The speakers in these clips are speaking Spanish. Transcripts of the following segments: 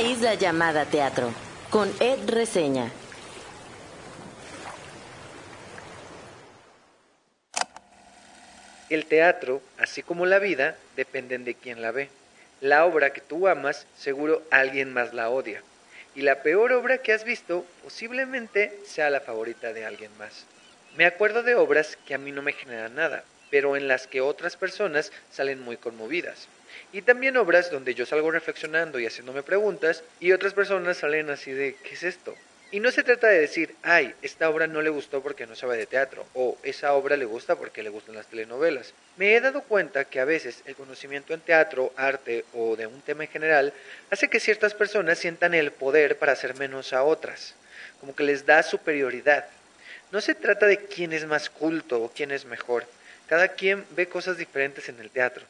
Isla llamada teatro, con Ed Reseña. El teatro, así como la vida, dependen de quien la ve. La obra que tú amas, seguro alguien más la odia. Y la peor obra que has visto, posiblemente sea la favorita de alguien más. Me acuerdo de obras que a mí no me generan nada, pero en las que otras personas salen muy conmovidas. Y también obras donde yo salgo reflexionando y haciéndome preguntas y otras personas salen así de ¿qué es esto? Y no se trata de decir, ay, esta obra no le gustó porque no sabe de teatro, o esa obra le gusta porque le gustan las telenovelas. Me he dado cuenta que a veces el conocimiento en teatro, arte o de un tema en general hace que ciertas personas sientan el poder para hacer menos a otras, como que les da superioridad. No se trata de quién es más culto o quién es mejor, cada quien ve cosas diferentes en el teatro.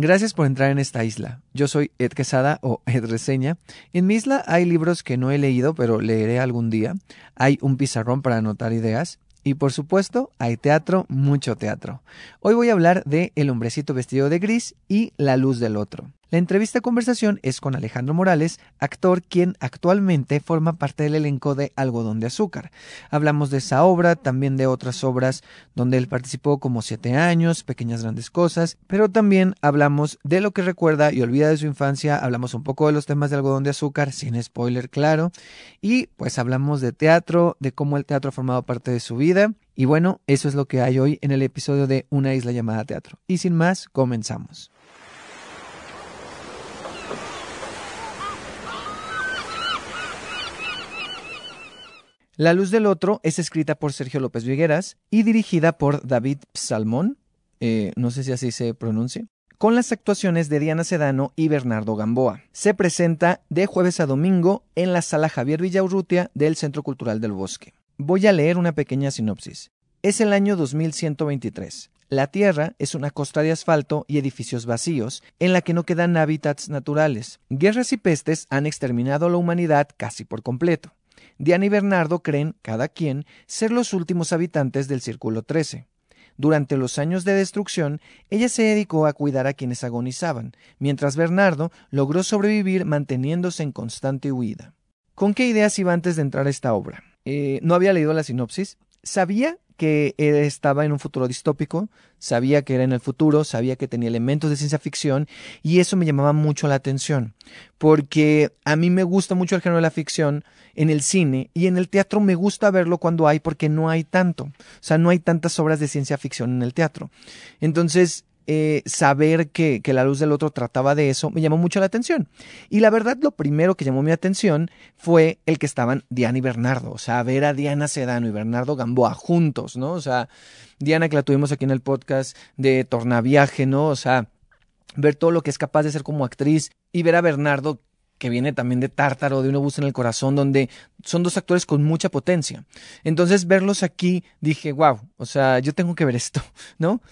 Gracias por entrar en esta isla. Yo soy Ed Quesada o Ed Reseña. En mi isla hay libros que no he leído, pero leeré algún día. Hay un pizarrón para anotar ideas. Y por supuesto, hay teatro, mucho teatro. Hoy voy a hablar de El hombrecito vestido de gris y La luz del otro. La entrevista conversación es con Alejandro Morales, actor quien actualmente forma parte del elenco de Algodón de Azúcar. Hablamos de esa obra, también de otras obras donde él participó como Siete años, Pequeñas Grandes Cosas, pero también hablamos de lo que recuerda y olvida de su infancia, hablamos un poco de los temas de Algodón de Azúcar, sin spoiler claro, y pues hablamos de teatro, de cómo el teatro ha formado parte de su vida, y bueno, eso es lo que hay hoy en el episodio de Una isla llamada teatro. Y sin más, comenzamos. La luz del otro es escrita por Sergio López Vigueras y dirigida por David Psalmón, eh, no sé si así se pronuncia, con las actuaciones de Diana Sedano y Bernardo Gamboa. Se presenta de jueves a domingo en la sala Javier Villaurrutia del Centro Cultural del Bosque. Voy a leer una pequeña sinopsis. Es el año 2123. La Tierra es una costa de asfalto y edificios vacíos, en la que no quedan hábitats naturales. Guerras y pestes han exterminado a la humanidad casi por completo. Diana y Bernardo creen, cada quien, ser los últimos habitantes del Círculo 13. Durante los años de destrucción, ella se dedicó a cuidar a quienes agonizaban, mientras Bernardo logró sobrevivir manteniéndose en constante huida. ¿Con qué ideas iba antes de entrar a esta obra? Eh, no había leído la sinopsis. Sabía que estaba en un futuro distópico, sabía que era en el futuro, sabía que tenía elementos de ciencia ficción y eso me llamaba mucho la atención, porque a mí me gusta mucho el género de la ficción en el cine y en el teatro me gusta verlo cuando hay porque no hay tanto, o sea, no hay tantas obras de ciencia ficción en el teatro. Entonces, eh, saber que, que, La Luz del Otro trataba de eso me llamó mucho la atención. Y la verdad, lo primero que llamó mi atención fue el que estaban Diana y Bernardo. O sea, ver a Diana Sedano y Bernardo Gamboa juntos, ¿no? O sea, Diana que la tuvimos aquí en el podcast de Tornaviaje, ¿no? O sea, ver todo lo que es capaz de ser como actriz y ver a Bernardo que viene también de Tártaro, de Un obús en el corazón, donde son dos actores con mucha potencia. Entonces, verlos aquí, dije, wow, o sea, yo tengo que ver esto, ¿no?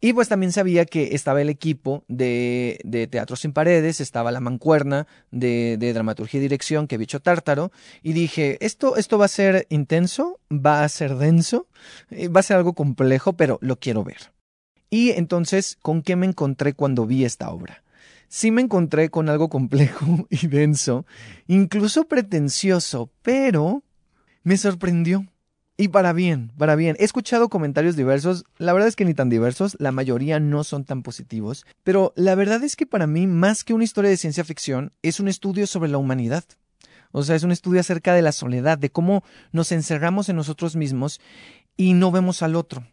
Y pues también sabía que estaba el equipo de, de Teatro Sin Paredes, estaba la mancuerna de, de, dramaturgia y dirección que bicho Tártaro, y dije, esto, esto va a ser intenso, va a ser denso, eh, va a ser algo complejo, pero lo quiero ver. Y entonces, ¿con qué me encontré cuando vi esta obra? Sí me encontré con algo complejo y denso, incluso pretencioso, pero me sorprendió. Y para bien, para bien. He escuchado comentarios diversos, la verdad es que ni tan diversos, la mayoría no son tan positivos, pero la verdad es que para mí, más que una historia de ciencia ficción, es un estudio sobre la humanidad. O sea, es un estudio acerca de la soledad, de cómo nos encerramos en nosotros mismos y no vemos al otro.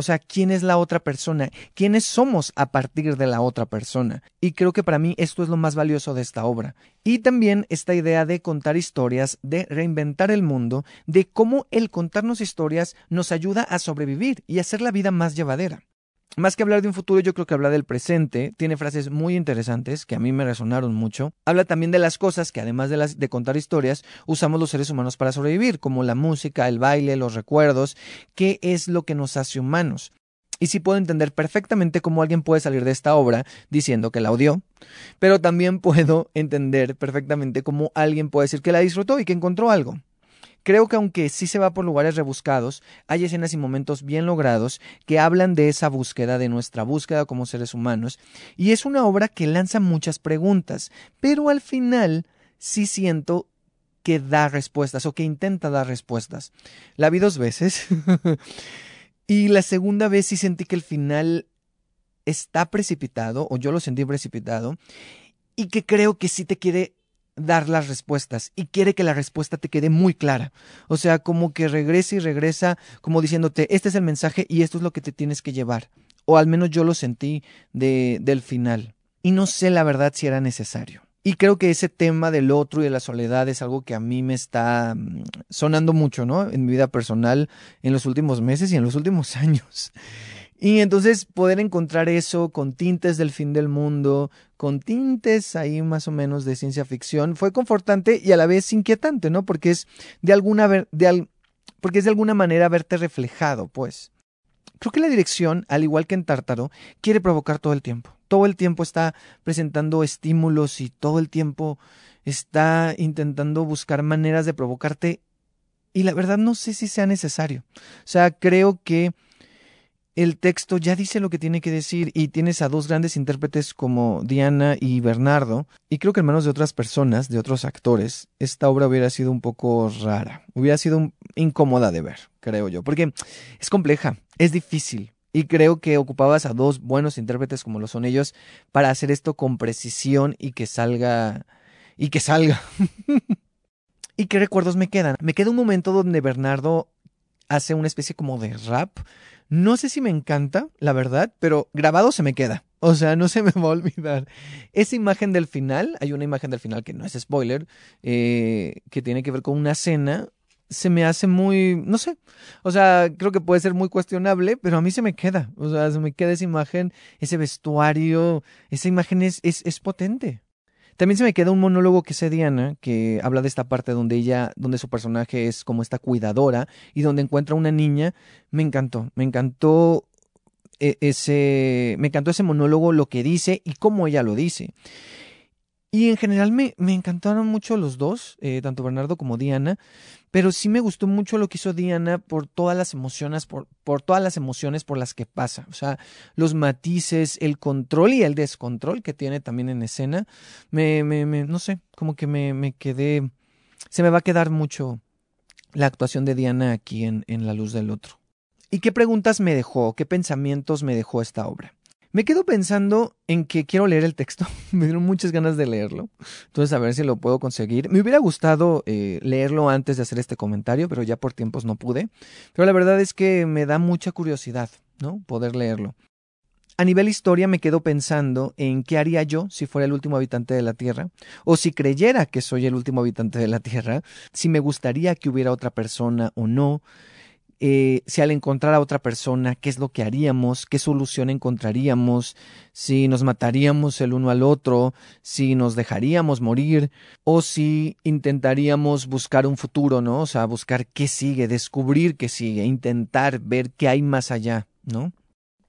O sea, ¿quién es la otra persona? ¿Quiénes somos a partir de la otra persona? Y creo que para mí esto es lo más valioso de esta obra. Y también esta idea de contar historias, de reinventar el mundo, de cómo el contarnos historias nos ayuda a sobrevivir y hacer la vida más llevadera. Más que hablar de un futuro, yo creo que habla del presente. Tiene frases muy interesantes que a mí me resonaron mucho. Habla también de las cosas que, además de, las, de contar historias, usamos los seres humanos para sobrevivir, como la música, el baile, los recuerdos, qué es lo que nos hace humanos. Y sí puedo entender perfectamente cómo alguien puede salir de esta obra diciendo que la odió, pero también puedo entender perfectamente cómo alguien puede decir que la disfrutó y que encontró algo. Creo que aunque sí se va por lugares rebuscados, hay escenas y momentos bien logrados que hablan de esa búsqueda, de nuestra búsqueda como seres humanos, y es una obra que lanza muchas preguntas, pero al final sí siento que da respuestas o que intenta dar respuestas. La vi dos veces y la segunda vez sí sentí que el final está precipitado, o yo lo sentí precipitado, y que creo que sí te quiere dar las respuestas y quiere que la respuesta te quede muy clara. O sea, como que regresa y regresa como diciéndote, este es el mensaje y esto es lo que te tienes que llevar. O al menos yo lo sentí de, del final. Y no sé la verdad si era necesario. Y creo que ese tema del otro y de la soledad es algo que a mí me está mm, sonando mucho, ¿no? En mi vida personal en los últimos meses y en los últimos años. Y entonces poder encontrar eso con tintes del fin del mundo, con tintes ahí más o menos de ciencia ficción, fue confortante y a la vez inquietante, ¿no? Porque es de alguna, de porque es de alguna manera verte reflejado, pues. Creo que la dirección, al igual que en Tártaro, quiere provocar todo el tiempo. Todo el tiempo está presentando estímulos y todo el tiempo está intentando buscar maneras de provocarte. Y la verdad no sé si sea necesario. O sea, creo que el texto ya dice lo que tiene que decir y tienes a dos grandes intérpretes como Diana y Bernardo, y creo que en manos de otras personas, de otros actores, esta obra hubiera sido un poco rara, hubiera sido incómoda de ver, creo yo, porque es compleja, es difícil, y creo que ocupabas a dos buenos intérpretes como lo son ellos para hacer esto con precisión y que salga, y que salga. ¿Y qué recuerdos me quedan? Me queda un momento donde Bernardo hace una especie como de rap no sé si me encanta, la verdad, pero grabado se me queda. O sea, no se me va a olvidar. Esa imagen del final, hay una imagen del final que no es spoiler, eh, que tiene que ver con una cena, se me hace muy, no sé, o sea, creo que puede ser muy cuestionable, pero a mí se me queda, o sea, se me queda esa imagen, ese vestuario, esa imagen es, es, es potente. También se me queda un monólogo que sé Diana, que habla de esta parte donde ella, donde su personaje es como esta cuidadora y donde encuentra una niña. Me encantó, me encantó e, ese, me encantó ese monólogo, lo que dice y cómo ella lo dice. Y en general me, me encantaron mucho los dos, eh, tanto Bernardo como Diana, pero sí me gustó mucho lo que hizo Diana por todas las emociones, por, por todas las emociones por las que pasa. O sea, los matices, el control y el descontrol que tiene también en escena. Me, me, me no sé, como que me, me quedé. Se me va a quedar mucho la actuación de Diana aquí en, en La Luz del Otro. ¿Y qué preguntas me dejó? ¿Qué pensamientos me dejó esta obra? Me quedo pensando en que quiero leer el texto. me dieron muchas ganas de leerlo. Entonces, a ver si lo puedo conseguir. Me hubiera gustado eh, leerlo antes de hacer este comentario, pero ya por tiempos no pude. Pero la verdad es que me da mucha curiosidad, ¿no? Poder leerlo. A nivel historia me quedo pensando en qué haría yo si fuera el último habitante de la Tierra, o si creyera que soy el último habitante de la Tierra, si me gustaría que hubiera otra persona o no, eh, si al encontrar a otra persona, qué es lo que haríamos, qué solución encontraríamos, si nos mataríamos el uno al otro, si nos dejaríamos morir, o si intentaríamos buscar un futuro, ¿no? O sea, buscar qué sigue, descubrir qué sigue, intentar ver qué hay más allá, ¿no?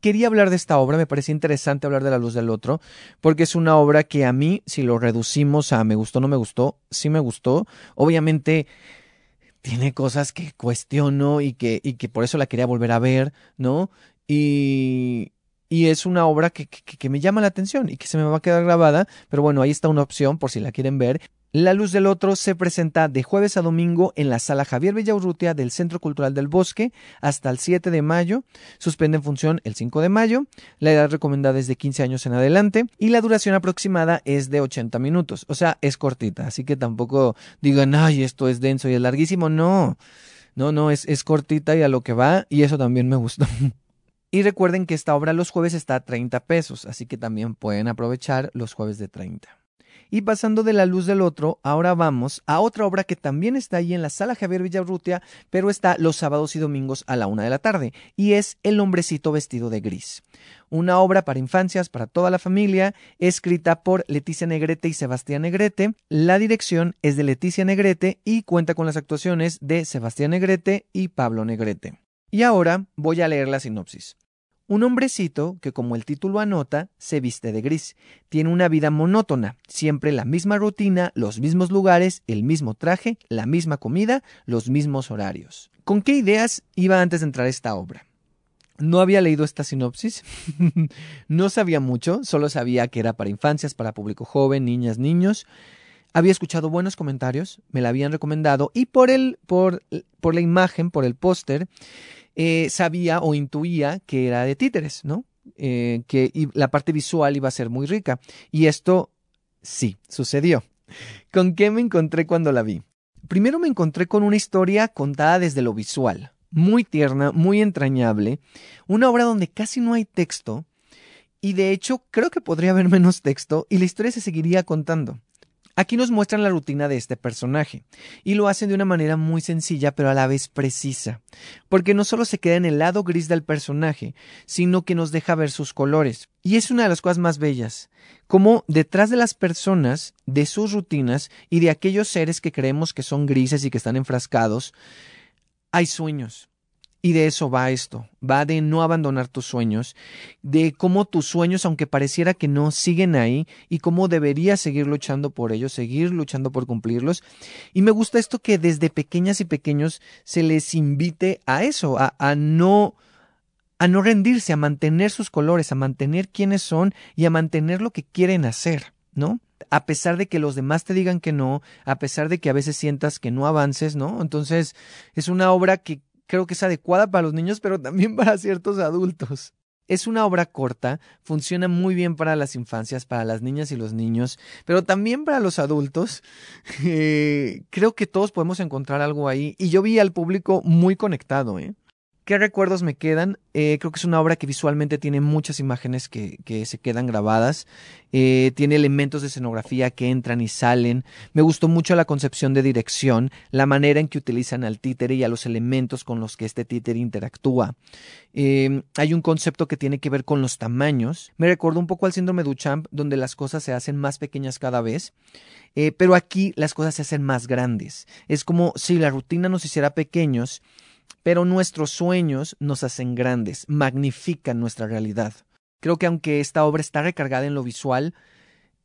Quería hablar de esta obra, me parecía interesante hablar de La Luz del Otro, porque es una obra que a mí, si lo reducimos a me gustó, no me gustó, sí me gustó. Obviamente, tiene cosas que cuestiono y que, y que por eso la quería volver a ver, ¿no? Y, y es una obra que, que, que, me llama la atención y que se me va a quedar grabada, pero bueno, ahí está una opción por si la quieren ver. La Luz del Otro se presenta de jueves a domingo en la sala Javier Villaurrutia del Centro Cultural del Bosque hasta el 7 de mayo. Suspende en función el 5 de mayo. La edad recomendada es de 15 años en adelante y la duración aproximada es de 80 minutos. O sea, es cortita, así que tampoco digan, ay, esto es denso y es larguísimo. No, no, no, es, es cortita y a lo que va y eso también me gustó. Y recuerden que esta obra los jueves está a 30 pesos, así que también pueden aprovechar los jueves de 30. Y pasando de la luz del otro, ahora vamos a otra obra que también está ahí en la sala Javier Villarrutia, pero está los sábados y domingos a la una de la tarde, y es El hombrecito vestido de gris. Una obra para infancias, para toda la familia, escrita por Leticia Negrete y Sebastián Negrete. La dirección es de Leticia Negrete y cuenta con las actuaciones de Sebastián Negrete y Pablo Negrete. Y ahora voy a leer la sinopsis. Un hombrecito que, como el título anota, se viste de gris. Tiene una vida monótona, siempre la misma rutina, los mismos lugares, el mismo traje, la misma comida, los mismos horarios. ¿Con qué ideas iba antes de entrar a esta obra? No había leído esta sinopsis, no sabía mucho, solo sabía que era para infancias, para público joven, niñas, niños. Había escuchado buenos comentarios, me la habían recomendado y por el, por, por la imagen, por el póster, eh, sabía o intuía que era de títeres, ¿no? Eh, que la parte visual iba a ser muy rica. Y esto sí, sucedió. ¿Con qué me encontré cuando la vi? Primero me encontré con una historia contada desde lo visual, muy tierna, muy entrañable, una obra donde casi no hay texto, y de hecho creo que podría haber menos texto y la historia se seguiría contando. Aquí nos muestran la rutina de este personaje, y lo hacen de una manera muy sencilla pero a la vez precisa, porque no solo se queda en el lado gris del personaje, sino que nos deja ver sus colores. Y es una de las cosas más bellas, como detrás de las personas, de sus rutinas y de aquellos seres que creemos que son grises y que están enfrascados, hay sueños, y de eso va esto, va de no abandonar tus sueños, de cómo tus sueños, aunque pareciera que no, siguen ahí y cómo deberías seguir luchando por ellos, seguir luchando por cumplirlos. Y me gusta esto que desde pequeñas y pequeños se les invite a eso, a, a no a no rendirse, a mantener sus colores, a mantener quiénes son y a mantener lo que quieren hacer, ¿no? a pesar de que los demás te digan que no, a pesar de que a veces sientas que no avances, ¿no? Entonces, es una obra que creo que es adecuada para los niños, pero también para ciertos adultos. Es una obra corta, funciona muy bien para las infancias, para las niñas y los niños, pero también para los adultos. Eh, creo que todos podemos encontrar algo ahí y yo vi al público muy conectado. ¿eh? ¿Qué recuerdos me quedan? Eh, creo que es una obra que visualmente tiene muchas imágenes que, se quedan grabadas. Eh, tiene elementos de escenografía que entran y salen. Me gustó mucho la concepción de dirección, la manera en que utilizan al títere y a los elementos con los que este títere interactúa. Eh, hay un concepto que tiene que ver con los tamaños. Me recordó un poco al síndrome Duchamp, donde las cosas se hacen más pequeñas cada vez. pero aquí las cosas se hacen más grandes. Es como si la rutina nos hiciera pequeños pero nuestros sueños nos hacen grandes, magnifican nuestra realidad. Creo que aunque esta obra está recargada en lo visual,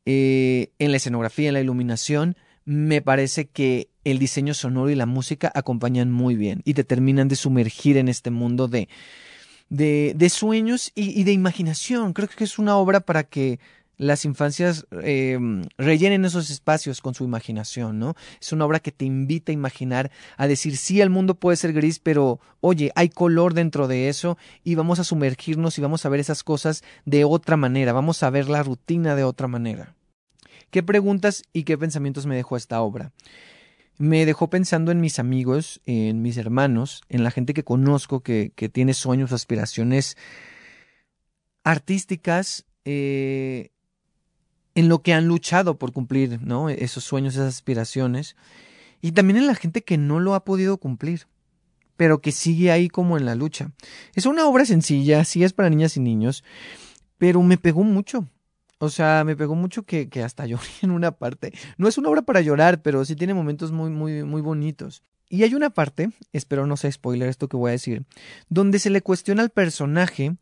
eh, en la escenografía, en la iluminación, me parece que el diseño sonoro y la música acompañan muy bien y te terminan de sumergir en este mundo de, de, sueños y, de imaginación. Creo que es una obra para que las infancias eh, rellenen esos espacios con su imaginación, ¿no? Es una obra que te invita a imaginar, a decir, sí, el mundo puede ser gris, pero oye, hay color dentro de eso y vamos a sumergirnos y vamos a ver esas cosas de otra manera, vamos a ver la rutina de otra manera. ¿Qué preguntas y qué pensamientos me dejó esta obra? Me dejó pensando en mis amigos, en mis hermanos, en la gente que conozco que, que tiene sueños, aspiraciones artísticas, eh, en lo que han luchado por cumplir, ¿no? Esos sueños, esas aspiraciones. Y también en la gente que no lo ha podido cumplir, pero que sigue ahí como en la lucha. Es una obra sencilla, sí es para niñas y niños, pero me pegó mucho. O sea, me pegó mucho que, que hasta lloré en una parte. No es una obra para llorar, pero sí tiene momentos muy, muy, muy bonitos. Y hay una parte, espero no sea spoiler esto que voy a decir, donde se le cuestiona al personaje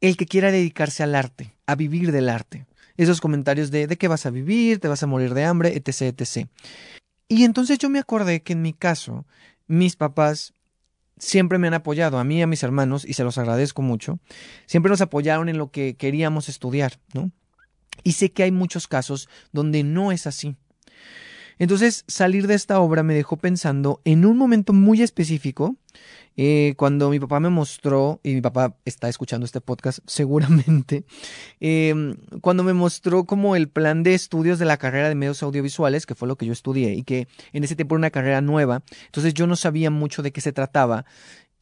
el que quiera dedicarse al arte, a vivir del arte esos comentarios de de qué vas a vivir, te vas a morir de hambre, etc, etc. Y entonces yo me acordé que en mi caso, mis papás siempre me han apoyado, a mí y a mis hermanos, y se los agradezco mucho, siempre nos apoyaron en lo que queríamos estudiar, ¿no? Y sé que hay muchos casos donde no es así. Entonces, salir de esta obra me dejó pensando en un momento muy específico, eh, cuando mi papá me mostró, y mi papá está escuchando este podcast seguramente, em, cuando me mostró como el plan de estudios de la carrera de medios audiovisuales, que fue lo que yo estudié, y que en ese tiempo era una carrera nueva, entonces yo no sabía mucho de qué se trataba,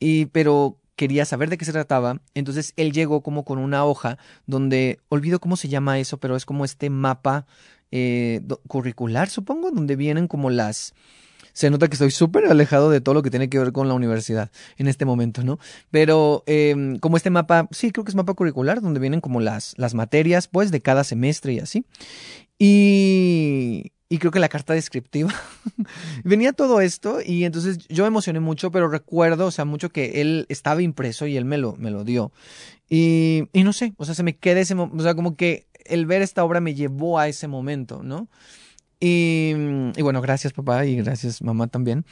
y, pero quería saber de qué se trataba, entonces él llegó como con una hoja donde, olvido cómo se llama eso, pero es como este mapa eh, curricular, supongo, donde vienen como las... Se nota que estoy súper alejado de todo lo que tiene que ver con la universidad en este momento, ¿no? Pero em, como este mapa, sí, creo que es mapa curricular, donde vienen como las, las materias, pues, de cada semestre y así. Y, y creo que la carta descriptiva. Venía todo esto y entonces yo me emocioné mucho, pero recuerdo, o sea, mucho que él estaba impreso y él me lo, me lo dio. Y, y no sé, o sea, se me queda ese, o sea, como que el ver esta obra me llevó a ese momento, ¿no? Y, bueno, gracias papá y gracias mamá también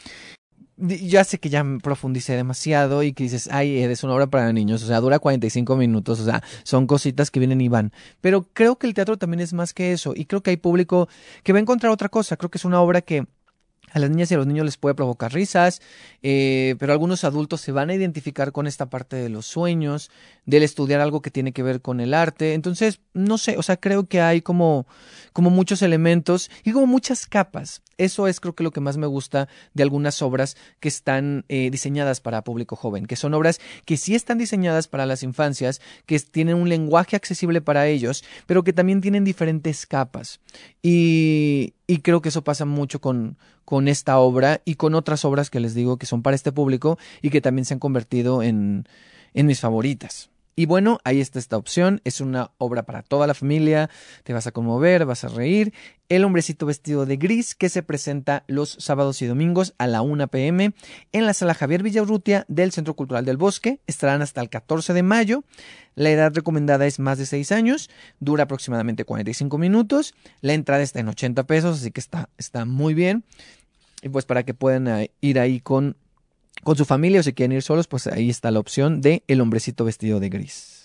ya sé que ya profundicé demasiado y que dices, ay, es una obra para niños, o sea, dura 45 minutos, o sea, son cositas que vienen y van. Pero creo que el teatro también es más que eso y creo que hay público que va a encontrar otra cosa, creo que es una obra que a las niñas y a los niños les puede provocar risas, eh, pero algunos adultos se van a identificar con esta parte de los sueños, del estudiar algo que tiene que ver con el arte. Entonces, no sé, o sea, creo que hay como, como muchos elementos y como muchas capas. Eso es creo que lo que más me gusta de algunas obras que están eh, diseñadas para público joven, que son obras que sí están diseñadas para las infancias, que tienen un lenguaje accesible para ellos, pero que también tienen diferentes capas. Y, y creo que eso pasa mucho con, con esta obra y con otras obras que les digo que son para este público y que también se han convertido en, en mis favoritas. Y bueno, ahí está esta opción. Es una obra para toda la familia. Te vas a conmover, vas a reír. El hombrecito vestido de gris que se presenta los sábados y domingos a la 1 pm en la sala Javier Villaurrutia del Centro Cultural del Bosque. Estarán hasta el 14 de mayo. La edad recomendada es más de 6 años. Dura aproximadamente 45 minutos. La entrada está en 80 pesos, así que está, está muy bien. Y pues para que puedan eh, ir ahí con con su familia o si quieren ir solos, pues ahí está la opción de El hombrecito vestido de gris.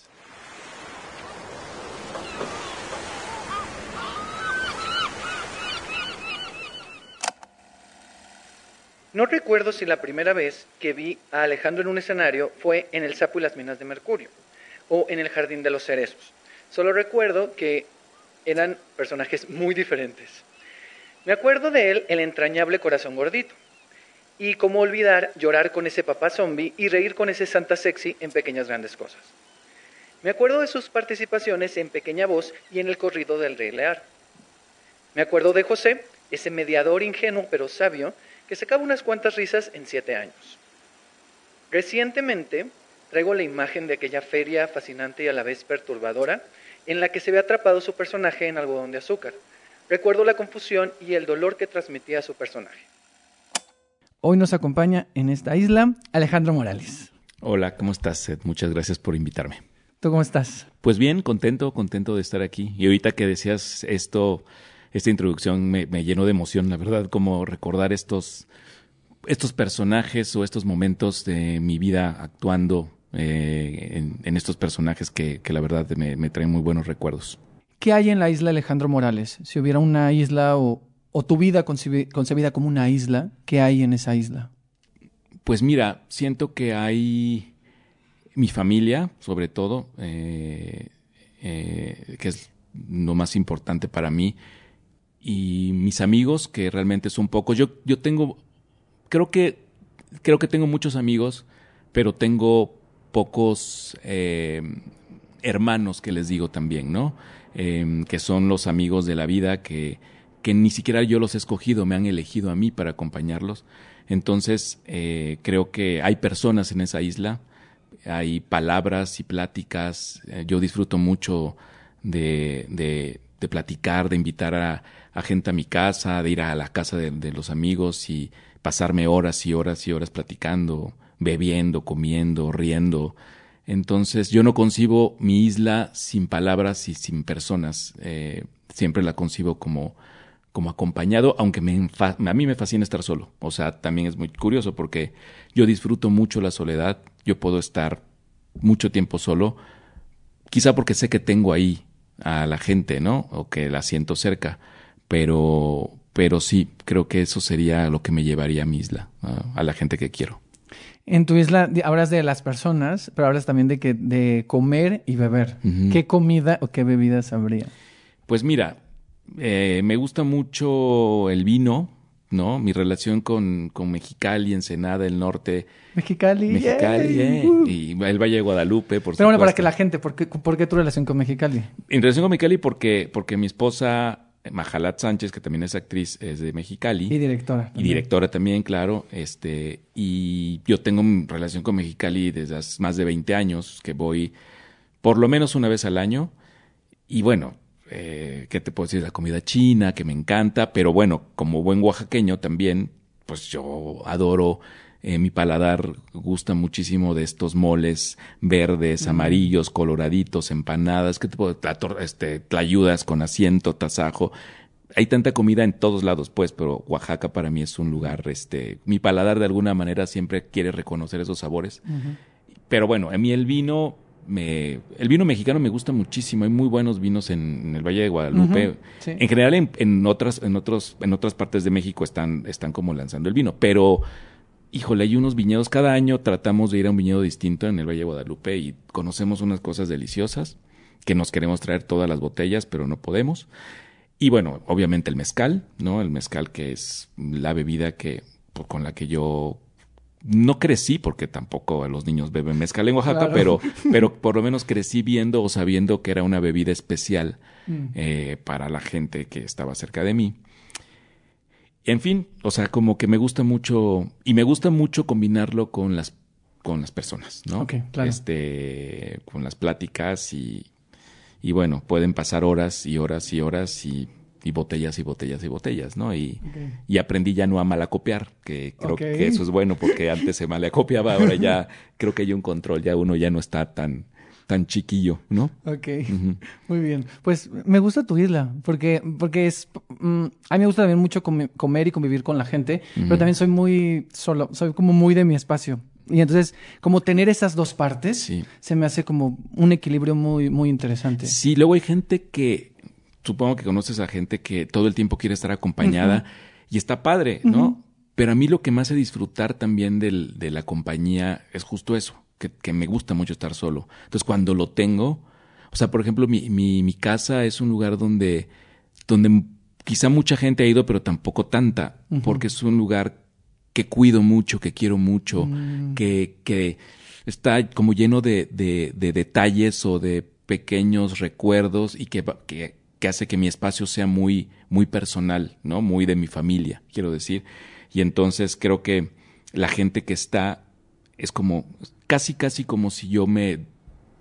No recuerdo si la primera vez que vi a Alejandro en un escenario fue en El sapo y las minas de Mercurio o en El jardín de los cerezos. Solo recuerdo que eran personajes muy diferentes. Me acuerdo de él el entrañable corazón gordito, y cómo olvidar llorar con ese papá zombie y reír con ese Santa Sexy en pequeñas grandes cosas. Me acuerdo de sus participaciones en Pequeña Voz y en el corrido del Rey Lear. Me acuerdo de José, ese mediador ingenuo pero sabio que sacaba unas cuantas risas en siete años. Recientemente traigo la imagen de aquella feria fascinante y a la vez perturbadora en la que se ve atrapado su personaje en algodón de azúcar. Recuerdo la confusión y el dolor que transmitía su personaje. Hoy nos acompaña en esta isla Alejandro Morales. Hola, ¿cómo estás, Seth? Muchas gracias por invitarme. ¿Tú cómo estás? Pues bien, contento, contento de estar aquí. Y ahorita que decías esto, esta introducción me, llenó de emoción, la verdad, como recordar estos, estos personajes o estos momentos de mi vida actuando eh, en, estos personajes que, la verdad me, me traen muy buenos recuerdos. ¿Qué hay en la isla Alejandro Morales? Si hubiera una isla o, o tu vida concebida como una isla, ¿qué hay en esa isla? Pues mira, siento que hay mi familia, sobre todo, eh, eh, que es lo más importante para mí, y mis amigos, que realmente son pocos. Yo, yo tengo, creo que, creo que tengo muchos amigos, pero tengo pocos eh, hermanos que les digo también, ¿no? que son los amigos de la vida que que ni siquiera yo los he escogido, me han elegido a mí para acompañarlos. Entonces, eh, creo que hay personas en esa isla, hay palabras y pláticas. Eh, yo disfruto mucho de, de, platicar, de invitar a, gente a mi casa, de ir a la casa de, de los amigos y pasarme horas y horas y horas platicando, bebiendo, comiendo, riendo. Entonces, yo no concibo mi isla sin palabras y sin personas. Eh, siempre la concibo como como acompañado, aunque me a mí me fascina estar solo. O sea, también es muy curioso porque yo disfruto mucho la soledad, yo puedo estar mucho tiempo solo, quizá porque sé que tengo ahí a la gente, ¿no? O que la siento cerca, pero, pero sí, creo que eso sería lo que me llevaría a mi isla, a la gente que quiero. En tu isla hablas de las personas, pero hablas también de que de comer y beber. ¿Qué comida o qué bebidas habría? Pues mira, eh, me gusta mucho el vino, ¿no? Mi relación con, con Mexicali, Ensenada, el norte. Mexicali. Mexicali, eh. Y el Valle de Guadalupe, por Pero bueno, para que la gente, ¿por qué, ¿por qué tu relación con Mexicali? En relación con Mexicali porque, porque mi esposa, Majalat Sánchez, que también es actriz, es de Mexicali. Y directora. Y directora también, claro. Este, y yo tengo relación con Mexicali desde hace más de 20 años, que voy por lo menos una vez al año. Y bueno, eh, ¿qué te puedo decir? La comida china, que me encanta, pero bueno, como buen oaxaqueño también, pues yo adoro Eh, mi paladar gusta muchísimo de estos moles verdes, amarillos, coloraditos, empanadas, ¿qué tipo de este, tlayudas con asiento, tasajo? Hay tanta comida en todos lados, pues, pero Oaxaca para mí es un lugar, este, mi paladar de alguna manera siempre quiere reconocer esos sabores. Pero bueno, a mí el vino, me, el vino mexicano me gusta muchísimo. Hay muy buenos vinos en, el Valle de Guadalupe. En general, en, en, otras, en, otros, en otras partes de México están, están como lanzando el vino. Pero, híjole, hay unos viñedos. Cada año tratamos de ir a un viñedo distinto en el Valle de Guadalupe y conocemos unas cosas deliciosas que nos queremos traer todas las botellas, pero no podemos. Y bueno, obviamente el mezcal, ¿no? El mezcal que es la bebida que con la que yo no crecí porque tampoco los niños beben mezcal en Oaxaca, pero, pero por lo menos crecí viendo o sabiendo que era una bebida especial mm. eh, para la gente que estaba cerca de mí. En fin, o sea, como que me gusta mucho y me gusta mucho combinarlo con las con las personas, ¿no? claro. Este, con las pláticas y, y bueno, pueden pasar horas y horas y horas y y botellas y botellas y botellas, ¿no? Y, y aprendí ya no a malacopiar, que creo que eso es bueno porque antes se malacopiaba, ahora ya creo que hay un control, ya uno ya no está tan tan chiquillo, ¿no? Ok, muy bien. Pues me gusta tu isla, porque, porque es, mm, a mí me gusta también mucho comer y convivir con la gente, pero también soy muy solo, soy como muy de mi espacio. Y entonces, como tener esas dos partes, se me hace como un equilibrio muy, muy interesante. Sí, luego hay gente que, supongo que conoces a gente que todo el tiempo quiere estar acompañada y está padre, ¿no? Pero a mí lo que me hace disfrutar también del, de la compañía es justo eso, que, que, me gusta mucho estar solo. Entonces, cuando lo tengo, o sea, por ejemplo, mi, mi, mi casa es un lugar donde, donde quizá mucha gente ha ido, pero tampoco tanta, porque es un lugar que cuido mucho, que quiero mucho, mm. que, que está como lleno de, de, de, detalles o de pequeños recuerdos y que, que, que hace que mi espacio sea muy, muy personal, ¿no? Muy de mi familia, quiero decir. Y entonces creo que la gente que está es como, casi, casi como si yo me,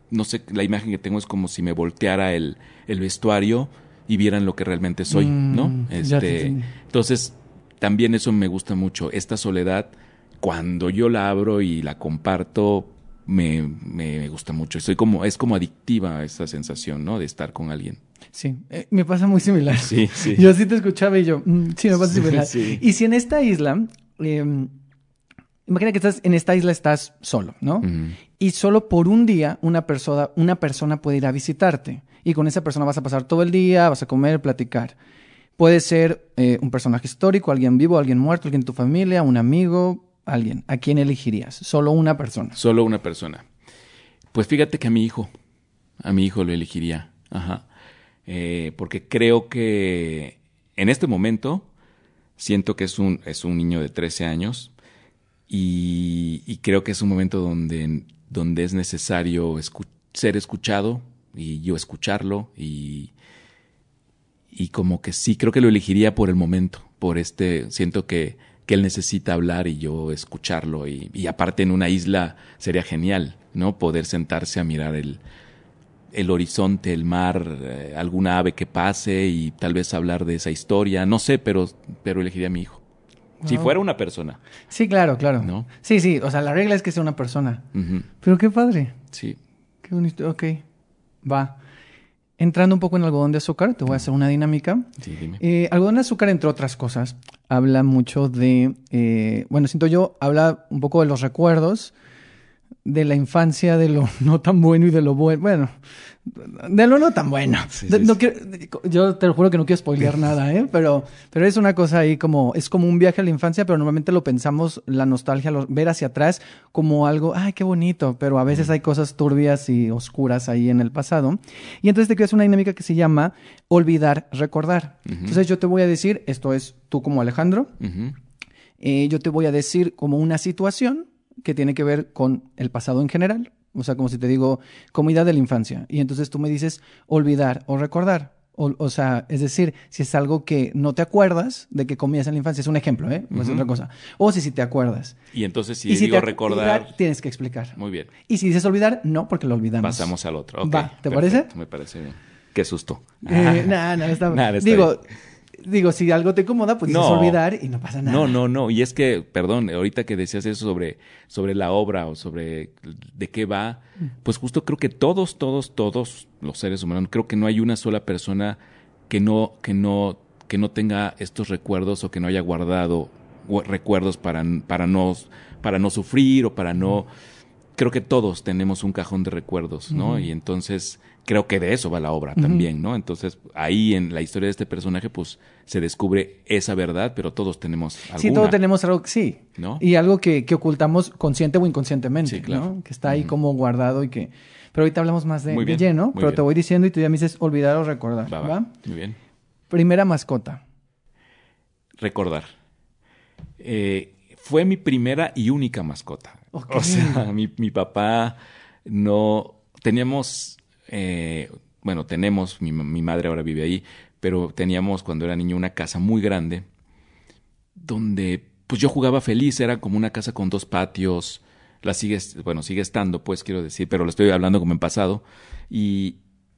no sé, la imagen que tengo es como si me volteara el, el vestuario y vieran lo que realmente soy, ¿no? Mm, este, entonces, también eso me gusta mucho. Esta soledad, cuando yo la abro y la comparto, me, me gusta mucho. Soy como, es como adictiva esa sensación, ¿no? De estar con alguien. Sí, eh, me pasa muy similar. Sí, sí. Yo sí te escuchaba y yo, mm, sí, me pasa similar. Y si en esta isla, eh, imagina que estás en esta isla estás solo, ¿no? Y solo por un día una persona, una persona puede ir a visitarte. Y con esa persona vas a pasar todo el día, vas a comer, platicar. Puede ser eh, un personaje histórico, alguien vivo, alguien muerto, alguien de tu familia, un amigo, alguien. ¿A quién elegirías? Solo una persona. Solo una persona. Pues fíjate que a mi hijo, a mi hijo lo elegiría. Ajá. Eh, porque creo que en este momento siento que es un, es un niño de 13 años y, creo que es un momento donde, donde es necesario ser escuchado y yo escucharlo y, y como que sí, creo que lo elegiría por el momento, por este, siento que, que él necesita hablar y yo escucharlo y, y aparte en una isla sería genial, ¿no? Poder sentarse a mirar el, el horizonte, el mar, eh, alguna ave que pase y tal vez hablar de esa historia. No sé, pero, pero elegiría a mi hijo. Si fuera una persona. Sí, claro, claro. ¿No? Sí, sí. O sea, la regla es que sea una persona. Pero qué padre. Sí. Qué bonito. Ok. Va. Entrando un poco en algodón de azúcar, te voy a hacer una dinámica. Sí, dime. Eh, algodón de azúcar, entre otras cosas, habla mucho de. Eh, bueno, siento yo, habla un poco de los recuerdos de la infancia, de lo no tan bueno y de lo bueno. Bueno, de lo no tan bueno. no Quiero, yo te lo juro que no quiero spoilear nada, ¿eh? Pero, pero es una cosa ahí como, es como un viaje a la infancia, pero normalmente lo pensamos, la nostalgia, ver hacia atrás como algo, ay, qué bonito, pero a veces hay cosas turbias y oscuras ahí en el pasado. Y entonces te hacer una dinámica que se llama olvidar, recordar. Entonces yo te voy a decir, esto es tú como Alejandro, eh, yo te voy a decir como una situación que tiene que ver con el pasado en general. O sea, como si te digo, comida de la infancia. Y entonces tú me dices olvidar o recordar. O, sea, es decir, si es algo que no te acuerdas de que comías en la infancia, es un ejemplo, ¿eh? No es otra cosa. O si, si te acuerdas. Y entonces si, digo recordar... Tienes que explicar. Muy bien. Y si dices olvidar, no, porque lo olvidamos. Pasamos al otro. Va, ¿te parece? Me parece bien. Qué susto. Eh, nada, nada, está... Digo, digo, si algo te incomoda, pues No. olvidar y no pasa nada. No, no, no. Y es que, perdón, ahorita que decías eso sobre, sobre la obra o sobre de qué va, pues justo creo que todos, todos, todos los seres humanos, creo que no hay una sola persona que no, que no, que no tenga estos recuerdos o que no haya guardado gu- recuerdos para, para no, para no sufrir o para no. Creo que todos tenemos un cajón de recuerdos, ¿no? Y entonces creo que de eso va la obra también, ¿no? Entonces ahí en la historia de este personaje, pues se descubre esa verdad, pero todos tenemos alguna. Sí, todos tenemos algo, sí. ¿No? Y algo que, que ocultamos consciente o inconscientemente, Sí, claro. ¿no? Que está ahí como guardado y que... Pero ahorita hablamos más de, de lleno, pero bien. te voy diciendo y tú ya me dices olvidar o recordar, Va, ¿va? va. Muy bien. Primera mascota. Recordar. Eh, fue mi primera y única mascota. Ok. O sea, mi, mi papá no... Teníamos... eh, bueno, tenemos, mi, mi madre ahora vive ahí, pero teníamos cuando era niño una casa muy grande donde pues yo jugaba feliz, era como una casa con dos patios, la sigue, bueno, sigue estando, pues quiero decir, pero lo estoy hablando como en pasado, y,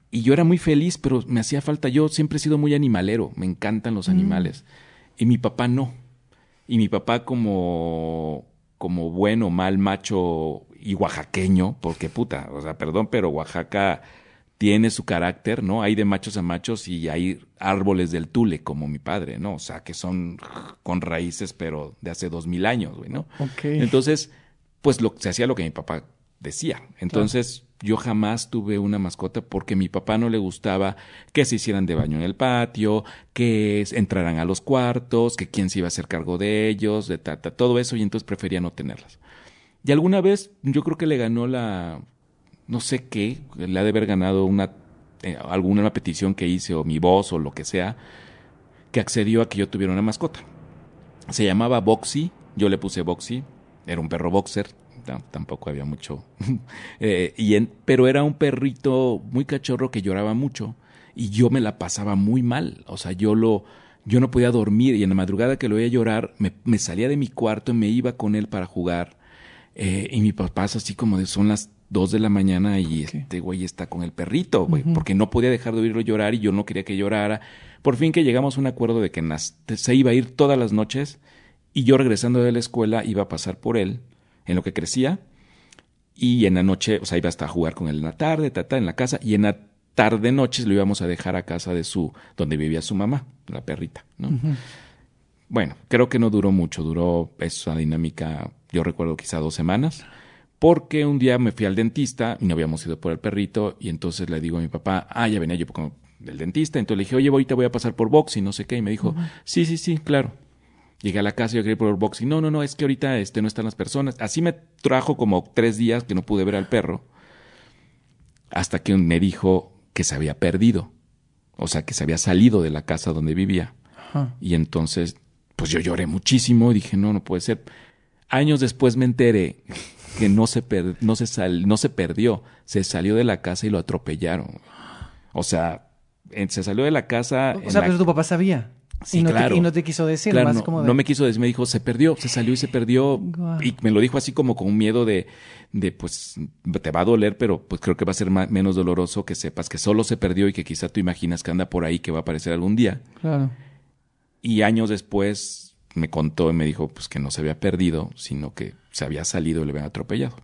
y yo era muy feliz, pero me hacía falta, yo siempre he sido muy animalero, me encantan los animales, y mi papá no, y mi papá como, como bueno, mal macho y oaxaqueño, porque puta, o sea, perdón, pero Oaxaca tiene su carácter, ¿no? Hay de machos a machos y hay árboles del tule, como mi padre, ¿no? O sea, que son con raíces, pero de hace dos mil años, güey, ¿no? Ok. Entonces, pues lo, se hacía lo que mi papá decía. Entonces, yo jamás tuve una mascota porque a mi papá no le gustaba que se hicieran de baño en el patio, que entraran a los cuartos, que quién se iba a hacer cargo de ellos, de ta, ta, todo eso, y entonces prefería no tenerlas. Y alguna vez yo creo que le ganó la, no sé qué, le ha de haber ganado una, eh, alguna una petición que hice o mi voz o lo que sea, que accedió a que yo tuviera una mascota. Se llamaba Boxy, yo le puse Boxy, era un perro boxer, tam- tampoco había mucho, Eh, y pero era un perrito muy cachorro que lloraba mucho y yo me la pasaba muy mal, o sea, yo lo, yo no podía dormir y en la madrugada que lo oía llorar me, me salía de mi cuarto y me iba con él para jugar eh, y mi papá es así como de son las dos de la mañana y este güey está con el perrito, güey, porque no podía dejar de oírlo llorar y yo no quería que llorara. Por fin que llegamos a un acuerdo de que se iba a ir todas las noches y yo regresando de la escuela iba a pasar por él en lo que crecía y en la noche, o sea, iba hasta a jugar con él en la tarde, ta, ta, en la casa y en la tarde noches lo íbamos a dejar a casa de su donde vivía su mamá, la perrita, ¿no? Bueno, creo que no duró mucho, duró esa dinámica, yo recuerdo quizá dos semanas, porque un día me fui al dentista y no habíamos ido por el perrito y entonces le digo a mi papá, ah, ya venía yo como del dentista, entonces le dije, oye, ahorita voy a pasar por box y no sé qué, y me dijo, sí, sí, sí, claro. Llegué a la casa y yo quería ir por box y no, no, no, es que ahorita este, no están las personas. Así me trajo como tres días que no pude ver al perro, hasta que me dijo que se había perdido, o sea, que se había salido de la casa donde vivía. Y entonces, pues yo lloré muchísimo y dije, no, no puede ser. Años después me enteré que no se, per- no se, sal- no se perdió, se salió de la casa y lo atropellaron. O sea, en- se salió de la casa. O sea, la- pero tu papá sabía. Sí, y no claro. Te, y no te quiso decir, Claro, más no, como de... no me quiso decir, me dijo, se perdió, se salió y se perdió. Y me lo dijo así como con un miedo de, de, pues, te va a doler, pero pues creo que va a ser ma- menos doloroso que sepas que solo se perdió y que quizá tú imaginas que anda por ahí, que va a aparecer algún día. Claro. Y años después me contó y me dijo pues que no se había perdido, sino que se había salido y le habían atropellado.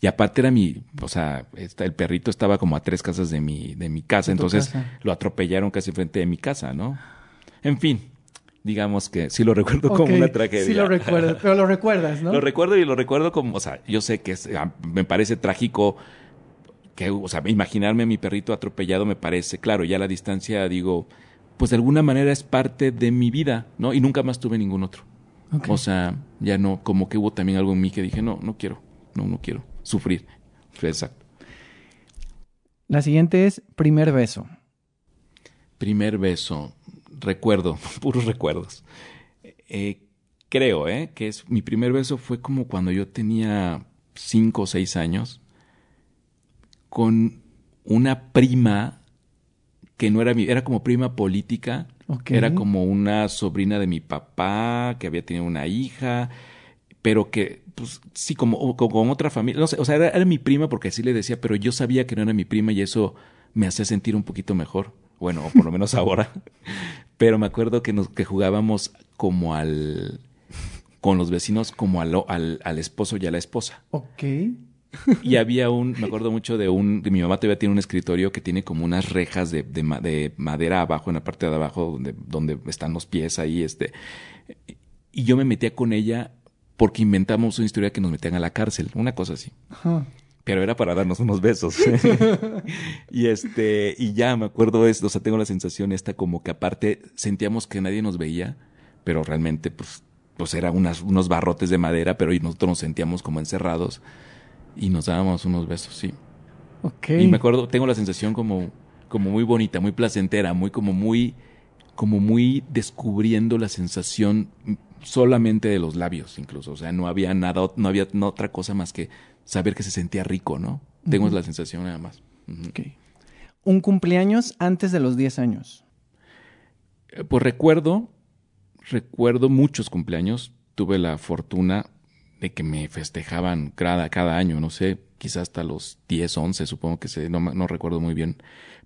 Y aparte era mi, o sea, esta- el perrito estaba como a tres casas de mi, de mi casa, entonces casa. lo atropellaron casi frente de mi casa, ¿no? En fin, digamos que sí lo recuerdo como una tragedia. Sí lo recuerdas, pero lo recuerdas, ¿no? Lo recuerdo y lo recuerdo como, o sea, yo sé que es- ah, me parece trágico que, o sea, imaginarme a mi perrito atropellado me parece, claro, ya a la distancia digo, pues de alguna manera es parte de mi vida, ¿no? Y nunca más tuve ningún otro. O sea, ya no, como que hubo también algo en mí que dije, no, no quiero, no, no quiero sufrir. Exacto. La siguiente es primer beso. Primer beso, recuerdo, puros recuerdos. Eh, creo, ¿eh? Que es, mi primer beso fue como cuando yo tenía cinco o seis años con una prima que no era mi, era como prima política, era como una sobrina de mi papá que había tenido una hija, pero que, pues sí, como, o- como con otra familia, no sé, o sea, era, era mi prima porque así le decía, pero yo sabía que no era mi prima y eso me hacía sentir un poquito mejor. Bueno, por lo menos ahora. Pero me acuerdo que, nos, que jugábamos como al... con los vecinos como al, al, al esposo y a la esposa. Ok. Y había un, me acuerdo mucho de un, de mi mamá todavía tiene un escritorio que tiene como unas rejas de, de, de madera abajo, en la parte de abajo, donde, donde están los pies ahí, este. Y yo me metía con ella porque inventamos una historia que nos metían a la cárcel, una cosa así. Ajá. Pero era para darnos unos besos. y este, y ya me acuerdo esto, o sea, tengo la sensación esta como que aparte sentíamos que nadie nos veía, pero realmente pues, pues era unas, unos barrotes de madera, pero nosotros nos sentíamos como encerrados y nos dábamos unos besos, sí. Ok. Y me acuerdo, tengo la sensación como, como muy bonita, muy placentera, muy como muy, como muy descubriendo la sensación solamente de los labios, incluso. O sea, no había nada, no había otra cosa más que saber que se sentía rico, ¿no? Tengo la sensación nada más. Ok. Un cumpleaños antes de los 10 años. Eh, Pues recuerdo, recuerdo muchos cumpleaños. Tuve la fortuna de que me festejaban cada, cada año, no sé, quizás hasta los 10, 11, supongo que se, no, no recuerdo muy bien.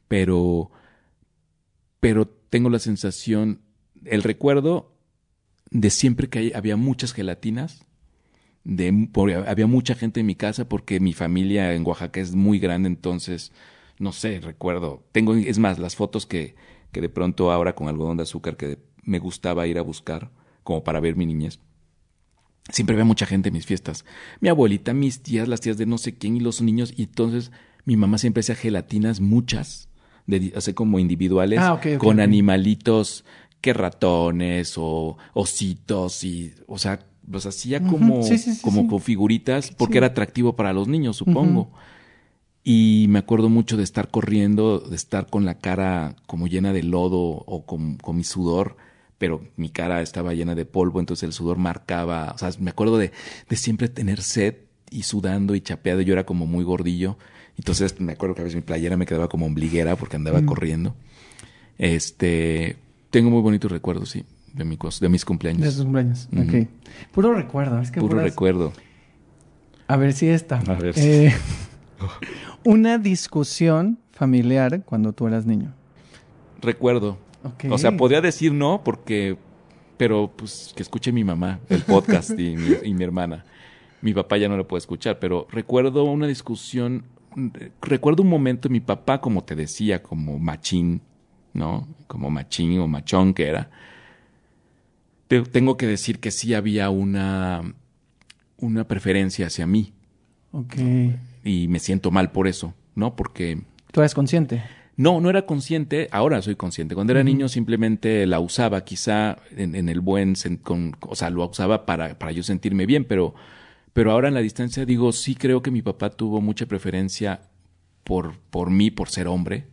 Pero, pero tengo la sensación, el recuerdo de siempre que había muchas gelatinas, de, por- había mucha gente en mi casa porque mi familia en Oaxaca es muy grande, entonces, no sé, recuerdo, tengo, es más, las fotos que, que de pronto ahora con algodón de azúcar que me gustaba ir a buscar, como para ver mi niñez. Siempre había mucha gente en mis fiestas. Mi abuelita, mis tías, las tías de no sé quién y los niños. Y entonces mi mamá siempre hacía gelatinas, muchas, de, así como individuales, Ah, con animalitos, que ratones o ositos y, o sea, los hacía como, sí, sí, sí, como con figuritas porque era atractivo para los niños, supongo. Y me acuerdo mucho de estar corriendo, de estar con la cara como llena de lodo o con, con mi sudor, pero mi cara estaba llena de polvo, entonces el sudor marcaba, o sea, me acuerdo de, de siempre tener sed y sudando y chapeado, yo era como muy gordillo, entonces me acuerdo que a veces mi playera me quedaba como ombliguera porque andaba corriendo. Este, tengo muy bonitos recuerdos, sí, de, mi, de mis cumpleaños. De sus cumpleaños. Ok. Puro recuerdo. Es que Puro puras- recuerdo. A ver si esta. A ver. Eh, una discusión familiar cuando tú eras niño. Recuerdo. Ok. O sea, podría decir no porque, pero pues que escuche mi mamá el podcast y, mi, y mi hermana. Mi papá ya no lo puede escuchar, pero recuerdo una discusión, recuerdo un momento, mi papá, como te decía, como machín, ¿no? Como machín o machón que era. Te- tengo que decir que sí había una, una preferencia hacia mí Ok. y me siento mal por eso, ¿no? Porque Tú eres consciente. No, no era consciente, ahora soy consciente. Cuando era niño simplemente la usaba, quizá en, en el buen, con, o sea, lo usaba para, para yo sentirme bien, pero, pero ahora en la distancia digo, sí creo que mi papá tuvo mucha preferencia por, por mí, por ser hombre,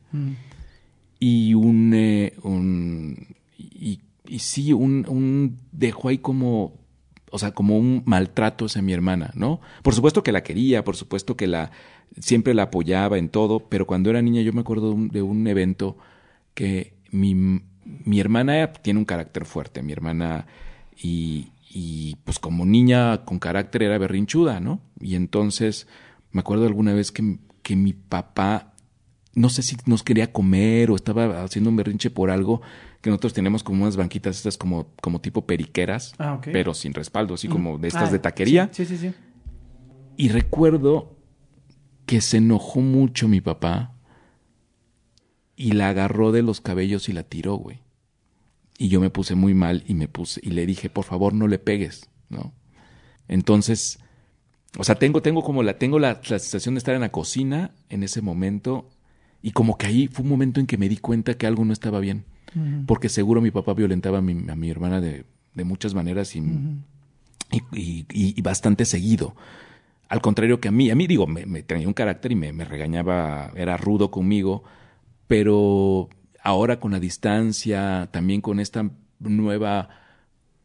y un, eh, un y, y sí, un, un dejó ahí como, o sea, como un maltrato hacia mi hermana, ¿no? Por supuesto que la quería, por supuesto que la siempre la apoyaba en todo, pero cuando era niña yo me acuerdo de un, de un evento que mi, mi hermana tiene un carácter fuerte, mi hermana y, y pues como niña con carácter era berrinchuda, ¿no? Y entonces me acuerdo alguna vez que, que mi papá no sé si nos quería comer o estaba haciendo un berrinche por algo, que nosotros tenemos como unas banquitas estas como, como tipo periqueras, Ah, pero sin respaldo, así como de estas Ah, de taquería. Sí, sí, sí. Y recuerdo que se enojó mucho mi papá y la agarró de los cabellos y la tiró, güey. Y yo me puse muy mal y me puse y le dije, por favor, no le pegues, ¿no? Entonces, o sea, tengo, tengo como la, tengo la, la sensación de estar en la cocina en ese momento y como que ahí fue un momento en que me di cuenta que algo no estaba bien. Porque seguro mi papá violentaba a mi, a mi hermana de, de muchas maneras y, y, y- y bastante seguido. Al contrario que a mí, a mí digo, me, me tenía un carácter y me, me regañaba, era rudo conmigo, pero ahora con la distancia, también con esta nueva,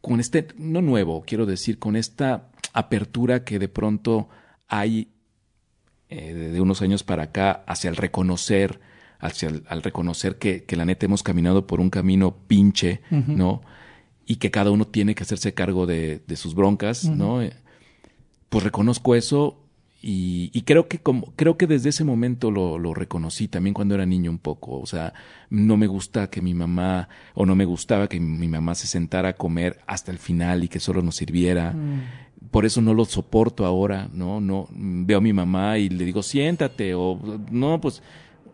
con este, no nuevo, quiero decir, con esta apertura que de pronto hay eh, de, unos años para acá hacia el reconocer, hacia el, al reconocer que, que la neta hemos caminado por un camino pinche, ¿no? Y que cada uno tiene que hacerse cargo de, de sus broncas, ¿no? Pues reconozco eso y, y creo que como, creo que desde ese momento lo, lo reconocí también cuando era niño un poco. O sea, no me gusta que mi mamá, o no me gustaba que mi mamá se sentara a comer hasta el final y que solo nos sirviera. Mm. Por eso no lo soporto ahora, ¿no? No veo a mi mamá y le digo, siéntate, o no, pues,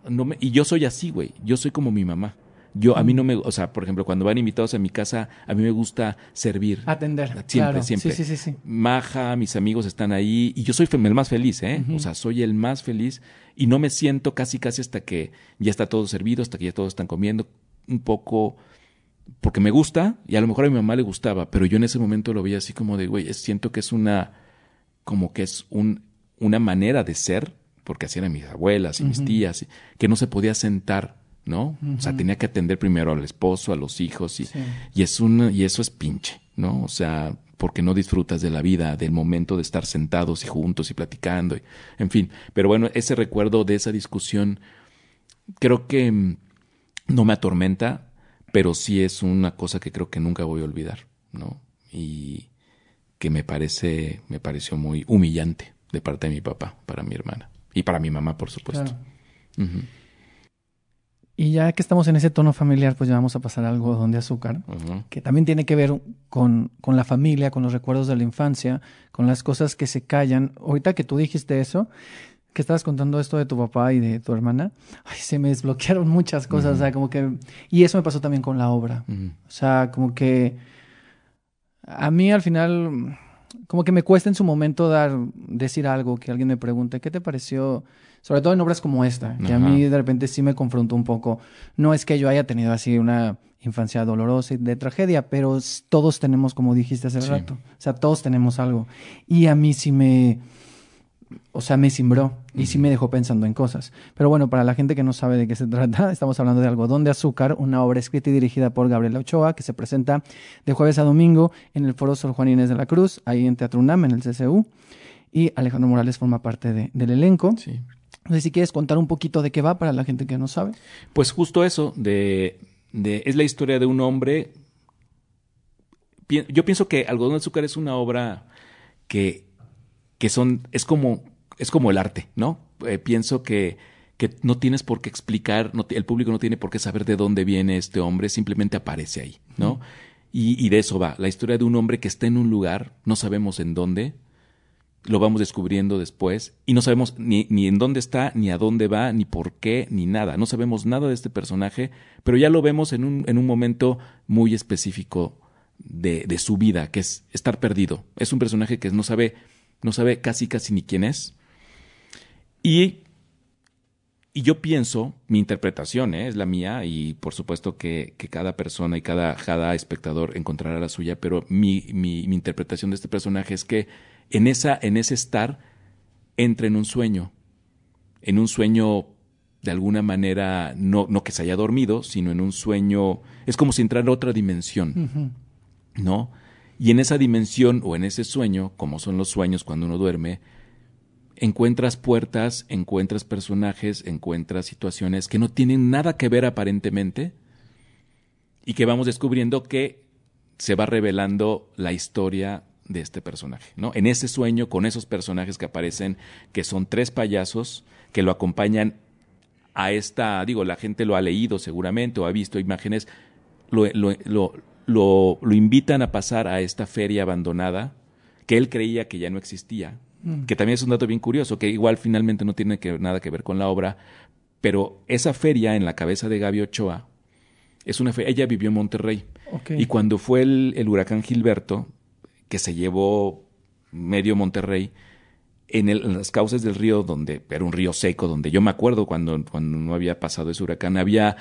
no me, y yo soy así, güey. Yo soy como mi mamá. Yo, a mí no me, o sea, por ejemplo, cuando van invitados a mi casa, a mí me gusta servir. Atender. Siempre, claro. siempre. Sí, sí, sí, sí. Maja, mis amigos están ahí y yo soy el más feliz, ¿eh? O sea, soy el más feliz y no me siento casi, casi hasta que ya está todo servido, hasta que ya todos están comiendo un poco porque me gusta y a lo mejor a mi mamá le gustaba, pero yo en ese momento lo veía así como de, güey, siento que es una, como que es un, una manera de ser, porque así eran mis abuelas y mis tías, que no se podía sentar, ¿no? O sea, tenía que atender primero al esposo, a los hijos y, Sí. y es un, y eso es pinche, ¿no? O sea, porque no disfrutas de la vida, del momento de estar sentados y juntos y platicando, y, en fin. Pero bueno, ese recuerdo de esa discusión creo que mm, no me atormenta, pero sí es una cosa que creo que nunca voy a olvidar, ¿no? Y que me parece, me pareció muy humillante de parte de mi papá para mi hermana y para mi mamá, por supuesto. Claro. Y ya que estamos en ese tono familiar, pues ya vamos a pasar al algodón de azúcar, que también tiene que ver con, con la familia, con los recuerdos de la infancia, con las cosas que se callan. Ahorita que tú dijiste eso, que estabas contando esto de tu papá y de tu hermana, ay, se me desbloquearon muchas cosas, o sea, como que... Y eso me pasó también con la obra. O sea, como que a mí al final, como que me cuesta en su momento dar, decir algo, que alguien me pregunte, ¿qué te pareció? Sobre todo en obras como esta, que a mí de repente sí me confrontó un poco. No es que yo haya tenido así una infancia dolorosa y de tragedia, pero todos tenemos, como dijiste hace Sí. rato, o sea, todos tenemos algo. Y a mí sí me, o sea, me cimbró y sí me dejó pensando en cosas. Pero bueno, para la gente que no sabe de qué se trata, estamos hablando de Algodón de Azúcar, una obra escrita y dirigida por Gabriela Ochoa, que se presenta de jueves a domingo en el Foro Sor Juan Inés de la Cruz, ahí en Teatro UNAM, en el CCU. Y Alejandro Morales forma parte de- del elenco. Sí. No sé si quieres contar un poquito de qué va para la gente que no sabe. Pues justo eso, de, de, es la historia de un hombre. Yo pienso que Algodón de Azúcar es una obra que, que son, es como, es como el arte, ¿no? Eh, pienso que, que no tienes por qué explicar, no, el público no tiene por qué saber de dónde viene este hombre, simplemente aparece ahí, ¿no? y, y de eso va, la historia de un hombre que está en un lugar, no sabemos en dónde, lo vamos descubriendo después y no sabemos ni, ni en dónde está, ni a dónde va, ni por qué, ni nada. No sabemos nada de este personaje, pero ya lo vemos en un, en un momento muy específico de, de su vida, que es estar perdido. Es un personaje que no sabe, no sabe casi casi ni quién es. Y, y yo pienso, mi interpretación ¿eh? es la mía, y por supuesto que, que cada persona y cada, cada espectador encontrará la suya, pero mi, mi, mi interpretación de este personaje es que en, esa, en ese estar entra en un sueño, en un sueño de alguna manera, no, no que se haya dormido, sino en un sueño, es como si entrara a otra dimensión, ¿no? Y en esa dimensión o en ese sueño, como son los sueños cuando uno duerme, encuentras puertas, encuentras personajes, encuentras situaciones que no tienen nada que ver aparentemente y que vamos descubriendo que se va revelando la historia de este personaje, ¿no? En ese sueño con esos personajes que aparecen, que son tres payasos que lo acompañan a esta, digo, la gente lo ha leído seguramente o ha visto imágenes, lo, lo, lo, lo, invitan a pasar a esta feria abandonada que él creía que ya no existía, que también es un dato bien curioso, que igual finalmente no tiene que, nada que ver con la obra, pero esa feria en la cabeza de Gaby Ochoa, es una feria, ella vivió en Monterrey, y cuando fue el, el huracán Gilberto, que se llevó medio Monterrey, en, el- las cauces del río, donde era un río seco, donde yo me acuerdo cuando, no había pasado ese huracán, había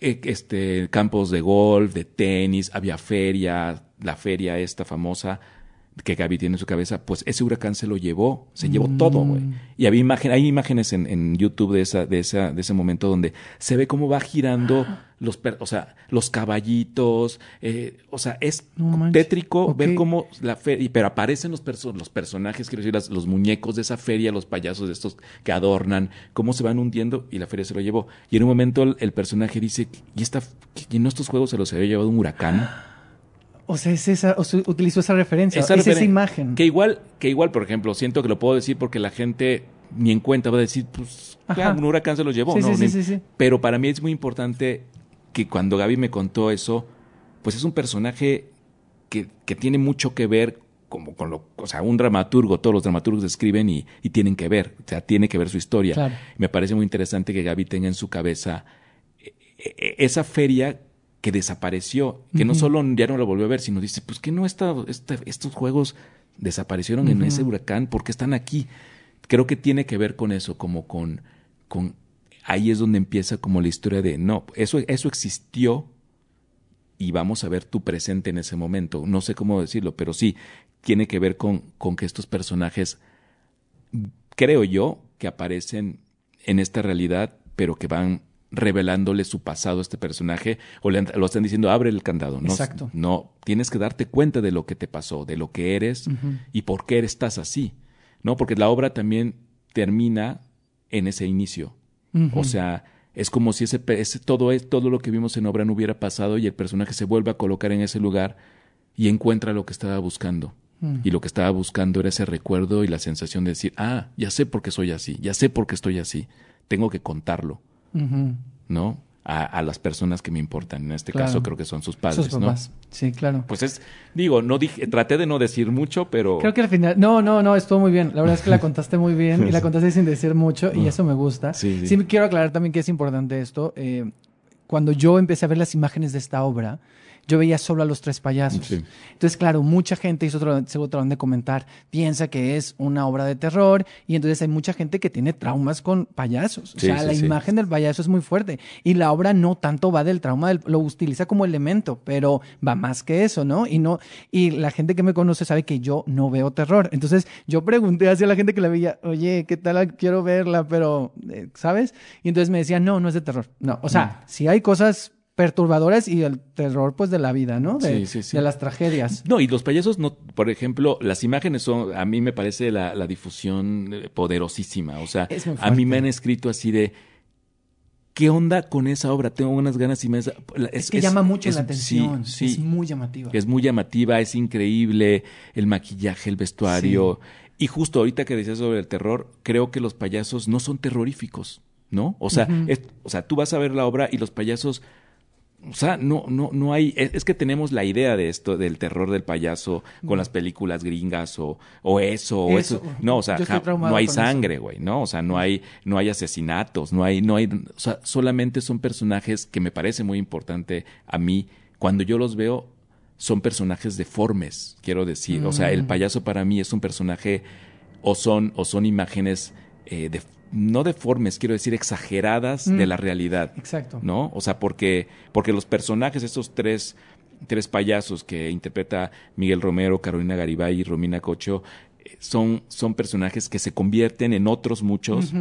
eh, este, campos de golf, de tenis, había feria, la feria esta famosa que Gaby tiene en su cabeza, pues ese huracán se lo llevó, se llevó todo, güey. Y había imagen, hay imágenes en, en YouTube de esa, de esa, de ese momento donde se ve cómo va girando los, per- o sea, los caballitos, eh, o sea, es No tétrico ver cómo la feria, pero aparecen los, perso- los personajes, quiero decir, las- los muñecos de esa feria, los payasos de estos que adornan, cómo se van hundiendo y la feria se lo llevó. Y en un momento el, el personaje dice, ¿y, esta, y no estos juegos se los había llevado un huracán? O sea, es esa, o sea, utilizó esa referencia, Esa es esa imagen. Que igual, que igual, por ejemplo, siento que lo puedo decir porque la gente ni en cuenta va a decir, pues, claro, un huracán se los llevó, Sí, ¿no? sí, sí, sí. Pero para mí es muy importante que cuando Gaby me contó eso, pues es un personaje que, que tiene mucho que ver como con lo, o sea, un dramaturgo, todos los dramaturgos escriben y, y tienen que ver, o sea, tiene que ver su historia. Claro. Me parece muy interesante que Gaby tenga en su cabeza eh, eh, esa feria que desapareció, que no solo ya no la volvió a ver, sino dice, pues que no esta, esta- estos juegos desaparecieron en ese huracán, porque están aquí? Creo que tiene que ver con eso, como con, con ahí es donde empieza como la historia de no, eso, eso existió y vamos a ver tu presente en ese momento. No sé cómo decirlo, pero sí, tiene que ver con, con que estos personajes, creo yo, que aparecen en esta realidad, pero que van revelándole su pasado a este personaje o le lo están diciendo abre el candado no Exacto. no tienes que darte cuenta de lo que te pasó de lo que eres y por qué estás así no porque la obra también termina en ese inicio o sea, es como si ese, ese- todo, es, todo lo que vimos en obra no hubiera pasado y el personaje se vuelve a colocar en ese lugar y encuentra lo que estaba buscando. Mm. Y lo que estaba buscando era ese recuerdo y la sensación de decir, ah, ya sé por qué soy así, ya sé por qué estoy así, tengo que contarlo, ¿no? A, a las personas que me importan. En este Claro. caso creo que son sus padres, Sus papás. Sí, claro. ¿no? Pues es, digo, no dije, traté de no decir mucho, pero... Creo que al final, no, no, no, estuvo muy bien. La verdad es que la contaste muy bien y la contaste sin decir mucho y eso me gusta. Sí, sí. quiero aclarar también que es importante esto. Eh, cuando yo empecé a ver las imágenes de esta obra, yo veía solo a los tres payasos. Sí. Entonces, claro, mucha gente, y eso otro- de comentar, piensa que es una obra de terror y entonces hay mucha gente que tiene traumas con payasos. O sea, sí, la imagen del payaso es muy fuerte y la obra no tanto va del trauma, del- lo utiliza como elemento, pero va más que eso, ¿no? Y no y la gente que me conoce sabe que yo no veo terror. Entonces, yo pregunté hacia la gente que la veía, "Oye, ¿qué tal? Quiero verla, pero eh, ¿sabes?" Y entonces me decían, "No, no es de terror." No, o sea, sí hay cosas perturbadoras y el terror pues de la vida, ¿no? De, Sí, sí, sí. de las tragedias. No, y los payasos, no, por ejemplo, las imágenes son, a mí me parece la, la difusión eh, poderosísima. O sea, a mí me han escrito así de, ¿qué onda con esa obra? Tengo unas ganas me... Es, que llama mucho es- la atención. Sí, Es muy llamativa. Es muy llamativa, es increíble, el maquillaje, el vestuario. Y justo ahorita que decías sobre el terror, creo que los payasos no son terroríficos, ¿no? O sea, es- o sea, tú vas a ver la obra y los payasos o sea, no, no, no hay. Es, es que tenemos la idea de esto, del terror del payaso con las películas gringas o, o eso, o Eso. eso. No, o sea, ja- no hay sangre, güey, ¿no? O sea, no hay, no hay asesinatos, no hay, no hay. O sea, solamente son personajes que me parece muy importante a mí. Cuando yo los veo, son personajes deformes, quiero decir. O sea, el Mm. payaso para mí es un personaje, o son, o son imágenes eh, de, no deformes, quiero decir, exageradas Mm. de la realidad. Exacto. ¿no? O sea, porque, porque los personajes, estos tres, tres payasos que interpreta Miguel Romero, Carolina Garibay y Romina Cocho, eh, son, son personajes que se convierten en otros muchos.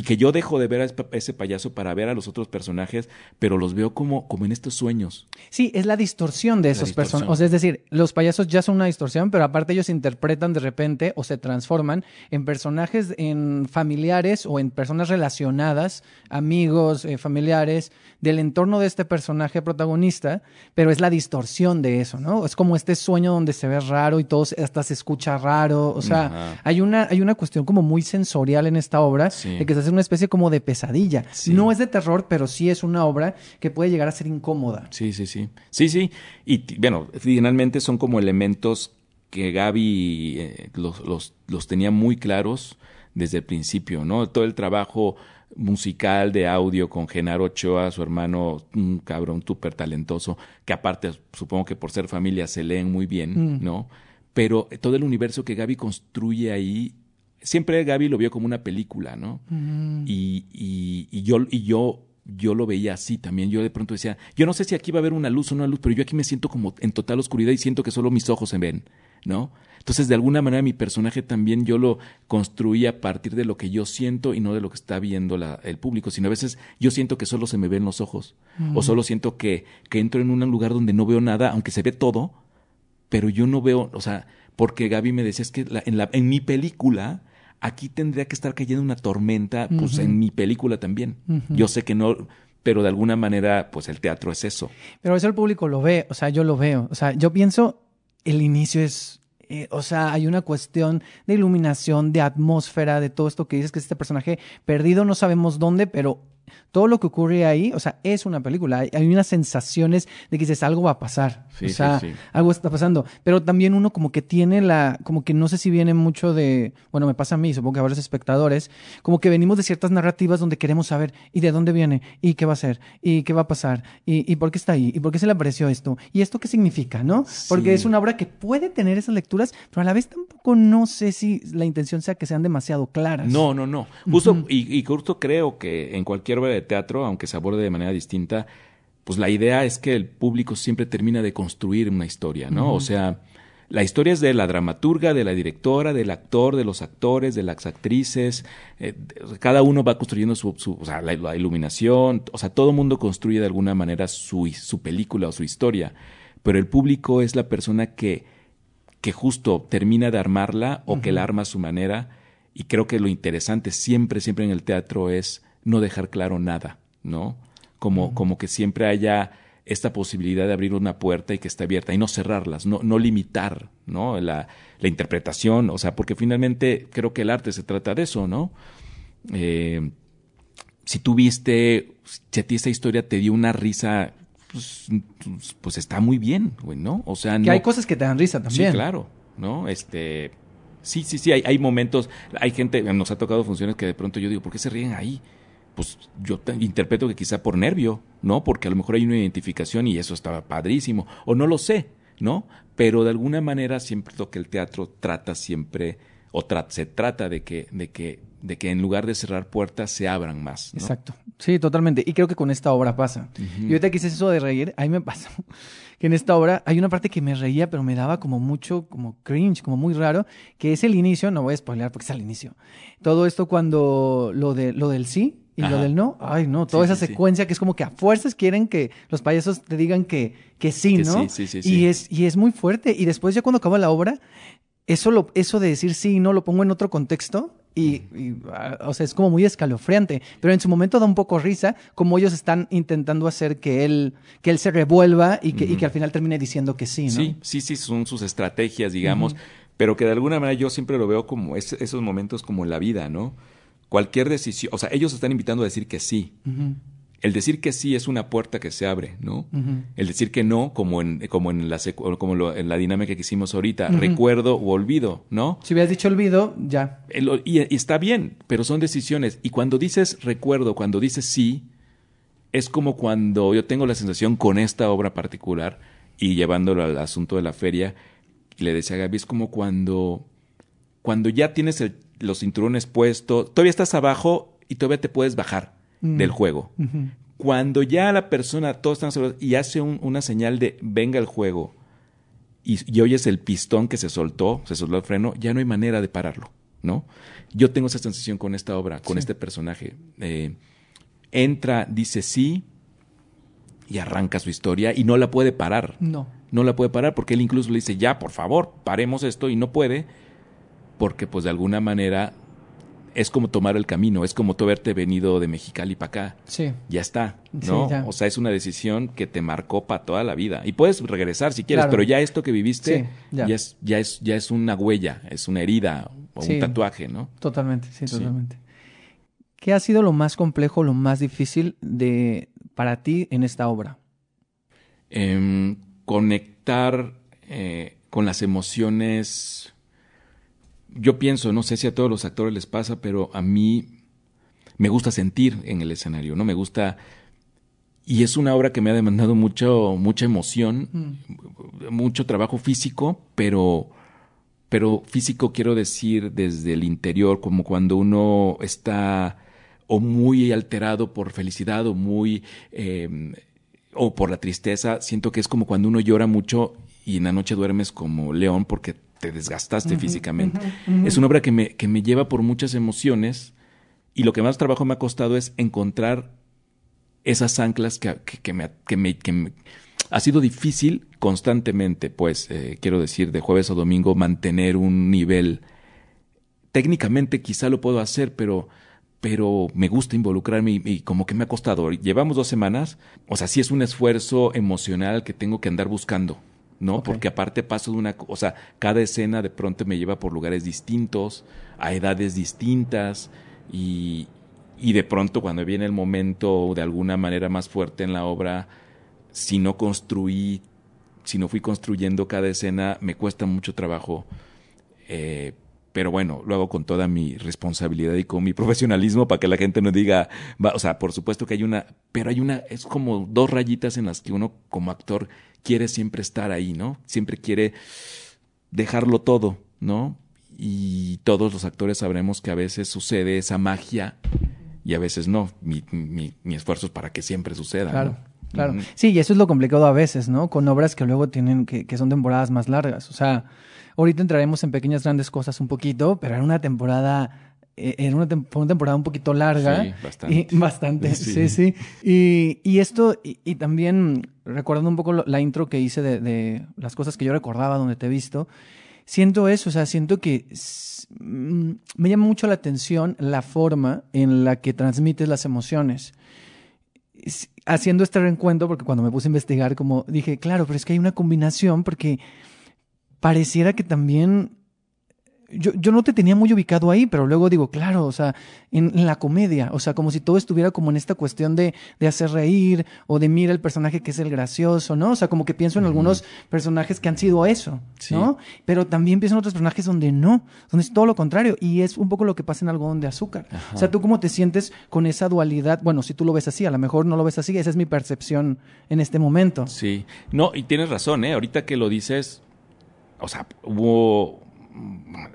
Y que yo dejo de ver a ese pa- ese payaso para ver a los otros personajes, pero los veo como, como en estos sueños. Sí, es la distorsión de esos personajes. O sea, es decir, los payasos ya son una distorsión, pero aparte ellos interpretan de repente o se transforman en personajes, en familiares o en personas relacionadas, amigos, eh, familiares, del entorno de este personaje protagonista, pero es la distorsión de eso, ¿no? Es como este sueño donde se ve raro y todo hasta se escucha raro. O sea, Ajá. hay una, hay una cuestión como muy sensorial en esta obra, Sí. de que se hace una especie como de pesadilla. Sí. No es de terror, pero sí es una obra que puede llegar a ser incómoda. Sí, sí, sí. Sí, sí. Y bueno, finalmente son como elementos que Gaby eh, los, los, los tenía muy claros desde el principio, ¿no? Todo el trabajo musical de audio con Genaro Ochoa, su hermano, un cabrón súper talentoso, que aparte supongo que por ser familia se leen muy bien, Mm. ¿no? Pero todo el universo que Gaby construye ahí, siempre Gaby lo vio como una película, ¿no? Y, y, y yo y yo yo lo veía así también. Yo de pronto decía yo no sé si aquí va a haber una luz o no una luz pero yo aquí me siento como en total oscuridad y siento que solo mis ojos se ven no entonces de alguna manera mi personaje también yo lo construí a partir de lo que yo siento y no de lo que está viendo la- el público sino a veces yo siento que solo se me ven los ojos o solo siento que que entro en un lugar donde no veo nada aunque se ve todo pero yo no veo, o sea, porque Gaby me decía, es que la- en, la, en mi película, aquí tendría que estar cayendo una tormenta, pues en mi película también. Yo sé que no, pero de alguna manera, pues el teatro es eso. Pero eso el público lo ve, o sea, yo lo veo. O sea, yo pienso, el inicio es, eh, o sea, hay una cuestión de iluminación, de atmósfera, de todo esto que dices que es este personaje perdido, no sabemos dónde, pero todo lo que ocurre ahí, o sea, es una película. Hay, hay unas sensaciones de que dices, algo va a pasar. Sí, o sea, sí. algo está pasando. Pero también uno como que tiene la, como que no sé si viene mucho de, bueno, me pasa a mí, supongo que a varios espectadores, como que venimos de ciertas narrativas donde queremos saber, ¿y de dónde viene? ¿Y qué va a ser? ¿Y qué va a pasar? ¿Y, y por qué está ahí? ¿Y por qué se le apareció esto? ¿Y esto qué significa? ¿no? Porque es una obra que puede tener esas lecturas, pero a la vez tampoco no sé si la intención sea que sean demasiado claras. No, no, no. Justo, y, y justo creo que en cualquier obra de teatro, aunque se aborde de manera distinta, pues la idea es que el público siempre termina de construir una historia, ¿no? O sea, la historia es de la dramaturga, de la directora, del actor, de los actores, de las actrices. eh, cada uno va construyendo su, su- o sea, la, la iluminación. O sea, todo mundo construye de alguna manera su, su película o su historia. Pero el público es la persona que, que justo termina de armarla o que la arma a su manera. Y creo que lo interesante siempre, siempre en el teatro es no dejar claro nada, ¿no? Como, como que siempre haya esta posibilidad de abrir una puerta y que esté abierta y no cerrarlas, no, no limitar, ¿no? La, la interpretación, o sea, porque finalmente creo que el arte se trata de eso, ¿no? Eh, si tú viste, si a ti esta historia te dio una risa, pues, pues está muy bien, güey, ¿no? O sea, Que no, hay cosas que te dan risa también. Sí, claro, ¿no? Este, sí, sí, sí, hay, hay momentos, hay gente, nos ha tocado funciones que de pronto yo digo, ¿por qué se ríen ahí? Pues yo te- interpreto que quizá por nervio, ¿no? Porque a lo mejor hay una identificación y eso estaba padrísimo, o no lo sé, ¿no? Pero de alguna manera siempre lo que el teatro trata siempre, o tra- se trata de que, de que, de que en lugar de cerrar puertas se abran más, ¿no? Exacto. Sí, totalmente. Y creo que con esta obra pasa. Y ahorita que hice eso de reír, ahí me pasó que en esta obra hay una parte que me reía, pero me daba como mucho, como cringe, como muy raro, que es el inicio, no voy a spoilear porque es al inicio. Todo esto cuando lo, de, lo del sí y lo del no, ay no, toda Sí, esa sí, sí. secuencia que es como que a fuerzas quieren que los payasos te digan que, que sí, Que ¿no? sí, sí, sí, y. Es, y es muy fuerte. Y después ya cuando acaba la obra, eso, lo, eso de decir sí y no lo pongo en otro contexto y, y, ah, o sea, es como muy escalofriante, pero en su momento da un poco risa como ellos están intentando hacer que él, que él se revuelva y que, y que al final termine diciendo que sí, ¿no? Sí, sí, sí, son sus estrategias, digamos, pero que de alguna manera yo siempre lo veo como es- esos momentos como en la vida, ¿no? Cualquier decisión, o sea, ellos están invitando a decir que sí. El decir que sí es una puerta que se abre, ¿no? El decir que no, como en, como en, la, como lo- en la dinámica que hicimos ahorita, recuerdo o olvido, ¿no? Si hubieras dicho olvido, ya. El- y, y está bien, pero son decisiones. Y cuando dices recuerdo, cuando dices sí, es como cuando yo tengo la sensación con esta obra particular y llevándolo al asunto de la feria, le decía a Gaby, es como cuando, cuando ya tienes el- los cinturones puestos, todavía estás abajo y todavía te puedes bajar Mm. del juego. Cuando ya la persona, todos están seguros, y hace un- una señal de venga el juego, y, y oyes el pistón que se soltó, se soltó el freno, ya no hay manera de pararlo, ¿no? Yo tengo esa sensación con esta obra, con este personaje. Eh, entra, dice sí, y arranca su historia, y no la puede parar. No. No la puede parar porque él incluso le dice, ya, por favor, paremos esto, y no puede, porque pues de alguna manera es como tomar el camino, es como tú haberte venido de Mexicali para acá Sí. ya está, Sí, ¿no? ya. O sea, es una decisión que te marcó para toda la vida. Y puedes regresar si quieres, Claro. pero ya esto que viviste Sí, ya. ya. es, ya es, ya es una huella, es una herida o Sí. un tatuaje, ¿no? Totalmente, sí, Sí. totalmente. ¿Qué ha sido lo más complejo, lo más difícil de para ti en esta obra? Em, conectar eh, con las emociones. Yo pienso, no sé si a todos los actores les pasa, pero a mí me gusta sentir en el escenario, ¿no? Me gusta. Y es una obra que me ha demandado mucho, mucha emoción, mucho trabajo físico, pero, pero físico quiero decir desde el interior, como cuando uno está o muy alterado por felicidad o muy eh, o por la tristeza, siento que es como cuando uno llora mucho y en la noche duermes como león porque te desgastaste físicamente. Es una obra que me, que me lleva por muchas emociones y lo que más trabajo me ha costado es encontrar esas anclas que, que, que me, que, me, que me- ha sido difícil constantemente, pues, eh, quiero decir, de jueves a domingo mantener un nivel. Técnicamente quizá lo puedo hacer, pero, pero me gusta involucrarme y, como que me ha costado. Llevamos dos semanas, o sea, sí es un esfuerzo emocional que tengo que andar buscando, ¿no? Porque aparte paso de una, o sea, cada escena de pronto me lleva por lugares distintos, a edades distintas y, y de pronto cuando viene el momento de alguna manera más fuerte en la obra, si no construí, si no fui construyendo cada escena, me cuesta mucho trabajo. Eh, pero bueno, lo hago con toda mi responsabilidad y con mi profesionalismo para que la gente no diga, o sea, por supuesto que hay una, pero hay una, es como dos rayitas en las que uno como actor quiere siempre estar ahí, ¿no? Siempre quiere dejarlo todo, ¿no? Y todos los actores sabremos que a veces sucede esa magia y a veces no. Mi, mi, mi esfuerzo es para que siempre suceda. Claro. Claro. Sí, y eso es lo complicado a veces, ¿no? Con obras que luego tienen, que, que son temporadas más largas. O sea, Ahorita entraremos en pequeñas grandes cosas un poquito, pero era una temporada eh, era una, temporada un poquito larga. Sí, bastante. Y, bastante, sí, sí. Y, y, esto, y, también recordando un poco la intro que hice de, de, las cosas que yo recordaba donde te he visto, siento eso, o sea, siento que mm, me llama mucho la atención la forma en la que transmites las emociones. Haciendo este reencuentro, porque cuando me puse a investigar, como dije, claro, pero es que hay una combinación, porque pareciera que también yo, yo, no te tenía muy ubicado ahí, pero luego digo, claro, o sea, en, la comedia, o sea, como si todo estuviera como en esta cuestión de, de, hacer reír o de mira el personaje que es el gracioso, ¿no? O sea, como que pienso en algunos personajes que han sido eso, ¿no? Pero también pienso en otros personajes donde no, donde es todo lo contrario y es un poco lo que pasa en algodón de azúcar. O sea, tú cómo te sientes con esa dualidad, bueno, si tú lo ves así, a lo mejor no lo ves así, esa es mi percepción en este momento. Sí, no, y tienes razón, ¿eh? Ahorita que lo dices o sea, hubo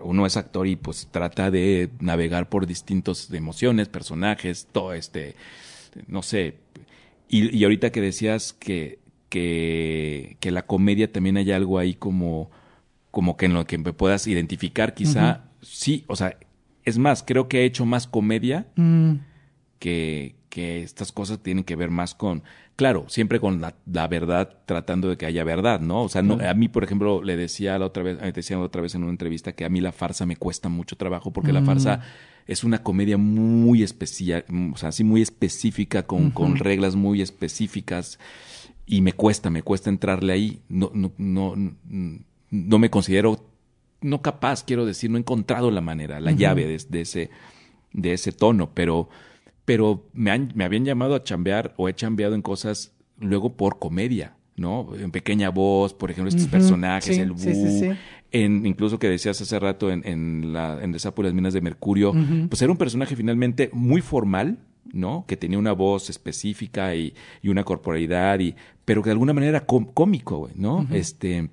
uno es actor y pues trata de navegar por distintas emociones, personajes, todo este, no sé. Y, y ahorita que decías que, que, que, la comedia también hay algo ahí como, como que en lo que me puedas identificar, quizá, sí, o sea, es más, creo que he hecho más comedia mm. que, que estas cosas tienen que ver más con Claro, siempre con la, verdad, tratando de que haya verdad, ¿no? O sea, no, a mí, por ejemplo, le decía la otra vez, decía la otra vez en una entrevista que a mí la farsa me cuesta mucho trabajo porque la farsa mm. es una comedia muy especial, o sea, así muy específica, con, con reglas muy específicas y me cuesta, me cuesta entrarle ahí. No, no, no, no me considero, no capaz, quiero decir, no he encontrado la manera, la llave de, de, ese, de ese tono, pero pero me, han, me habían llamado a chambear o he chambeado en cosas luego por comedia, ¿no? En pequeña voz, por ejemplo, estos personajes, el bu, en, incluso que decías hace rato en, en, la, en las Minas de Mercurio, pues era un personaje finalmente muy formal, ¿no? Que tenía una voz específica y, y una corporalidad, y, pero que de alguna manera era cómico, ¿no? Este,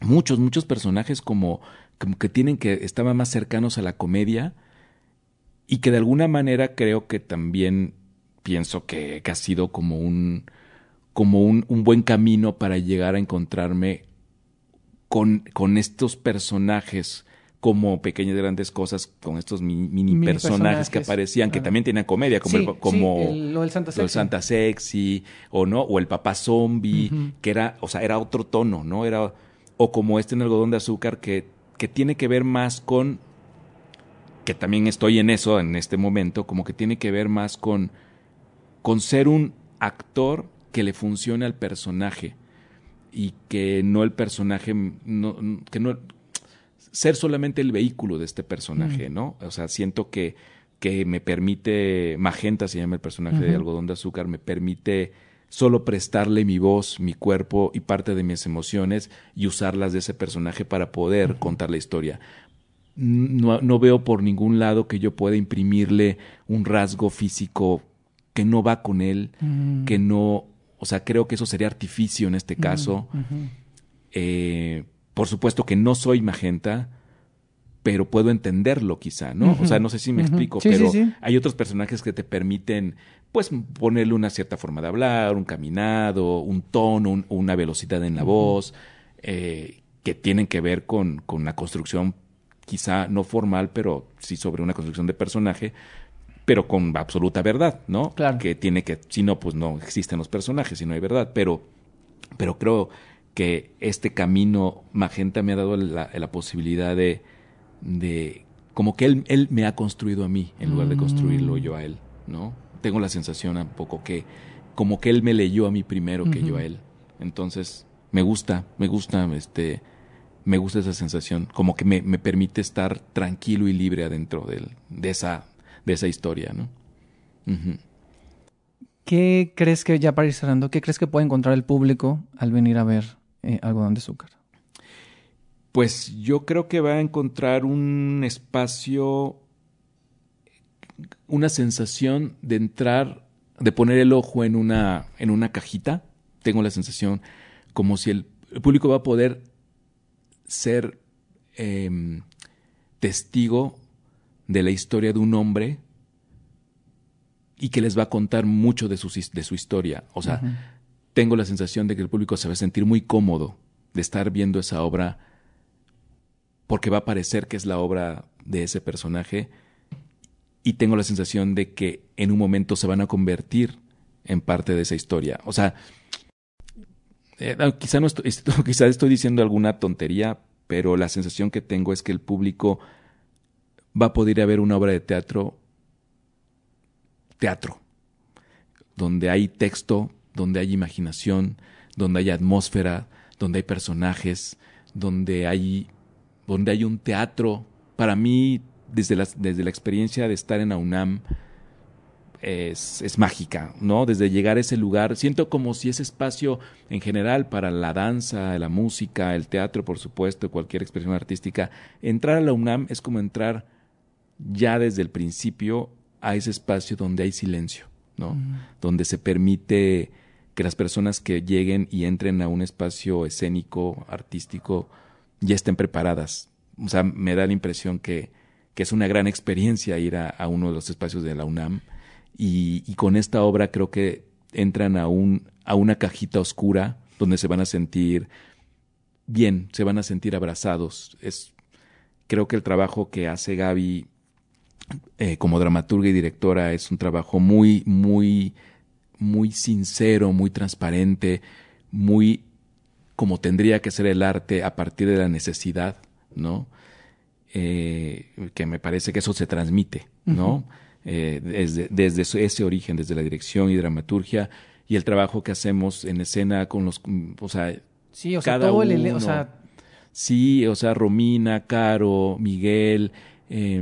muchos, muchos personajes como, como que tienen que, estaban más cercanos a la comedia, y que de alguna manera creo que también pienso que, ha sido como un como un, un, buen camino para llegar a encontrarme con, con estos personajes como pequeñas grandes cosas con estos mini, personajes, que aparecían que también tenían comedia como el, como lo del Santa Sexy. Santa Sexy o no o el papá zombie que era o sea era otro tono no era o como este en algodón de azúcar que que tiene que ver más con que también estoy en eso en este momento, como que tiene que ver más con, con ser un actor que le funcione al personaje y que no el personaje, no, que no, ser solamente el vehículo de este personaje, ¿no? O sea, siento que, que me permite, Magenta se llama el personaje de Algodón de Azúcar, me permite solo prestarle mi voz, mi cuerpo y parte de mis emociones y usarlas de ese personaje para poder contar la historia no, no, veo por ningún lado que yo pueda imprimirle un rasgo físico que no va con él, mm. que no, o sea, creo que eso sería artificio en este caso. Eh, por supuesto que no soy magenta, pero puedo entenderlo quizá, ¿no? O sea, no sé si me explico, pero hay otros personajes que te permiten, pues, ponerle una cierta forma de hablar, un caminado, un tono, una velocidad en la voz, eh, que tienen que ver con, con la construcción quizá no formal, pero sí sobre una construcción de personaje, pero con absoluta verdad, ¿no? Claro. Que tiene que, si no, pues no existen los personajes, si no hay verdad, pero, pero creo que este camino magenta me ha dado la, la posibilidad de, de como que él, él me ha construido a mí en lugar de construirlo Mm. yo a él, ¿no? Tengo la sensación un poco que como que él me leyó a mí primero que yo a él. Entonces, me gusta, me gusta, este, me gusta esa sensación, como que me, me permite estar tranquilo y libre adentro del- de, esa, de esa historia, ¿no? ¿Qué crees que, ya para ir cerrando, qué crees que puede encontrar el público al venir a ver eh, Algodón de Azúcar? Pues yo creo que va a encontrar un espacio, una sensación de entrar, de poner el ojo en una, en una cajita. Tengo la sensación como si el, el público va a poder ser em, testigo de la historia de un hombre y que les va a contar mucho de su, de su historia. O sea, tengo la sensación de que el público se va a sentir muy cómodo de estar viendo esa obra porque va a parecer que es la obra de ese personaje y tengo la sensación de que en un momento se van a convertir en parte de esa historia. O sea, eh, quizá, no estoy, esto- quizá estoy diciendo alguna tontería, pero la sensación que tengo es que el público va a poder ver una obra de teatro, teatro, donde hay texto, donde hay imaginación, donde hay atmósfera, donde hay personajes, donde hay, donde hay un teatro. Para mí, desde la, desde la experiencia de estar en la UNAM, es, es mágica, ¿no? Desde llegar a ese lugar, siento como si ese espacio en general para la danza, la música, el teatro, por supuesto, cualquier expresión artística, entrar a la UNAM es como entrar ya desde el principio a ese espacio donde hay silencio, ¿no? Donde se permite que las personas que lleguen y entren a un espacio escénico, artístico, ya estén preparadas. O sea, me da la impresión que, que es una gran experiencia ir a, a uno de los espacios de la UNAM y, con esta obra creo que entran a, un, a una cajita oscura donde se van a sentir bien, se van a sentir abrazados. Es, creo que el trabajo que hace Gaby eh, como dramaturga y directora es un trabajo muy, muy, muy sincero, muy transparente, muy como tendría que ser el arte a partir de la necesidad, ¿no? Eh, que me parece que eso se transmite, ¿no? Eh, desde, desde ese origen, desde la dirección y dramaturgia y el trabajo que hacemos en escena con los, mm, o sea, Sí, o sea, Cada todo el... ele- O uno. sea, Sí, o sea, Romina, Caro, Miguel, eh,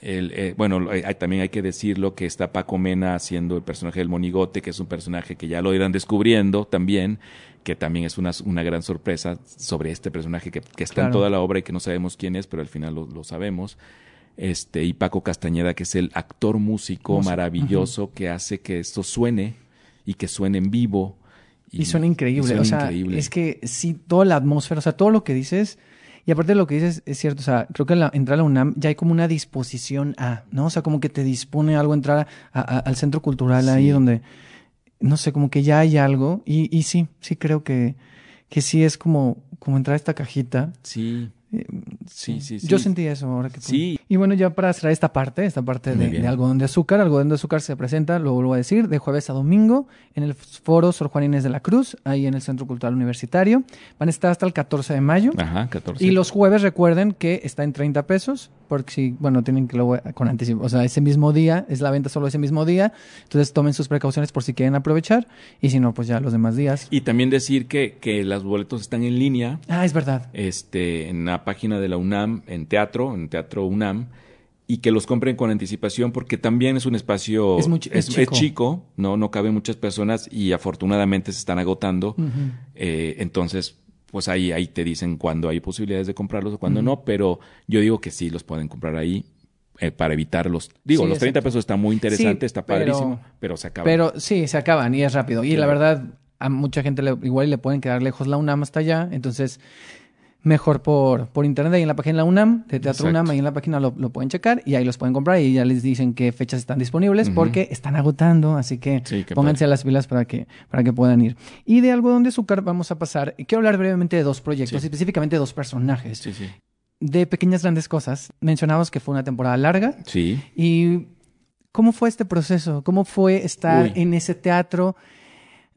el, eh, bueno, eh, también hay que decirlo que está Paco Mena haciendo el personaje del monigote, que es un personaje que ya lo irán descubriendo también, que también es una, una gran sorpresa sobre este personaje que, que está en toda la obra y que no sabemos quién es, pero al final lo, lo sabemos. Este, y Paco Castañeda, que es el actor músico maravilloso que hace que esto suene y que suene en vivo. Y suena increíble. suena o sea, increíble. es que sí, toda la atmósfera, o sea, todo lo que dices, y aparte de lo que dices, es cierto, o sea, creo que al la, entrar a la UNAM ya hay como una disposición a, ¿no? O sea, como que te dispone algo entrar a- a- al centro cultural ahí Sí. donde, no sé, como que ya hay algo. Y, y sí, sí creo que, que sí es como, como entrar a esta cajita. Sí, Eh, sí, sí, sí. Yo sentí eso ahora que. Sí. Y bueno, ya para cerrar esta parte, esta parte de algodón de azúcar, algodón de azúcar se presenta, lo vuelvo a decir, de jueves a domingo en el foro Sor Juan Inés de la Cruz, ahí en el Centro Cultural Universitario. Van a estar hasta el 14 de mayo. Ajá, 14. Y los jueves recuerden que está en 30 pesos, porque si, bueno, tienen que lo con anticipo, o sea, ese mismo día, es la venta solo ese mismo día, entonces tomen sus precauciones por si quieren aprovechar, y si no, pues ya los demás días. Y también decir que, que los boletos están en línea Ah, es verdad. este, en la página de la UNAM, en teatro, en Teatro UNAM, y que los compren con anticipación porque también es un espacio... Es muy es chico. chico, ¿no? No caben muchas personas y afortunadamente se están agotando. Eh, entonces, pues ahí, ahí te dicen cuándo hay posibilidades de comprarlos o cuándo no, pero yo digo que sí los pueden comprar ahí eh, para evitar los... Digo, Sí, los 30 exacto. pesos está muy interesante, Sí, está padrísimo, pero se acaba. Pero sí, se acaban y es rápido. Y Sí. la verdad, a mucha gente le- igual le pueden quedar lejos la UNAM hasta allá. Entonces, mejor por, por internet ahí en la página de la UNAM, de Teatro Exacto. UNAM, ahí en la página lo, lo pueden checar y ahí los pueden comprar y ya les dicen qué fechas están disponibles porque están agotando. Así que Sí, pónganse a las pilas para que, para que puedan ir. Y de algodón de azúcar vamos a pasar. Quiero hablar brevemente de dos proyectos, Sí. específicamente de dos personajes. Sí, sí. De pequeñas grandes cosas. Mencionamos que fue una temporada larga. Sí. ¿Y cómo fue este proceso? ¿Cómo fue estar Uy. en ese teatro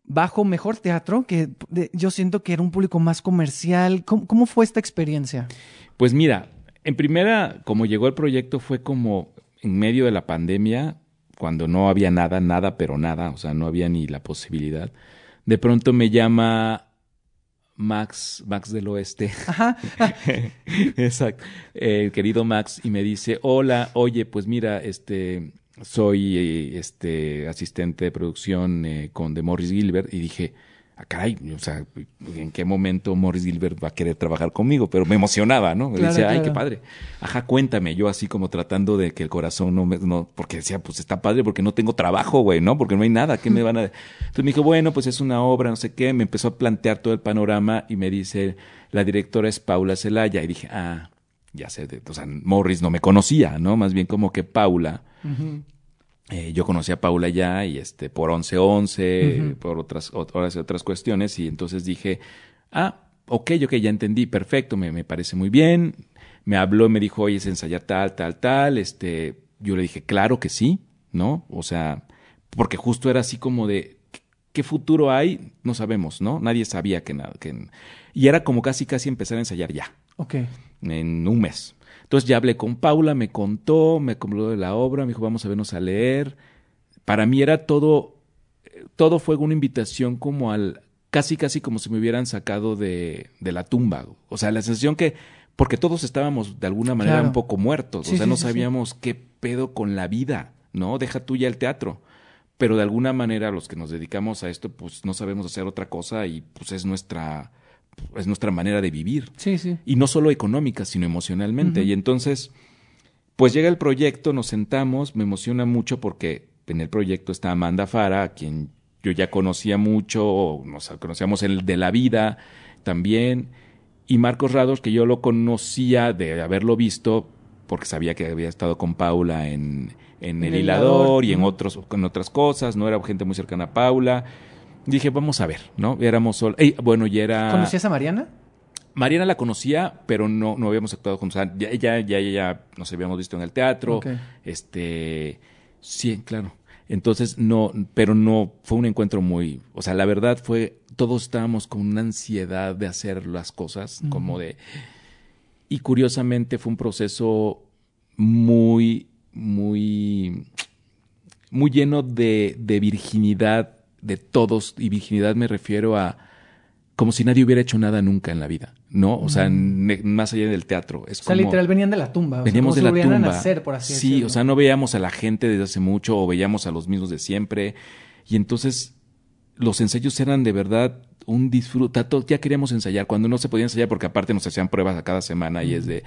bajo mejor teatro? Que yo siento que era un público más comercial. ¿Cómo, cómo fue esta experiencia? Pues mira, En primera, como llegó el proyecto, fue como en medio de la pandemia, cuando no había nada, nada, pero nada, o sea, no había ni la posibilidad. De pronto me llama Max, Max del Oeste. Ajá. Exacto. El querido Max, y me dice, hola, oye, pues mira, este, soy eh, este asistente de producción eh, con de Morris Gilbert, y dije, ah, caray, o sea, ¿en qué momento Morris Gilbert va a querer trabajar conmigo? Pero me emocionaba, ¿no? Me Claro, decía, ay, claro. qué padre. Ajá, cuéntame, yo así como tratando de que el corazón no me, no, porque decía, pues está padre porque no tengo trabajo, güey, ¿no? Porque no hay nada, ¿qué me van a...? Entonces me dijo, bueno, pues es una obra, no sé qué, me empezó a plantear todo el panorama y me dice, la directora es Paula Celaya, y dije, ah, ya sé, de- o sea, Morris no me conocía, ¿no? Más bien como que Paula... Eh, yo conocí a Paula ya y este por 11-11, Ujú. por otras, otras, otras cuestiones y entonces dije, ah, ok, ok, ya entendí, perfecto, me, me parece muy bien. Me habló y me dijo, oye, es ensayar tal, tal, tal. Este, yo le dije, claro que sí, ¿no? O sea, porque justo era así como de, ¿qué futuro hay? No sabemos, ¿no? Nadie sabía que nada. Que... Y era como casi, casi empezar a ensayar ya Ok. En un mes. Entonces ya hablé con Paula, me contó, me habló de la obra, me dijo, vamos a vernos a leer. Para mí era todo, todo fue una invitación como al, casi, casi como si me hubieran sacado de, de la tumba. O sea, la sensación que, porque todos estábamos de alguna manera Claro. un poco muertos, Sí, o sea, sí, no sí. sabíamos qué pedo con la vida, ¿no? Deja tú ya el teatro. Pero de alguna manera los que nos dedicamos a esto, pues no sabemos hacer otra cosa y pues es nuestra, es nuestra manera de vivir Sí, sí. y no solo económica, sino emocionalmente. Y entonces, pues llega el proyecto, nos sentamos, me emociona mucho porque en el proyecto está Amanda Fara, a quien yo ya conocía mucho, nos conocíamos el de la vida también, y Marcos Rados, que yo lo conocía de haberlo visto, porque sabía que había estado con Paula en, en El El Hilador Hilador, y en, otros, con otras cosas, no era gente muy cercana a Paula. Dije, vamos a ver, ¿no? Éramos solo. Bueno, y era. ¿Conocías a Mariana? Mariana la conocía, pero no, no habíamos actuado juntos. Ya, ya, ya, ya nos habíamos visto en el teatro. Ok. Este, sí, claro. Entonces, no, pero no, fue un encuentro muy, o sea, la verdad fue, todos estábamos con una ansiedad de hacer las cosas, como de, y curiosamente fue un proceso muy, muy, muy lleno de, de virginidad de todos, y virginidad me refiero a como si nadie hubiera hecho nada nunca en la vida, ¿no? O sea, más allá del teatro. Es O sea, como, literal venían de la tumba. o sea, Veníamos como de si la tumba. a nacer, por así sí, decirlo. o sea, no veíamos a la gente desde hace mucho o veíamos a los mismos de siempre. Y entonces los ensayos eran de verdad un disfrute. To- Ya queríamos ensayar cuando no se podía ensayar porque aparte nos hacían pruebas a cada semana y es de...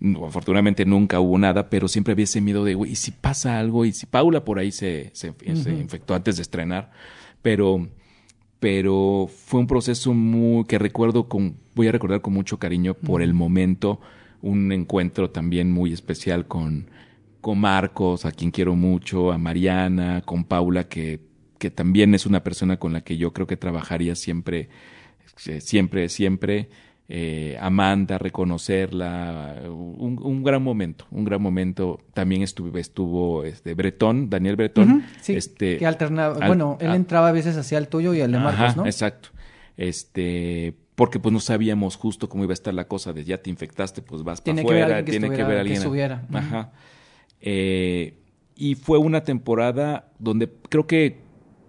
no, afortunadamente nunca hubo nada, pero siempre había ese miedo de, güey, ¿y si pasa algo? Y si Paula por ahí se, se, infectó antes de estrenar. Pero pero fue un proceso muy que recuerdo con voy a recordar con mucho cariño por el momento un encuentro también muy especial con con Marcos a quien quiero mucho a Mariana con Paula que que también es una persona con la que yo creo que trabajaría siempre eh, siempre siempre eh, Amanda reconocerla un, un gran momento un gran momento también estuvo estuvo este Bretón Daniel Bretón sí, este que alternaba. al- bueno, él a- entraba a veces hacia el tuyo y el de Marcos, Ajá, ¿no? Exacto. Este, porque pues no sabíamos justo cómo iba a estar la cosa de ya te infectaste, pues vas para Tiene que ver afuera, alguien que tiene que estuviera- ver que alguien. subiera. Ujú. Ajá. Eh, y fue una temporada donde creo que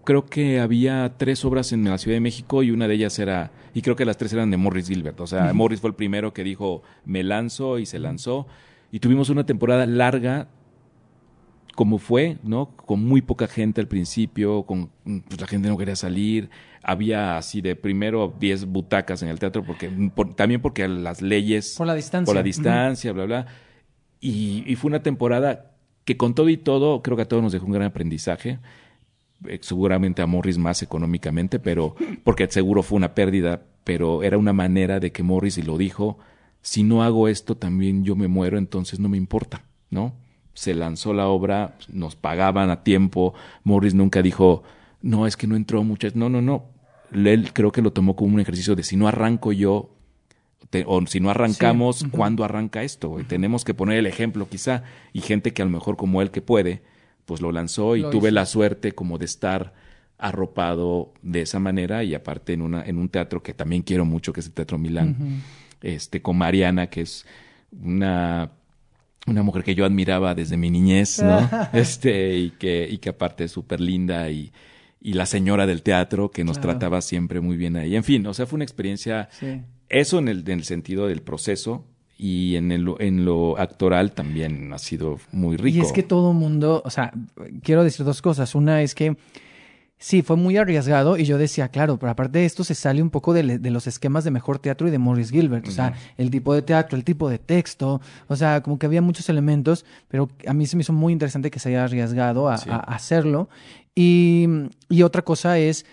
creo que había tres obras en la Ciudad de México y una de ellas era y creo que las tres eran de Morris Gilbert, o sea, Morris fue el primero que dijo me lanzo y se lanzó y tuvimos una temporada larga como fue, ¿no? Con muy poca gente al principio, con pues, la gente no quería salir, había así de primero 10 butacas en el teatro porque por- también porque las leyes Por la distancia. por la distancia, bla bla. Y, y fue una temporada que con todo y todo creo que a todos nos dejó un gran aprendizaje. Eh, seguramente a Morris más económicamente, pero porque seguro fue una pérdida, pero era una manera de que Morris y lo dijo, si no hago esto también yo me muero, entonces no me importa, ¿no? Se lanzó la obra, nos pagaban a tiempo, Morris nunca dijo, no, es que no entró muchas, no, no, no. Él creo que lo tomó como un ejercicio de si no arranco yo, te- o si no arrancamos, Sí. ¿cuándo arranca esto? güey? Tenemos que poner el ejemplo quizá, y gente que a lo mejor como él que puede, pues lo lanzó y Lo tuve hizo. la suerte como de estar arropado de esa manera y aparte en una en un teatro que también quiero mucho que es el Teatro Milán este con Mariana que es una una mujer que yo admiraba desde mi niñez, ¿no? este, y que, y que aparte es súper linda y, y la señora del teatro que nos Claro. trataba siempre muy bien ahí. En fin, o sea, fue una experiencia, Sí. eso en el, en el sentido del proceso y en, el, en lo actoral también ha sido muy rico. Y es que todo mundo, o sea, quiero decir dos cosas. Una es que sí, fue muy arriesgado y yo decía, claro, pero aparte de esto se sale un poco de, de los esquemas de mejor teatro y de Morris Gilbert. O sea, el tipo de teatro, el tipo de texto, o sea, como que había muchos elementos, pero a mí se me hizo muy interesante que se haya arriesgado a, Sí. a hacerlo. Y, y otra cosa es,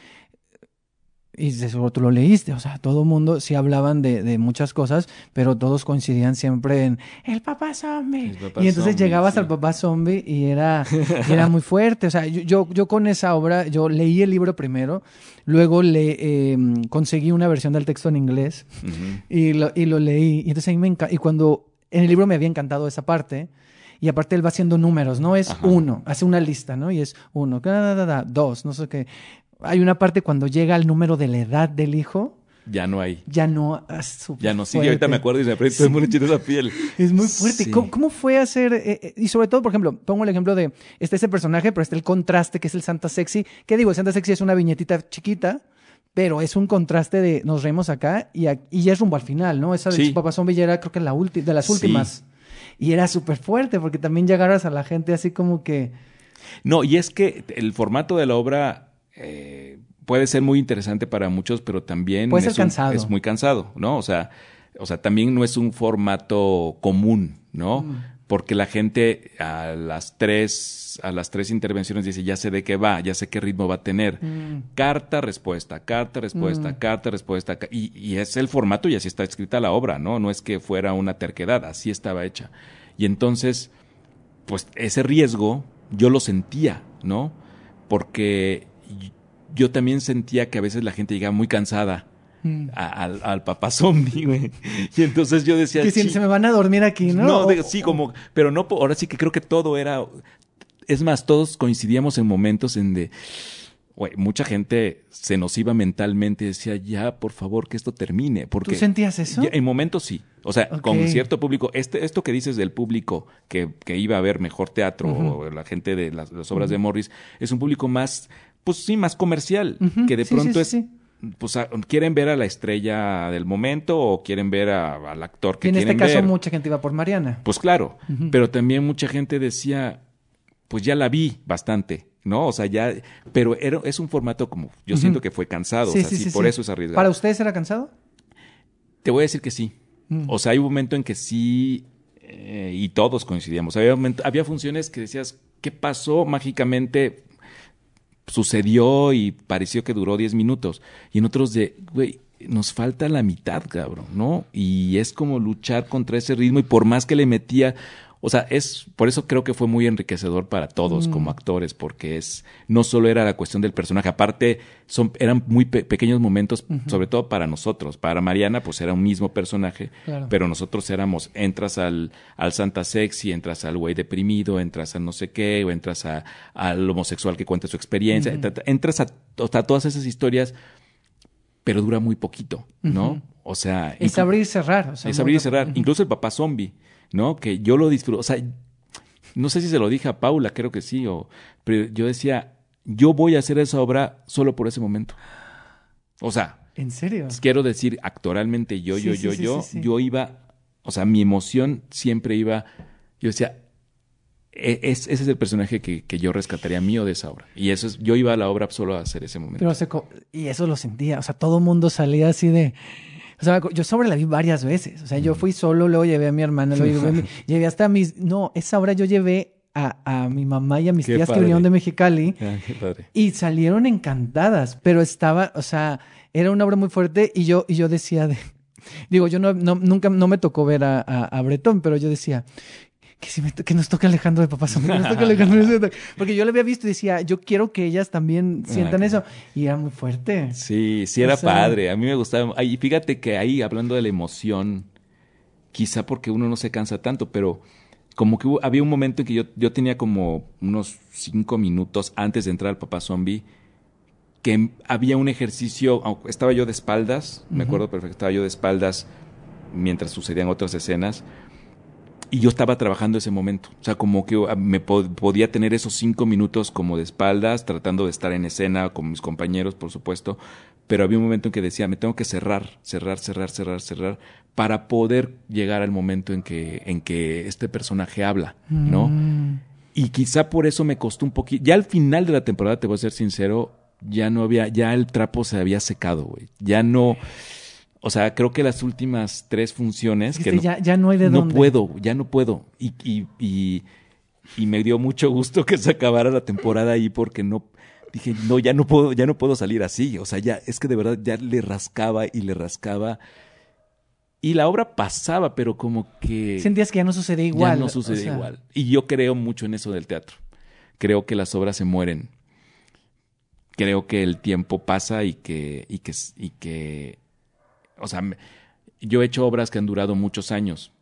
y de seguro tú lo leíste, o sea, todo el mundo sí hablaban de, de muchas cosas, pero todos coincidían siempre en el papá zombie. El papá y entonces zombie, llegabas sí. al papá zombie y era, y era muy fuerte. O sea, yo, yo, yo con esa obra, yo leí el libro primero, luego le eh, conseguí una versión del texto en inglés Ujú. y lo, y lo leí. Y entonces a mí me encanta. Y cuando en el libro me había encantado esa parte. Y aparte él va haciendo números, no es Ajá. uno, hace una lista, ¿no? Y es uno, da, da, da, dos, no sé qué. Hay una parte cuando llega al número de la edad del hijo, Ya no hay. ya no. ah, Ya no, sí, fuerte. ahorita me acuerdo y me prende todo chino esa piel. Es muy fuerte. Sí. ¿Cómo, cómo fue hacer? eh, eh, y sobre todo, por ejemplo, pongo el ejemplo de está ese personaje, pero está el contraste que es el Santa Sexy. ¿Qué digo? El Santa Sexy es una viñetita chiquita, pero es un contraste de nos reímos acá y, a- y ya es rumbo al final, ¿no? Esa de Sí. su papá zombie ya era, creo que la ulti- de las Sí. últimas. Y era súper fuerte porque también llegaras a la gente así como que. No, y es que el formato de la obra eh, puede ser muy interesante para muchos, pero también Puede ser es, un- cansado. es muy cansado, ¿no? O sea, o sea, también no es un formato común, ¿no? Mm. Porque la gente a las tres, a las tres intervenciones dice, ya sé de qué va, ya sé qué ritmo va a tener. mm, Carta, respuesta, carta, respuesta, carta, respuesta. Y, y es el formato y así está escrita la obra, ¿no? No es que fuera una terquedad, así estaba hecha. Y entonces, pues ese riesgo yo lo sentía, ¿no? Porque yo también sentía que a veces la gente llegaba muy cansada mm. a- al, al papá zombie, güey. Y entonces yo decía... que si "Sí, se me van a dormir aquí, ¿no? no, de- sí, como, pero no, ahora sí que creo que todo era, es más, todos coincidíamos en momentos en de, güey, mucha gente se nos iba mentalmente, decía, ya, por favor, que esto termine, porque... ¿Tú sentías eso? Ya, en momentos sí, o sea, Ok. con cierto público, este, esto que dices del público que, que iba a ver mejor teatro, o la gente de las, las obras de Morris, es un público más, pues sí, más comercial, que de sí, pronto sí, es... Pues a- quieren ver a la estrella del momento o quieren ver a- al actor que Y en quieren este caso ver. mucha gente iba por Mariana. Pues claro, pero también mucha gente decía, pues ya la vi bastante, ¿no? O sea, ya, pero era, es un formato como, yo siento que fue cansado, Sí, o sea, sí, sí, sí, por eso es arriesgado. ¿Para ustedes era cansado? Te voy a decir que sí. Mm. O sea, hay un momento en que sí, eh, y todos coincidíamos. Había, había funciones que decías, ¿qué pasó mágicamente? Sucedió y pareció que duró 10 minutos. Y en otros de, güey, nos falta la mitad, cabrón, ¿no? Y es como luchar contra ese ritmo y por más que le metía, o sea, es, por eso creo que fue muy enriquecedor para todos Mm. como actores, porque es, no solo era la cuestión del personaje, aparte son, eran muy pe- pequeños momentos, sobre todo para nosotros. Para Mariana, pues era un mismo personaje, Claro. pero nosotros éramos, entras al, al Santa Sexy, entras al güey deprimido, entras a no sé qué, o entras a, al homosexual que cuenta su experiencia, entras a, sea, todas esas historias, pero dura muy poquito, ¿no? O sea, Es abrir y cerrar. o sea, es abrir y cerrar. Incluso el papá zombie, ¿no? Que yo lo disfruto. O sea, no sé si se lo dije a Paula, creo que sí, o, pero yo decía, yo voy a hacer esa obra solo por ese momento. O sea, ¿En serio? quiero decir, actoralmente yo, Sí, yo, sí, yo, sí, yo, yo iba, o sea, mi emoción siempre iba, yo decía, e- es, ese es el personaje que, que yo rescataría mío de esa obra. Y eso es, yo iba a la obra solo a hacer ese momento. Pero y eso lo sentía. O sea, todo el mundo salía así de. O sea, yo sobre la vi varias veces. O sea, yo fui solo, luego llevé a mi hermana, luego llevé, a mi- llevé hasta a mis. No, esa obra yo llevé a, a mi mamá y a mis Qué tías que padre. vinieron de Mexicali Ah, y salieron encantadas. Pero estaba, o sea, era una obra muy fuerte y yo, y yo decía de. Digo, yo no, no- nunca no me tocó ver a, a, a Bretón, pero yo decía. Que, si me to- que nos toque Alejandro de Papá Zombie, que nos toque Alejandro de Porque yo le había visto y decía, yo quiero que ellas también sientan Ah, eso. Y era muy fuerte. Sí, sí O era sea- padre. A mí me gustaba. Y fíjate que ahí, hablando de la emoción, quizá porque uno no se cansa tanto, pero como que hubo- había un momento en que yo, yo tenía como unos cinco minutos antes de entrar al Papá Zombie, que había un ejercicio, estaba yo de espaldas, me acuerdo perfecto, estaba yo de espaldas mientras sucedían otras escenas, y yo estaba trabajando ese momento. O sea, como que ah, me po- podía tener esos cinco minutos como de espaldas, tratando de estar en escena con mis compañeros, por supuesto. Pero había un momento en que decía, me tengo que cerrar, cerrar, cerrar, cerrar, cerrar, para poder llegar al momento en que, en que este personaje habla, ¿no? Mm. Y quizá por eso me costó un poquito. Ya al final de la temporada, te voy a ser sincero, ya no había, ya el trapo se había secado, güey. Ya no. O sea, creo que las últimas tres funciones que Dijiste, no, ya, ya no hay de no dónde. puedo, ya no puedo. Y, y, y, y me dio mucho gusto que se acabara la temporada ahí porque no dije, no, ya no puedo, ya no puedo salir así. O sea, ya, es que de verdad ya le rascaba y le rascaba. Y la obra pasaba, pero como que Sentías que ya no sucedía igual. ya no o sea, igual. Y yo creo mucho en eso del teatro. Creo que las obras se mueren. Creo que el tiempo pasa y que, y que, y que, o sea, yo he hecho obras que han durado muchos años,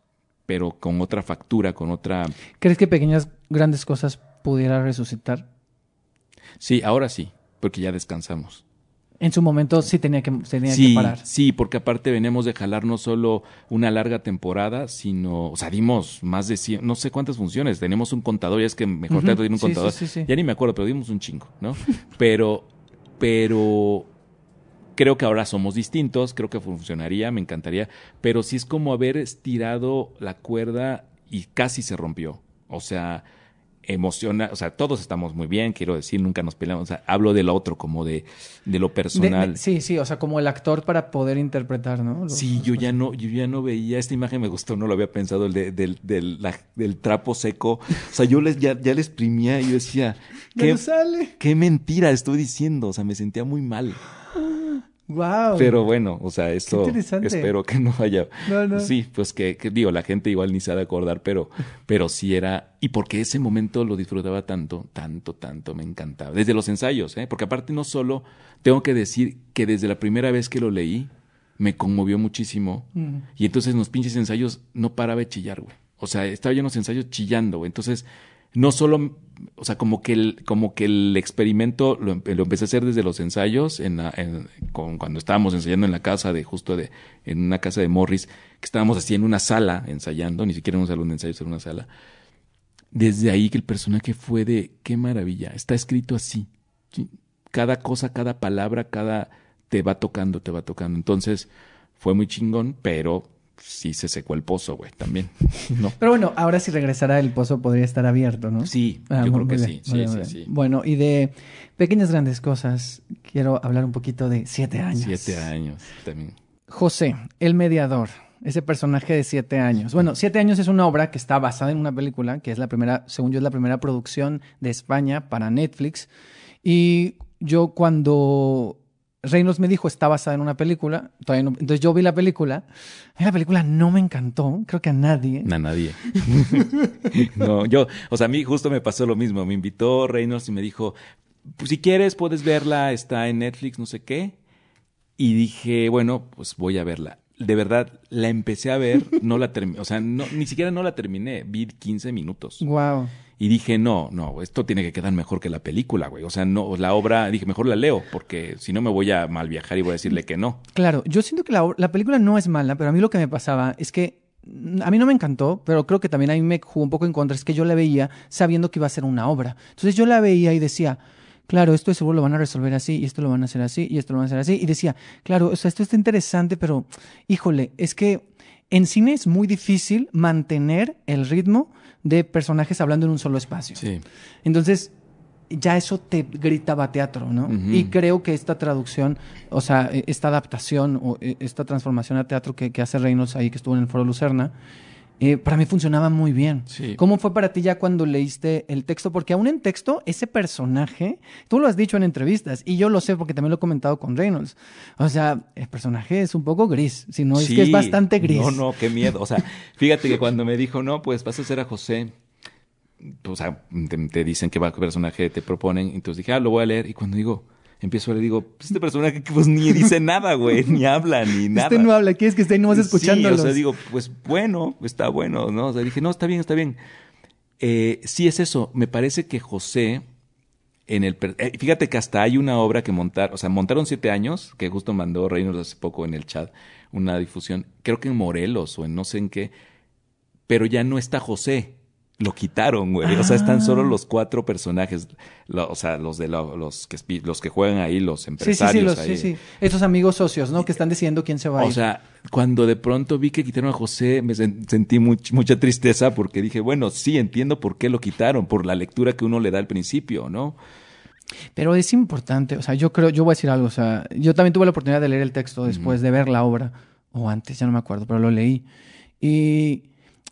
pero con otra factura, con otra, ¿Crees que pequeñas, grandes cosas pudiera resucitar? sí, ahora sí, porque ya descansamos. En su momento sí tenía que, tenía que Sí, parar. sí, porque aparte venimos de jalar no solo una larga temporada, sino, o sea, dimos más de 100, no sé cuántas funciones, tenemos un contador, ya es que mejor Ujú, teatro tiene un sí, sí, contador, sí, sí. ya ni me acuerdo, pero dimos un chingo, ¿no? pero, pero creo que ahora somos distintos, creo que funcionaría, me encantaría, pero sí es como haber estirado la cuerda y casi se rompió, o sea, emociona, o sea, todos estamos muy bien, quiero decir, nunca nos peleamos, o sea, hablo de lo otro, como de, de lo personal. de- sí, sí, o sea, como el actor para poder interpretar, ¿no? Los- Sí, los yo ya no, yo ya no veía esta imagen, me gustó, no lo había pensado, el de- del, del, la- del trapo seco. O sea, yo les, ya, ya le exprimía y yo decía, qué, no sale. qué mentira estoy diciendo. O sea, me sentía muy mal. Wow. Pero bueno, o sea, esto espero que no haya. No, no. Sí, pues que, que digo, la gente igual ni se ha de acordar, pero, pero sí era. Y porque ese momento lo disfrutaba tanto, tanto, tanto, me encantaba. Desde los ensayos, ¿eh? Porque aparte no solo, tengo que decir que desde la primera vez que lo leí, me conmovió muchísimo. Mm. Y entonces en los pinches ensayos no paraba de chillar, güey. O sea, estaba yo en los ensayos chillando, güey. Entonces, no solo, o sea, como que el, como que el experimento lo, em- empecé a hacer desde los ensayos, en, la- cuando estábamos ensayando en la casa de, justo de, en una casa de Morris, que estábamos así en una sala ensayando, ni siquiera en un salón de ensayos, en una sala. Desde ahí que el personaje fue de, qué maravilla, está escrito así. Sí, Cada cosa, cada palabra, cada, te va tocando, te va tocando. Entonces, fue muy chingón, pero sí se secó el pozo, güey, también. ¿No? Pero bueno, ahora si regresara el pozo podría estar abierto, ¿no? Sí, Ah, yo creo que sí, bien, sí, muy bien, sí, muy sí. bien. Bueno, y de pequeñas grandes cosas, quiero hablar un poquito de siete años. Siete años también. José, el mediador, ese personaje de siete años. Bueno, siete años es una obra que está basada en una película, que es la primera, según yo, es la primera producción de España para Netflix. Y yo cuando Reynolds me dijo está basada en una película, todavía no- entonces yo vi la película. A mí la película no me encantó, creo que a nadie. A nadie. no, yo, o sea, a mí justo me pasó lo mismo. Me invitó Reynolds y me dijo, pues si quieres puedes verla, está en Netflix, no sé qué. Y dije, bueno, pues voy a verla. De verdad, la empecé a ver, no la terminé, o sea, no, ni siquiera no la terminé, vi 15 minutos. Wow. Y dije, no, no, esto tiene que quedar mejor que la película, güey. O sea, no, la obra, dije, mejor la leo, porque si no me voy a mal viajar y voy a decirle que no. Claro, yo siento que la, la película no es mala, pero a mí lo que me pasaba es que mm, a mí no me encantó, pero creo que también a mí me jugó un poco en contra, es que yo la veía sabiendo que iba a ser una obra. Entonces yo la veía y decía, claro, esto seguro lo van a resolver así, y esto lo van a hacer así, y esto lo van a hacer así. Y decía, claro, o sea, esto está interesante, pero híjole, es que en cine es muy difícil mantener el ritmo de personajes hablando en un solo espacio. Sí. Entonces, ya eso te gritaba teatro, ¿no? Y creo que esta traducción, o sea, e- esta adaptación o e- esta transformación a teatro que, que hace Reynolds ahí, que estuvo en el Foro Lucerna, eh, para mí funcionaba muy bien. Sí. ¿Cómo fue para ti ya cuando leíste el texto? Porque aún en texto, ese personaje, tú lo has dicho en entrevistas, y yo lo sé porque también lo he comentado con Reynolds. O sea, el personaje es un poco gris, si no es que es bastante gris. No, no, qué miedo. O sea, fíjate que cuando me dijo, no, pues vas a ser a José, o sea, te, te dicen que va qué personaje te proponen, entonces dije, ah, lo voy a leer, y cuando digo, empiezo a leer, digo, pues este personaje que pues ni dice nada, güey, ni habla, ni nada. Este no habla, quieres que esté nomás escuchándolos. Sí, o sea, digo, pues bueno, está bueno, ¿no? O sea, dije, no, está bien, está bien. Eh, sí es eso, me parece que José, en el... eh, fíjate que hasta hay una obra que montar, o sea, montaron siete años, que justo mandó Reynolds hace poco en el chat, una difusión, creo que en Morelos o en no sé en qué, pero ya no está José. Lo quitaron, güey. O sea, están Ah. solo los cuatro personajes. Lo- o sea, los de lo- los que los que juegan ahí, los Sí, sí, empresarios. sí, los, ahí. sí, sí. Estos amigos socios, ¿no? Que están decidiendo quién se va a ir. O sea, cuando de pronto vi que quitaron a José, me sen- sentí much- mucha tristeza porque dije, bueno, sí, entiendo por qué lo quitaron, por la lectura que uno le da al principio, ¿no? Pero es importante, o sea, yo creo, yo voy a decir algo, o sea, yo también tuve la oportunidad de leer el texto después de ver la obra, o antes, ya no me acuerdo, pero lo leí. Y,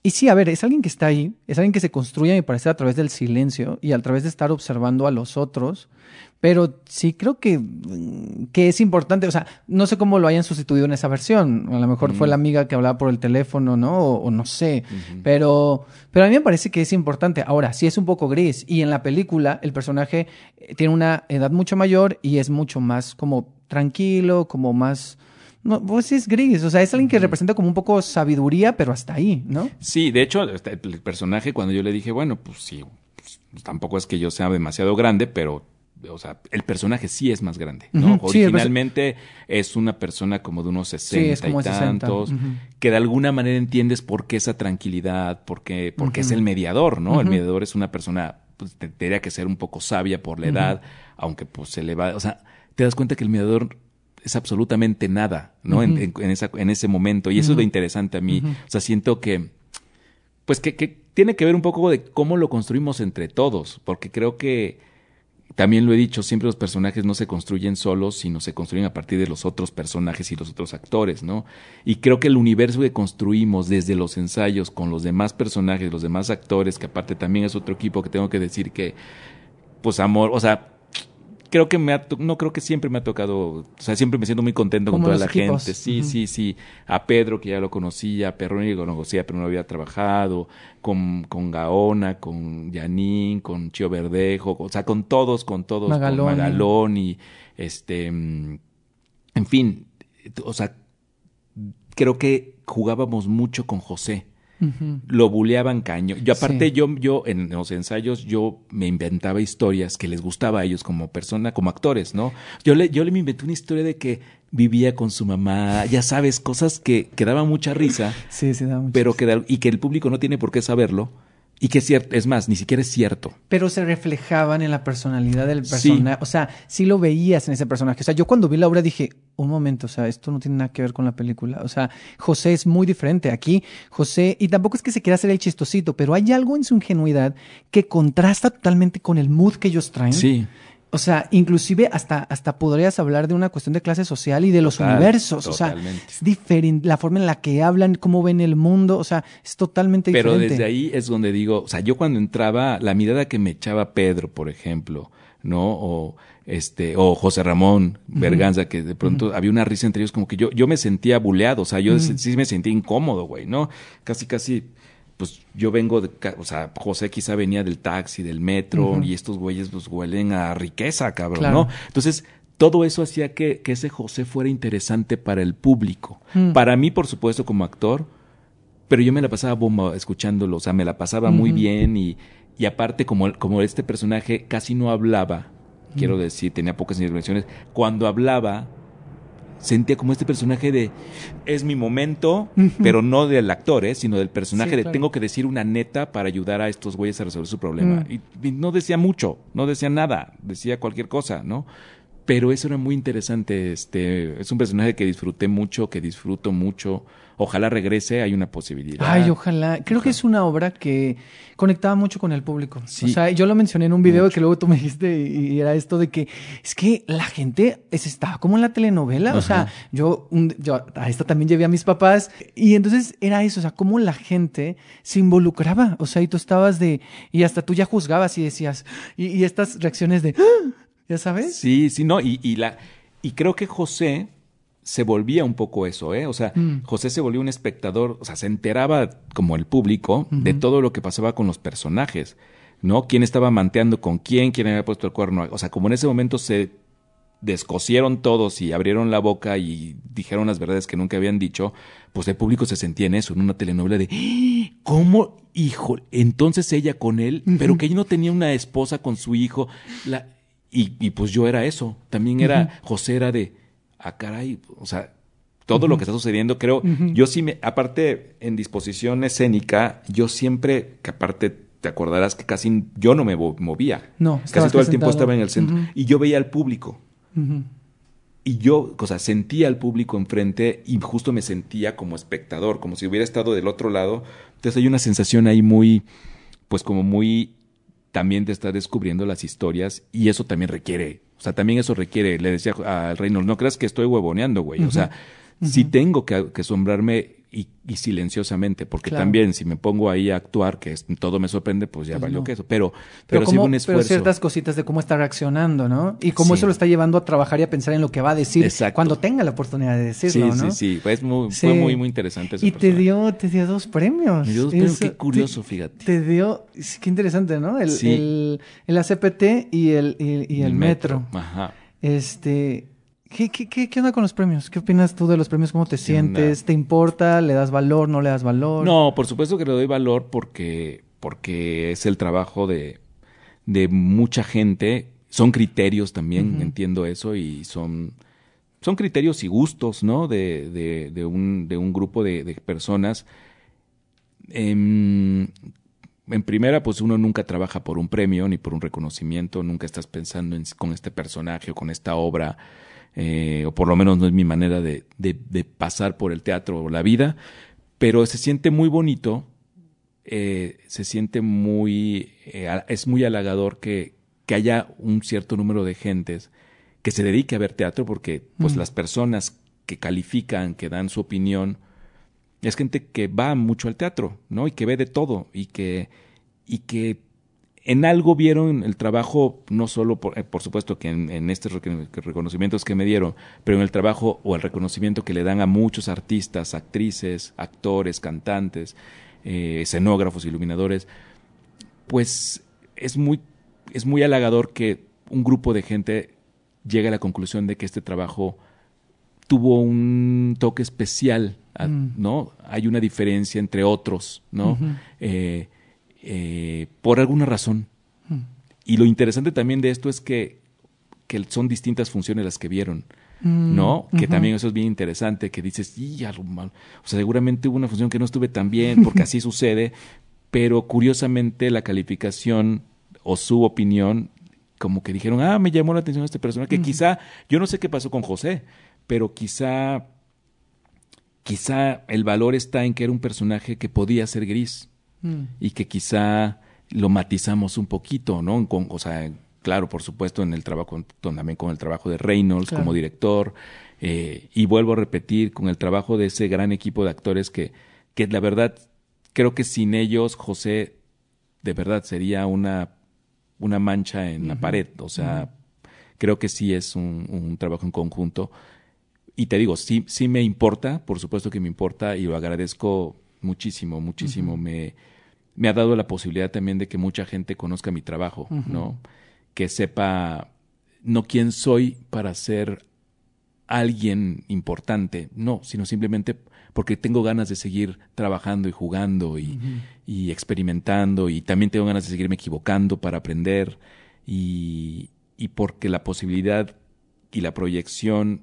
y sí, a ver, es alguien que está ahí, es alguien que se construye, me parece, a través del silencio y a través de estar observando a los otros, pero sí creo que, mm, que es importante, o sea, no sé cómo lo hayan sustituido en esa versión, a lo mejor fue la amiga que hablaba por el teléfono, ¿no? O, o no sé, pero, pero a mí me parece que es importante. Ahora, sí es un poco gris. Y en la película el personaje eh, tiene una edad mucho mayor y es mucho más como tranquilo, como más... No, pues es gris, o sea, es alguien que representa como un poco sabiduría, pero hasta ahí, ¿no? Sí, de hecho, este, el personaje, cuando yo le dije, bueno, pues sí, pues, tampoco es que yo sea demasiado grande, pero, o sea, el personaje sí es más grande, ¿no? Perso- Originalmente es una persona como de unos 60 es como y 60, tantos, que de alguna manera entiendes por qué esa tranquilidad, porque, porque es el mediador, ¿no? El mediador es una persona, pues, te- tendría que ser un poco sabia por la edad, aunque pues se le va, o sea, te das cuenta que el mediador es absolutamente nada, ¿no? En- en, en esa, en ese momento. Y eso es lo interesante a mí. O sea, siento que, pues que, que tiene que ver un poco de cómo lo construimos entre todos, porque creo que también lo he dicho, siempre los personajes no se construyen solos, sino se construyen a partir de los otros personajes y los otros actores, ¿no? Y creo que el universo que construimos desde los ensayos con los demás personajes, los demás actores, que aparte también es otro equipo que tengo que decir que, pues amor, o sea, creo que me ha, no creo que siempre me ha tocado, o sea, siempre me siento muy contento con toda la equipos. gente. Sí, sí, sí. A Pedro, que ya lo conocía, a Perroni, que lo conocía, pero no había trabajado, con, con Gaona, con Yanín, con Chio Verdejo, o sea, con todos, con todos, Magaloni. con Magaloni, este, mm, en fin, o sea, creo que jugábamos mucho con José Lo buleaban caño. Yo aparte Sí. yo yo en los ensayos yo me inventaba historias que les gustaba a ellos como persona, como actores, ¿no? Yo le yo le me inventé una historia de que vivía con su mamá, ya sabes, cosas que que daban mucha risa, Sí, sí, da mucho. pero que y que el público no tiene por qué saberlo y que es cierto, es más, ni siquiera es cierto. pero se reflejaban en la personalidad del Sí. personaje. O sea, sí lo veías en ese personaje. O sea, yo cuando vi la obra dije, un momento, o sea, esto no tiene nada que ver con la película. O sea, José es muy diferente. Aquí, José, y tampoco es que se quiera hacer el chistosito, pero hay algo en su ingenuidad que contrasta totalmente con el mood que ellos traen. Sí. O sea, inclusive hasta, hasta podrías hablar de una cuestión de clase social y de los Total, universos. O sea, totalmente. es diferente. La forma en la que hablan, cómo ven el mundo. O sea, es totalmente Pero diferente. desde ahí es donde digo, o sea, yo cuando entraba, la mirada que me echaba Pedro, por ejemplo, ¿no? O este, o José Ramón Berganza, que de pronto había una risa entre ellos, como que yo, yo me sentía buleado, o sea, yo sí me sentía incómodo, güey, ¿no? Casi, casi, pues yo vengo de, o sea, José quizá venía del taxi, del metro, y estos güeyes pues huelen a riqueza, cabrón, Claro. ¿no? Entonces, todo eso hacía que, que ese José fuera interesante para el público. Mm. Para mí, por supuesto, como actor, pero yo me la pasaba bomba escuchándolo, o sea, me la pasaba muy bien y, y aparte como, como este personaje casi no hablaba, quiero decir, tenía pocas intervenciones, cuando hablaba sentía como este personaje de es mi momento, pero no del actor, ¿eh? sino del personaje Sí, de claro. tengo que decir una neta para ayudar a estos güeyes a resolver su problema. Mm. Y, y no decía mucho, no decía nada, decía cualquier cosa, ¿no? Pero eso era muy interesante, este, es un personaje que disfruté mucho, que disfruto mucho. Ojalá regrese, hay una posibilidad. Ay, ojalá. Creo que es una obra que conectaba mucho con el público. Sí. O sea, yo lo mencioné en un video que luego tú me dijiste y, y era esto de que es que la gente es, estaba como en la telenovela. O sea, yo, un- yo a esto también llevé a mis papás y entonces era eso, o sea, cómo la gente se involucraba. O sea, y tú estabas de, y hasta tú ya juzgabas y decías, y, y estas reacciones de, ¡Ah! ¿ya sabes? Sí, sí, no, y, y la, y creo que José se volvía un poco eso, ¿eh? O sea, Mm. José se volvía un espectador, o sea, se enteraba como el público de todo lo que pasaba con los personajes, ¿no? Quién estaba manteando con quién, quién había puesto el cuerno. O sea, como en ese momento se descosieron todos y abrieron la boca y dijeron las verdades que nunca habían dicho, pues el público se sentía en eso, en una telenovela de "¡Ah! ¿cómo? Hijo, entonces ella con él, pero que ella no tenía una esposa con su hijo, la, y, y pues yo era eso, también era, José era de, ah caray, o sea, todo lo que está sucediendo, creo, yo sí me, aparte en disposición escénica, yo siempre, que aparte te acordarás que casi yo no me movía. No, casi todo el tiempo estaba en el centro. Y yo veía al público. Y yo, o sea, sentía al público enfrente y justo me sentía como espectador, como si hubiera estado del otro lado. Entonces hay una sensación ahí muy, pues como muy, también de estar descubriendo las historias y eso también requiere, o sea, también eso requiere, le decía al Reynolds, no creas que estoy huevoneando, güey, o sea, sí tengo que, que asombrarme y, silenciosamente, porque también si me pongo ahí a actuar, que todo me sorprende, pues ya pues valió que eso. Pero, pero, pero, un esfuerzo. pero ciertas cositas de cómo está reaccionando, ¿no? Y cómo eso lo está llevando a trabajar y a pensar en lo que va a decir cuando tenga la oportunidad de decirlo, sí, ¿no? Sí, sí, pues muy, fue muy, muy interesante. y te dio, te dio dos premios. Me dio dos premios, qué curioso, fíjate. Te dio, qué interesante, ¿no? El, el, el, ACPT y el, y, el, metro. metro. Ajá. Este, ¿Qué, qué, qué, onda con los premios? ¿Qué opinas tú de los premios? ¿Cómo te sientes? ¿Te importa? ¿Le das valor? ¿No le das valor? No, por supuesto que le doy valor porque, porque es el trabajo de, de mucha gente. Son criterios también, entiendo eso, y son, son criterios y gustos, ¿no? De, de, de, un, de un grupo de, de personas. En, en primera, pues uno nunca trabaja por un premio ni por un reconocimiento, nunca estás pensando en, con este personaje o con esta obra eh, o por lo menos no es mi manera de, de, pasar por el teatro o la vida, pero se siente muy bonito, eh, se siente muy, eh, es muy halagador que, que, haya un cierto número de gentes que se dedique a ver teatro, porque pues mm. las personas que califican, que dan su opinión, es gente que va mucho al teatro, ¿no? Y que ve de todo y que, y que en algo vieron el trabajo, no solo por, eh, por supuesto que en, estos reconocimientos que me dieron, pero en el trabajo o el reconocimiento que le dan a muchos artistas, actrices, actores, cantantes, eh, escenógrafos, iluminadores, pues es muy, es muy halagador que un grupo de gente llegue a la conclusión de que este trabajo tuvo un toque especial, mm. ¿no? Hay una diferencia entre otros, ¿no? Eh, por alguna razón. Hmm. Y lo interesante también de esto es que, que son distintas funciones las que vieron. Hmm. ¿No? Que también eso es bien interesante, que dices, y o sea, seguramente hubo una función que no estuve tan bien, porque así sucede, pero curiosamente la calificación o su opinión, como que dijeron, ah, me llamó la atención este personaje, que quizá, yo no sé qué pasó con José, pero quizá, quizá el valor está en que era un personaje que podía ser gris y que quizá lo matizamos un poquito, ¿no? Con, o sea, claro, por supuesto, en el trabajo, también con el trabajo de Reynolds como director, eh, y vuelvo a repetir, con el trabajo de ese gran equipo de actores que, que la verdad, creo que sin ellos, José, de verdad, sería una, una mancha en la pared, o sea, creo que sí es un, un, trabajo en conjunto. Y te digo, sí, sí me importa, por supuesto que me importa, y lo agradezco muchísimo, muchísimo. me, me ha dado la posibilidad también de que mucha gente conozca mi trabajo, ¿no? Que sepa no quién soy para ser alguien importante, no, sino simplemente porque tengo ganas de seguir trabajando y jugando y, y experimentando y también tengo ganas de seguirme equivocando para aprender y, y porque la posibilidad y la proyección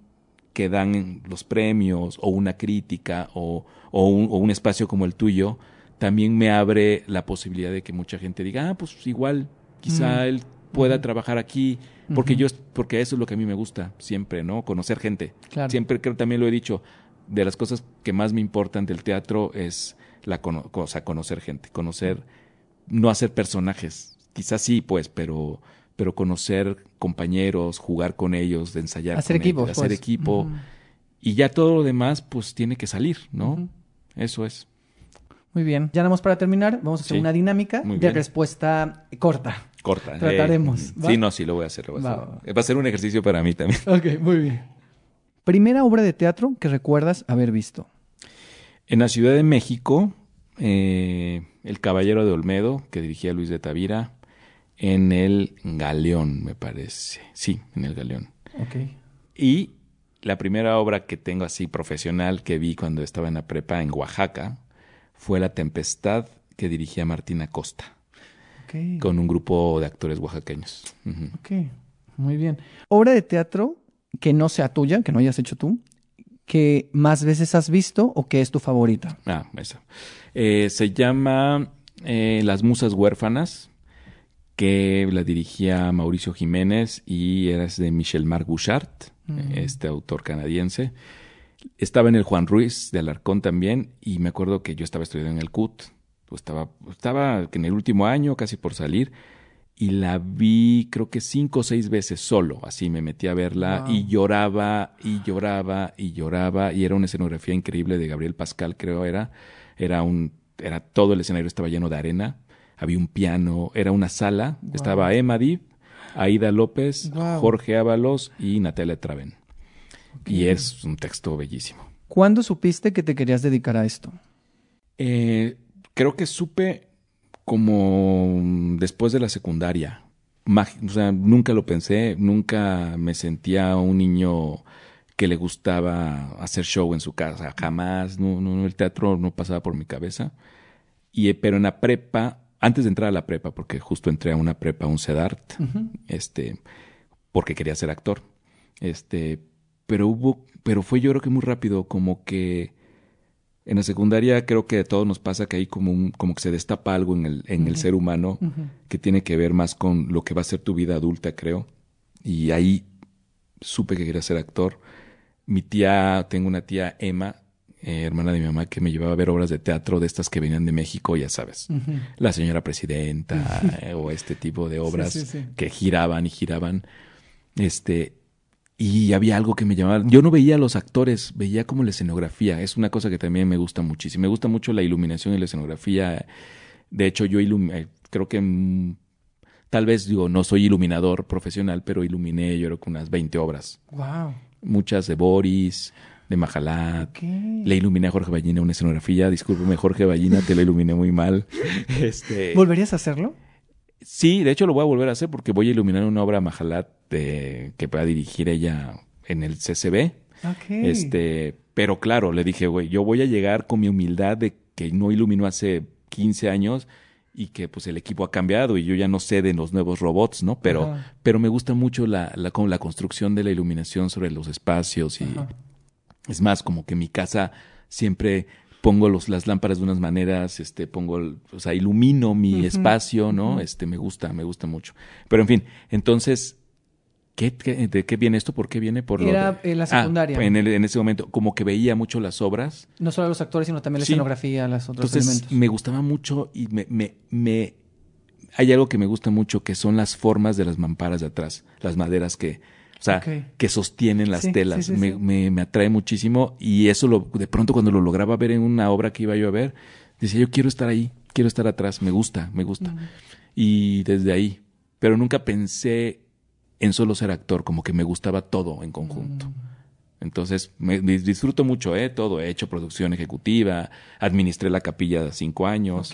que dan los premios o una crítica o, o, un, o un espacio como el tuyo, también me abre la posibilidad de que mucha gente diga, ah, pues igual, quizá él pueda trabajar aquí, porque yo, porque eso es lo que a mí me gusta siempre, ¿no? Conocer gente. Siempre creo, también lo he dicho, de las cosas que más me importan del teatro es la cosa, conocer gente, conocer, no hacer personajes, quizás sí, pues, pero, pero conocer compañeros, jugar con ellos, de ensayar, hacer equipo, hacer pues. equipo, y ya todo lo demás, pues, tiene que salir, ¿no? Eso es. Muy bien. Ya vamos para terminar. Vamos a hacer una dinámica de respuesta corta. Corta. Eh, Trataremos. sí, no, sí, lo voy a hacer. Va. a ser un ejercicio para mí también. Ok, muy bien. Primera obra de teatro que recuerdas haber visto. En la Ciudad de México, eh, El Caballero de Olmedo, que dirigía Luis de Tavira, en el Galeón, me parece. Sí, en el Galeón. Ok. Y la primera obra que tengo así profesional que vi cuando estaba en la prepa en Oaxaca, fue La Tempestad que dirigía Martina Costa. Con un grupo de actores oaxaqueños. Ok, muy bien. Obra de teatro que no sea tuya, que no hayas hecho tú, que más veces has visto o que es tu favorita? Ah, esa. Eh, se llama eh, Las Musas Huérfanas, que la dirigía Mauricio Jiménez y era de Michel Marc Bouchard, este autor canadiense. Estaba en el Juan Ruiz de Alarcón también y me acuerdo que yo estaba estudiando en el CUT, pues estaba, estaba en el último año, casi por salir, y la vi creo que cinco o seis veces solo, así me metí a verla y lloraba y lloraba y lloraba y era una escenografía increíble de Gabriel Pascal, creo era, era un, era todo el escenario estaba lleno de arena, había un piano, era una sala, estaba Emma Dib, Aida López, Jorge Ábalos y Natalia Traven. Y es un texto bellísimo. ¿Cuándo supiste que te querías dedicar a esto? Eh, creo que supe como después de la secundaria. o sea, nunca lo pensé, nunca me sentía un niño que le gustaba hacer show en su casa, jamás, no, no, el teatro no pasaba por mi cabeza. Y, pero en la prepa, antes de entrar a la prepa, porque justo entré a una prepa, un CEDART, este, porque quería ser actor. Este, pero hubo, pero fue yo creo que muy rápido, como que en la secundaria creo que a todos nos pasa que hay como un, como que se destapa algo en el, en el ser humano que tiene que ver más con lo que va a ser tu vida adulta, creo. Y ahí supe que quería ser actor. Mi tía, tengo una tía Emma, eh, hermana de mi mamá, que me llevaba a ver obras de teatro de estas que venían de México, ya sabes. La señora presidenta eh, o este tipo de obras que giraban y giraban. Este, y había algo que me llamaba. Yo no veía a los actores, veía como la escenografía. Es una cosa que también me gusta muchísimo. Me gusta mucho la iluminación y la escenografía. De hecho, yo eh, creo que mm, tal vez digo, no soy iluminador profesional, pero iluminé yo creo que unas 20 obras. Wow. Muchas de Boris, de Majalat. Le iluminé a Jorge Ballina una escenografía. Discúlpeme, Jorge Ballina, te la iluminé muy mal. Este, ¿Volverías a hacerlo? Sí, de hecho lo voy a volver a hacer porque voy a iluminar una obra Majalat que va a dirigir ella en el CCB. Este, pero claro, le dije, güey, yo voy a llegar con mi humildad de que no iluminó hace 15 años y que pues el equipo ha cambiado y yo ya no sé de los nuevos robots, ¿no? Pero, pero me gusta mucho la, la, la construcción de la iluminación sobre los espacios y es más, como que mi casa siempre pongo los, las lámparas de unas maneras, este, pongo, o sea, ilumino mi espacio, ¿no? Este, me gusta, me gusta mucho. Pero en fin, entonces, ¿qué, de qué viene esto? ¿Por qué viene? Por Era en la ah, secundaria. en, en ese momento, como que veía mucho las obras. No solo los actores, sino también la escenografía, las otros entonces, me gustaba mucho y me, me, me, hay algo que me gusta mucho que son las formas de las mamparas de atrás, las maderas que, o sea, que sostienen las telas. me, me, me, atrae muchísimo y eso lo, de pronto cuando lo lograba ver en una obra que iba yo a ver, decía yo quiero estar ahí, quiero estar atrás, me gusta, me gusta. Y desde ahí, pero nunca pensé en solo ser actor, como que me gustaba todo en conjunto. Mm. Entonces, me, disfruto mucho, ¿eh? Todo. He hecho producción ejecutiva, administré la capilla cinco años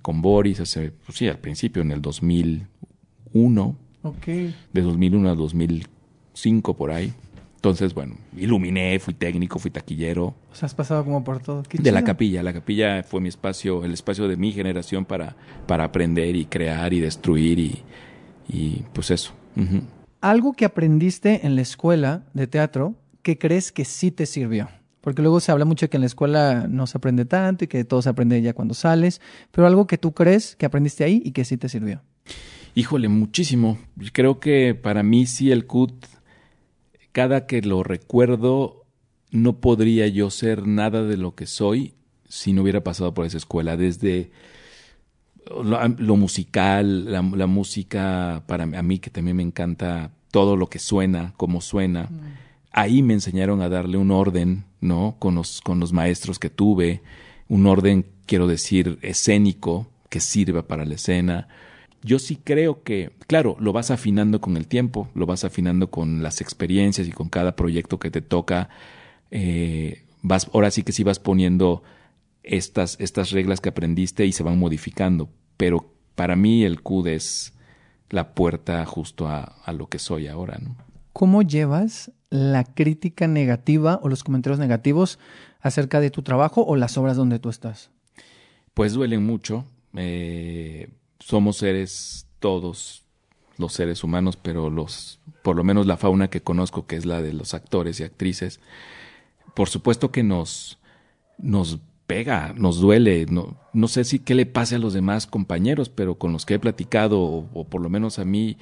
con Boris, hace, pues sí, al principio, en el 2001. Okay. De 2001 a 2004 cinco por ahí. Entonces, bueno, iluminé, fui técnico, fui taquillero. O sea, has pasado como por todo. de la capilla. La capilla fue mi espacio, el espacio de mi generación para, para aprender y crear y destruir y, y pues eso. Algo que aprendiste en la escuela de teatro que crees que sí te sirvió. Porque luego se habla mucho de que en la escuela no se aprende tanto y que todo se aprende ya cuando sales, pero algo que tú crees que aprendiste ahí y que sí te sirvió. Híjole, muchísimo. Creo que para mí sí el CUT cada que lo recuerdo, no podría yo ser nada de lo que soy si no hubiera pasado por esa escuela. Desde lo, musical, la, música, para a mí que también me encanta todo lo que suena, cómo suena. Mm. Ahí me enseñaron a darle un orden, ¿no? Con los, con los maestros que tuve, un orden, quiero decir, escénico, que sirva para la escena yo sí creo que, claro, lo vas afinando con el tiempo, lo vas afinando con las experiencias y con cada proyecto que te toca. Eh, vas, ahora sí que sí vas poniendo estas, estas reglas que aprendiste y se van modificando. Pero para mí el CUD es la puerta justo a, a lo que soy ahora. ¿no? ¿Cómo llevas la crítica negativa o los comentarios negativos acerca de tu trabajo o las obras donde tú estás? Pues duelen mucho. Eh, somos seres todos los seres humanos, pero los por lo menos la fauna que conozco, que es la de los actores y actrices, por supuesto que nos, nos pega, nos duele. No, no sé si qué le pase a los demás compañeros, pero con los que he platicado, o, por lo menos a mí,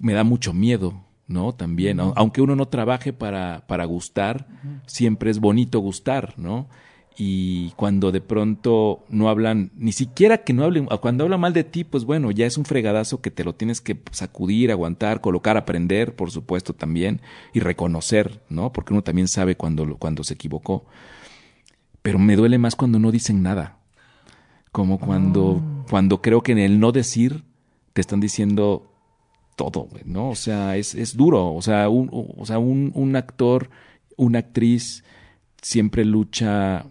me da mucho miedo, ¿no? También, aunque uno no trabaje para, para gustar, siempre es bonito gustar, ¿no? Y cuando de pronto no hablan, ni siquiera que no hablen, cuando hablan mal de ti, pues bueno, ya es un fregadazo que te lo tienes que sacudir, aguantar, colocar, aprender, por supuesto también, y reconocer, ¿no? Porque uno también sabe cuando, cuando se equivocó. Pero me duele más cuando no dicen nada. Como cuando, ah. cuando creo que en el no decir te están diciendo todo, ¿no? O sea, es, es duro. O sea, un, o sea un, un actor, una actriz siempre lucha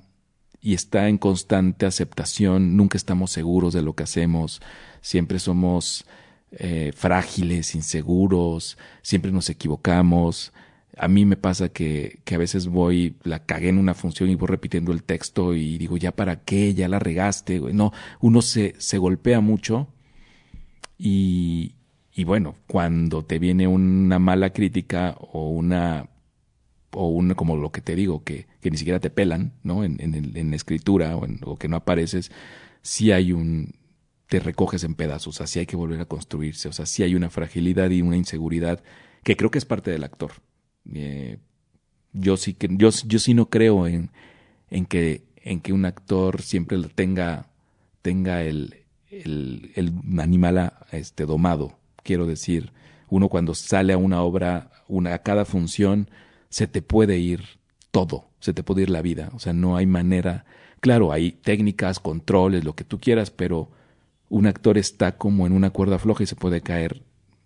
y está en constante aceptación, nunca estamos seguros de lo que hacemos, siempre somos eh, frágiles, inseguros, siempre nos equivocamos. A mí me pasa que, que, a veces voy, la cagué en una función y voy repitiendo el texto y digo, ya para qué, ya la regaste. No, uno se, se golpea mucho y, y bueno, cuando te viene una mala crítica o una o un, como lo que te digo, que, que ni siquiera te pelan, ¿no? En, en, en escritura o, en, o, que no apareces, sí hay un, te recoges en pedazos, o sea, hay que volver a construirse, o sea, sí hay una fragilidad y una inseguridad que creo que es parte del actor. Eh, yo sí que, yo, yo sí no creo en, en que, en que un actor siempre tenga, tenga el, el, el animal este, domado. Quiero decir, uno cuando sale a una obra, a cada función, se te puede ir todo, se te puede ir la vida, o sea, no hay manera, claro, hay técnicas, controles, lo que tú quieras, pero un actor está como en una cuerda floja y se puede caer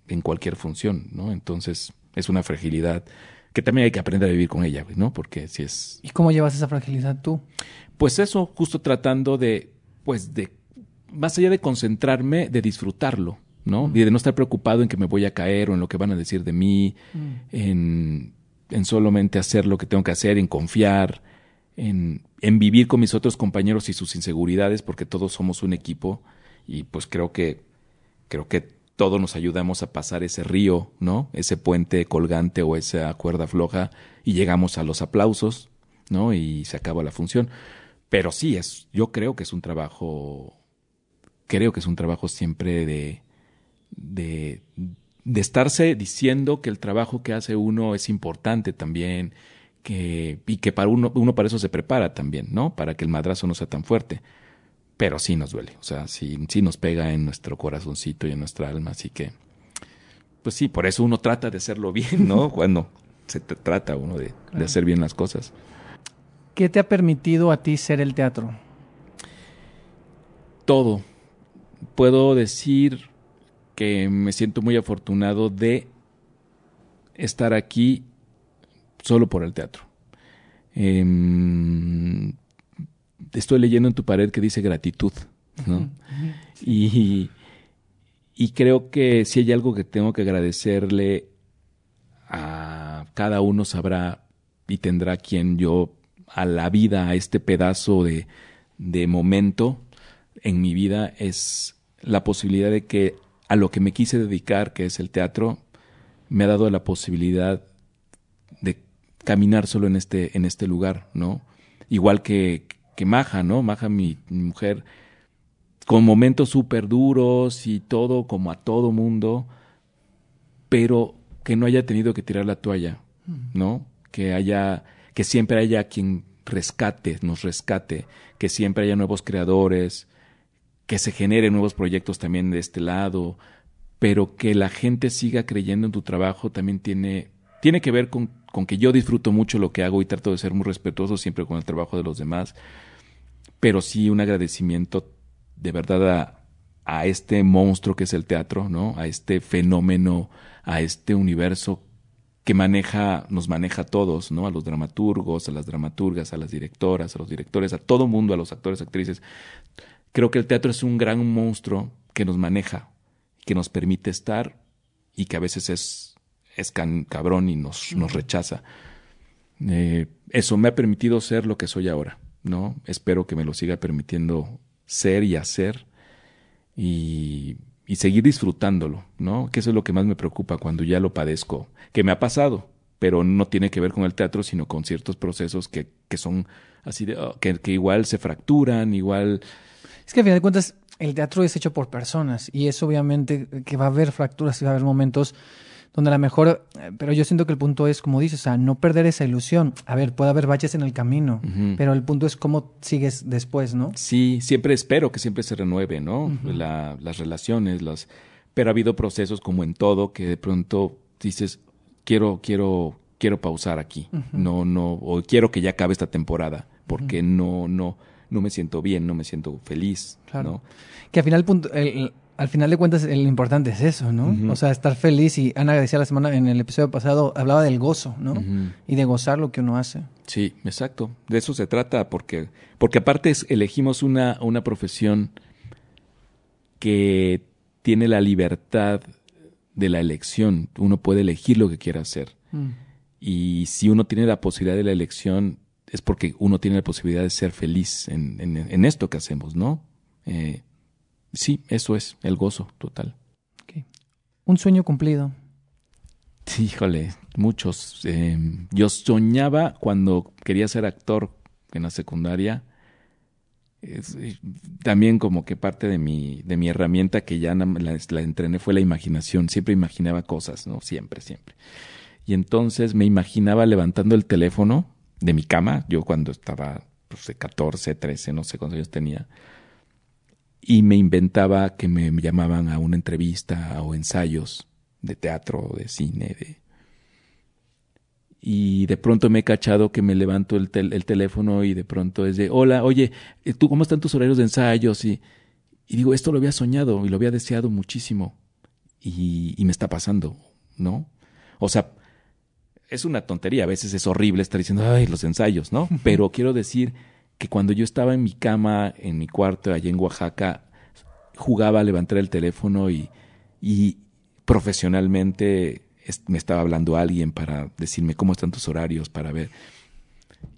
en cualquier función, ¿no? Entonces, es una fragilidad que también hay que aprender a vivir con ella, ¿no? Porque si es... ¿Y cómo llevas esa fragilidad tú? Pues eso, justo tratando de, pues de, más allá de concentrarme, de disfrutarlo, ¿no? Y de no estar preocupado en que me voy a caer o en lo que van a decir de mí, mm. en en solamente hacer lo que tengo que hacer, en confiar, en, vivir con mis otros compañeros y sus inseguridades, porque todos somos un equipo y pues creo que creo que todos nos ayudamos a pasar ese río, ¿no? Ese puente colgante o esa cuerda floja y llegamos a los aplausos, ¿no? Y se acaba la función. Pero sí es, yo creo que es un trabajo, creo que es un trabajo siempre de, de, de estarse diciendo que el trabajo que hace uno es importante también, que, y que para uno, uno para eso se prepara también, ¿no? Para que el madrazo no sea tan fuerte. Pero sí nos duele, o sea, sí, sí nos pega en nuestro corazoncito y en nuestra alma, así que, pues sí, por eso uno trata de hacerlo bien, ¿no? Cuando se trata uno de, de hacer bien las cosas. ¿Qué te ha permitido a ti ser el teatro? Todo. Puedo decir que me siento muy afortunado de estar aquí solo por el teatro. Em, estoy leyendo en tu pared que dice gratitud, ¿no? Y, y creo que si hay algo que tengo que agradecerle a cada uno sabrá y tendrá quien yo a la vida, a este pedazo de, de momento en mi vida es la posibilidad de que a lo que me quise dedicar, que es el teatro, me ha dado la posibilidad de caminar solo en este, en este lugar, ¿no? Igual que, que Maja, ¿no? Maja, mi, mujer, con momentos súper duros y todo, como a todo mundo, pero que no haya tenido que tirar la toalla, ¿no? Que haya, que siempre haya quien rescate, nos rescate, que siempre haya nuevos creadores, que se generen nuevos proyectos también de este lado, pero que la gente siga creyendo en tu trabajo también tiene, tiene que ver con, con que yo disfruto mucho lo que hago y trato de ser muy respetuoso siempre con el trabajo de los demás, pero sí un agradecimiento de verdad a, este monstruo que es el teatro, ¿no? A este fenómeno, a este universo que maneja, nos maneja a todos, ¿no? A los dramaturgos, a las dramaturgas, a las directoras, a los directores, a todo mundo, a los actores, actrices. Creo que el teatro es un gran monstruo que nos maneja, que nos permite estar y que a veces es, es cabrón y nos, nos rechaza. Eh, eso me ha permitido ser lo que soy ahora, ¿no? Espero que me lo siga permitiendo ser y hacer y, y seguir disfrutándolo, ¿no? Que eso es lo que más me preocupa cuando ya lo padezco, que me ha pasado, pero no tiene que ver con el teatro, sino con ciertos procesos que, que son así de, oh, que, que igual se fracturan, igual... Es que a fin de cuentas el teatro es hecho por personas y es obviamente que va a haber fracturas y va a haber momentos donde a lo mejor, eh, pero yo siento que el punto es, como dices, o sea, no perder esa ilusión. A ver, puede haber baches en el camino, pero el punto es cómo sigues después, ¿no? Sí, siempre espero que siempre se renueve, ¿no? La- las relaciones, las... Pero ha habido procesos como en todo que de pronto dices, quiero, quiero, quiero pausar aquí. No, no, o quiero que ya acabe esta temporada, porque no, no, no me siento bien, no me siento feliz, Claro. ¿no? Que al final, punto, el- al final de cuentas, el importante es eso, ¿no? O sea, estar feliz. Y Ana decía la semana, en el episodio pasado, hablaba del gozo, ¿no? Y de gozar lo que uno hace. Sí, exacto. De eso se trata, porque, porque aparte es- elegimos una, una profesión que tiene la libertad de la elección. Uno puede elegir lo que quiera hacer. Mm. Y si uno tiene la posibilidad de la elección, es porque uno tiene la posibilidad de ser feliz en, en- en esto que hacemos, ¿no? Eh, sí, eso es el gozo total. Un sueño cumplido. Sí, híjole, muchos. Eh, yo soñaba cuando quería ser actor en la secundaria. Es, eh, también como que parte de mi, de mi herramienta que ya la entrené fue la imaginación. Siempre imaginaba cosas, ¿no? Siempre, siempre. Y entonces me imaginaba levantando el teléfono de mi cama, yo cuando estaba pues, de 14, 13, no sé cuántos años tenía, y me inventaba que me llamaban a una entrevista o ensayos de teatro, de cine, de... Y de pronto me he cachado que me levanto el, tel- el teléfono y de pronto es de, hola, oye, eh, ¿tú cómo están tus horarios de ensayos? Y, y digo, esto lo había soñado y lo había deseado muchísimo. Y, y me está pasando, ¿no? O sea, es una tontería, a veces es horrible estar diciendo, ay, los ensayos, ¿no? Pero quiero decir que cuando yo estaba en mi cama, en mi cuarto, allá en Oaxaca, jugaba a levantar el teléfono y, y profesionalmente es- me estaba hablando alguien para decirme cómo están tus horarios, para ver.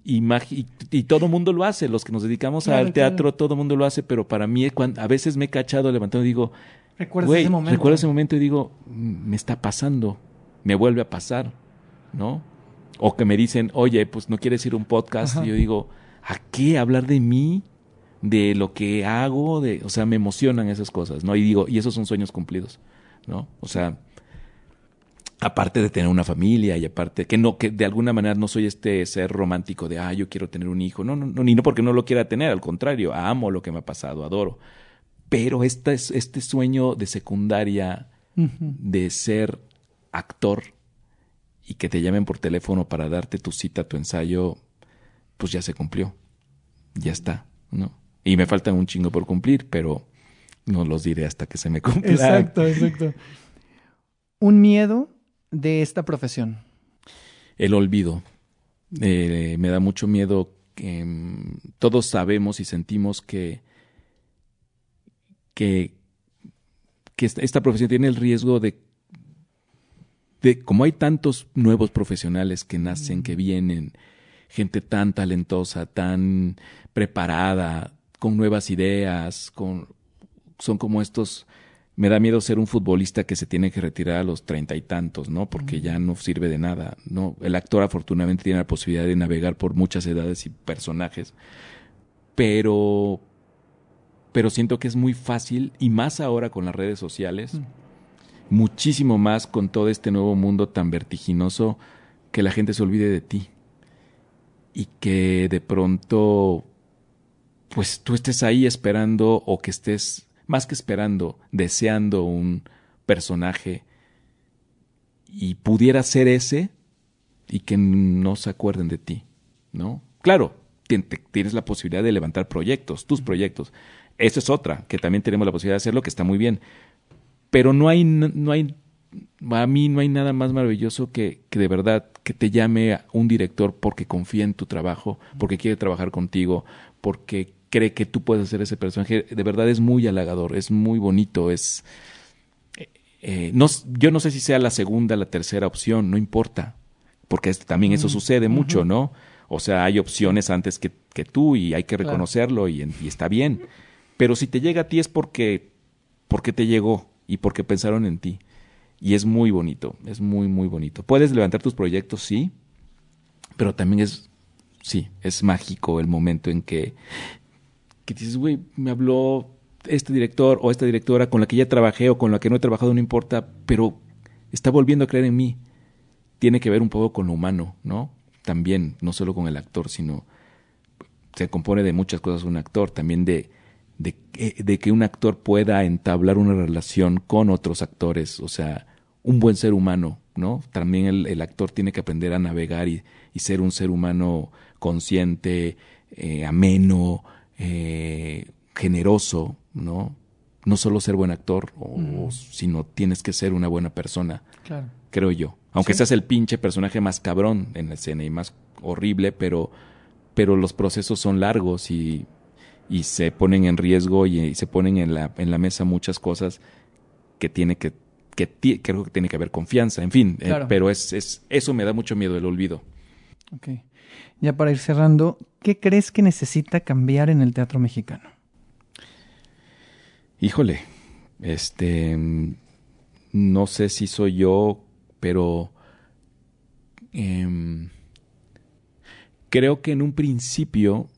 Y, y, y todo mundo lo hace, los que nos dedicamos Claro, al teatro, claro. todo mundo lo hace, pero para mí a veces me he cachado levantando y digo, ¿Recuerdas Güey, ese momento? recuerdo ese momento y digo, "Mm, me está pasando, me vuelve a pasar, ¿no? O que me dicen, oye, pues no quieres ir a un podcast. Ajá. Y yo digo, ¿a qué hablar de mí? De lo que hago, de, o sea, me emocionan esas cosas, ¿no? Y digo, y esos son sueños cumplidos, ¿no? O sea, aparte de tener una familia y aparte que no que de alguna manera no soy este ser romántico de ah yo quiero tener un hijo no no no ni no porque no lo quiera tener al contrario amo lo que me ha pasado adoro pero este es este sueño de secundaria de ser actor y que te llamen por teléfono para darte tu cita tu ensayo pues ya se cumplió ya está no y me faltan un chingo por cumplir pero no los diré hasta que se me cumplan Exacto, exacto. Un miedo de esta profesión. El olvido. Eh, me da mucho miedo que mm, todos sabemos y sentimos que, que, que esta profesión tiene el riesgo de, de, como hay tantos nuevos profesionales que nacen, que vienen, gente tan talentosa, tan preparada, con nuevas ideas, con, son como estos me da miedo ser un futbolista que se tiene que retirar a los treinta y tantos, ¿no? Porque ya no sirve de nada, ¿no? El actor afortunadamente tiene la posibilidad de navegar por muchas edades y personajes, pero, pero siento que es muy fácil y más ahora con las redes sociales, muchísimo más con todo este nuevo mundo tan vertiginoso que la gente se olvide de ti y que de pronto, pues tú estés ahí esperando o que estés más que esperando, deseando un personaje y pudiera ser ese y que no se acuerden de ti, ¿no? Claro, tienes la posibilidad de levantar proyectos, tus proyectos. Esa es otra, que también tenemos la posibilidad de hacerlo, que está muy bien. Pero no hay, no hay, a mí no hay nada más maravilloso que, que de verdad que te llame un director porque confía en tu trabajo, porque quiere trabajar contigo, porque cree que tú puedes hacer ese personaje, de verdad es muy halagador, es muy bonito, es... Eh, no, yo no sé si sea la segunda, la tercera opción, no importa, porque es, también eso sucede uh -huh. mucho, ¿no? O sea, hay opciones antes que, que tú y hay que reconocerlo claro. y, y, está bien. Pero si te llega a ti es porque, porque te llegó y porque pensaron en ti. Y es muy bonito, es muy, muy bonito. Puedes levantar tus proyectos, sí, pero también es, sí, es mágico el momento en que, que dices, güey, me habló este director o esta directora con la que ya trabajé o con la que no he trabajado, no importa, pero está volviendo a creer en mí. Tiene que ver un poco con lo humano, ¿no? También, no solo con el actor, sino se compone de muchas cosas un actor, también de, de, de que un actor pueda entablar una relación con otros actores, o sea, un buen ser humano, ¿no? También el, actor tiene que aprender a navegar y, ser un ser humano consciente, eh, ameno, eh, generoso, ¿no? No solo ser buen actor, o, sino tienes que ser una buena persona, claro. creo yo. Aunque seas el pinche personaje más cabrón en la escena y más horrible, pero, pero los procesos son largos y, y se ponen en riesgo y, y se ponen en la, en la mesa muchas cosas que tiene que que creo que tiene que haber confianza, en fin, eh, pero es, es, eso me da mucho miedo, el olvido. Ok. Ya para ir cerrando, ¿qué crees que necesita cambiar en el teatro mexicano? Híjole, este, no sé si soy yo, pero em, creo que en un principio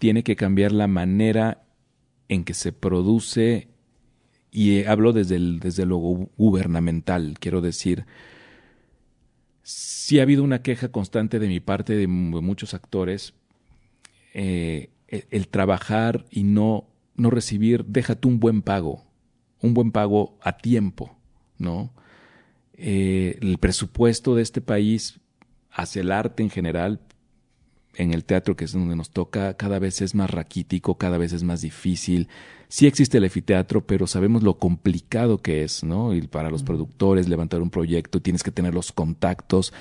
tiene que cambiar la manera en que se produce y hablo desde, desde lo gubernamental, quiero decir, si ha habido una queja constante de mi parte de muchos actores, eh, e, el, trabajar y no, no recibir, déjate un buen pago, un buen pago a tiempo, ¿no? Eh, el presupuesto de este país hacia el arte en general, en el teatro que es donde nos toca, cada vez es más raquítico, cada vez es más difícil, sí existe el efiteatro, pero sabemos lo complicado que es, ¿no? Y para los productores levantar un proyecto, tienes que tener los contactos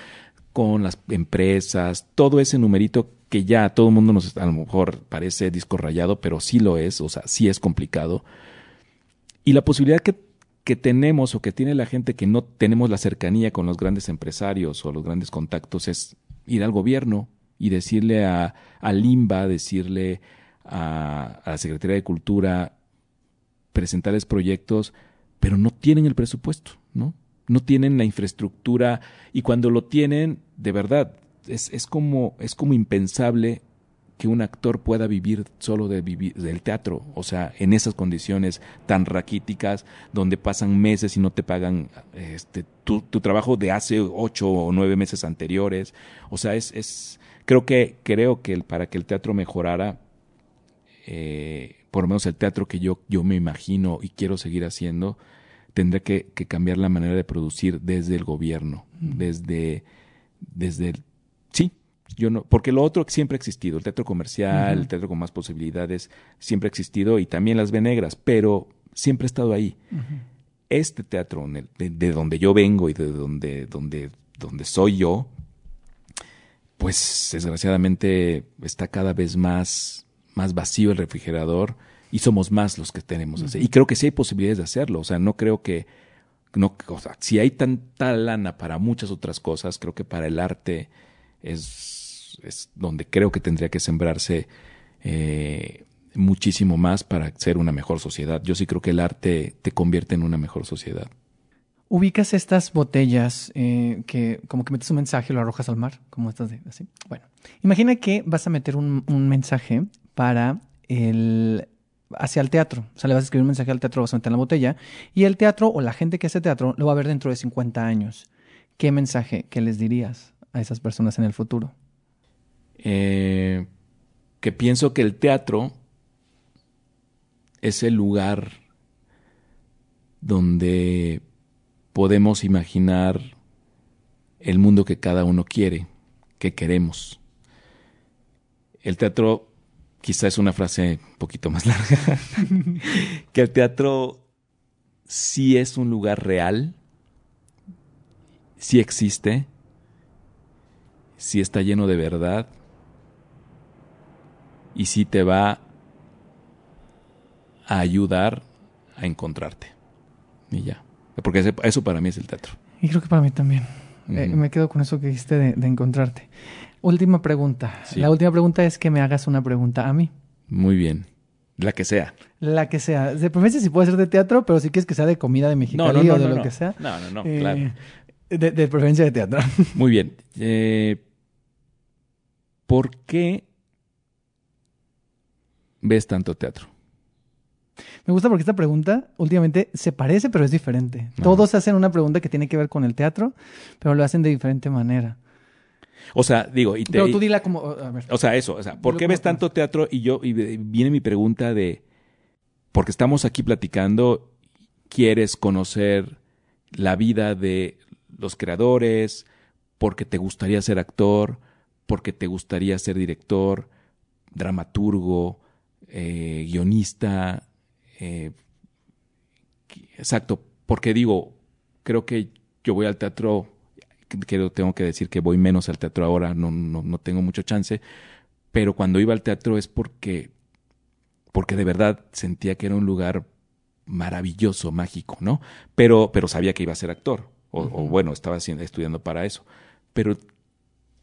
con las empresas, todo ese numerito que ya a todo el mundo nos a lo mejor parece disco rayado, pero sí lo es, o sea, sí es complicado. Y la posibilidad que, que tenemos o que tiene la gente que no tenemos la cercanía con los grandes empresarios o los grandes contactos es ir al gobierno y decirle a, a Limba, decirle a, la Secretaría de Cultura, presentarles proyectos, pero no tienen el presupuesto, ¿no? No tienen la infraestructura y cuando lo tienen, de verdad, es, es, como, es como impensable que un actor pueda vivir solo de vivir, del teatro, o sea, en esas condiciones tan raquíticas, donde pasan meses y no te pagan este, tu, tu trabajo de hace ocho o nueve meses anteriores. O sea, es, es creo que, creo que para que el teatro mejorara, eh, por lo menos el teatro que yo, yo me imagino y quiero seguir haciendo, tendrá que, cambiar la manera de producir desde el gobierno, desde, desde el, sí, yo no, porque lo otro siempre ha existido, el teatro comercial, el teatro con más posibilidades, siempre ha existido y también las venegras, pero siempre ha estado ahí. Este teatro de, de, donde yo vengo y de donde, donde, donde soy yo, pues desgraciadamente está cada vez más más vacío el refrigerador y somos más los que tenemos. Y creo que sí hay posibilidades de hacerlo. O sea, no creo que, no, o sea, si hay tanta lana para muchas otras cosas, creo que para el arte es, es donde creo que tendría que sembrarse eh, muchísimo más para ser una mejor sociedad. Yo sí creo que el arte te convierte en una mejor sociedad. Ubicas estas botellas eh, que como que metes un mensaje y lo arrojas al mar, como estas de así. Bueno, imagina que vas a meter un, mensaje para el hacia el teatro. O sea, le vas a escribir un mensaje al teatro, vas a meter en la botella. Y el teatro o la gente que hace teatro lo va a ver dentro de 50 años. ¿Qué mensaje que les dirías a esas personas en el futuro? Eh, que pienso que el teatro es el lugar donde podemos imaginar el mundo que cada uno quiere, que queremos. El teatro quizá es una frase un poquito más larga, que el teatro sí es un lugar real, sí existe, sí está lleno de verdad y sí te va a ayudar a encontrarte. Y ya. Porque eso para mí es el teatro. Y creo que para mí también. Eh, me quedo con eso que dijiste de encontrarte. Última pregunta. La última pregunta es que me hagas una pregunta a mí. Muy bien. La que sea. La que sea. De preferencia si puede ser de teatro, pero si quieres que sea de comida de Mexicali o de lo que sea. No, no, no, eh, claro. De, de preferencia de teatro. Muy bien. Eh, ¿Por qué ves tanto teatro? Me gusta porque esta pregunta últimamente se parece, pero es diferente. Todos hacen una pregunta que tiene que ver con el teatro, pero lo hacen de diferente manera. O sea, digo, y te, Pero tú dila como... a ver. o sea, eso, o sea, ¿por qué ves tanto teatro? Y yo, y viene mi pregunta de, porque estamos aquí platicando, quieres conocer la vida de los creadores, porque te gustaría ser actor, porque te gustaría ser director, dramaturgo, eh, guionista, eh, exacto, porque digo, creo que yo voy al teatro, que tengo que decir que voy menos al teatro ahora, no, no, no tengo mucho chance, pero cuando iba al teatro es porque, porque de verdad sentía que era un lugar maravilloso, mágico, ¿no? Pero, pero sabía que iba a ser actor, o, o bueno, estaba haciendo- estudiando para eso. Pero,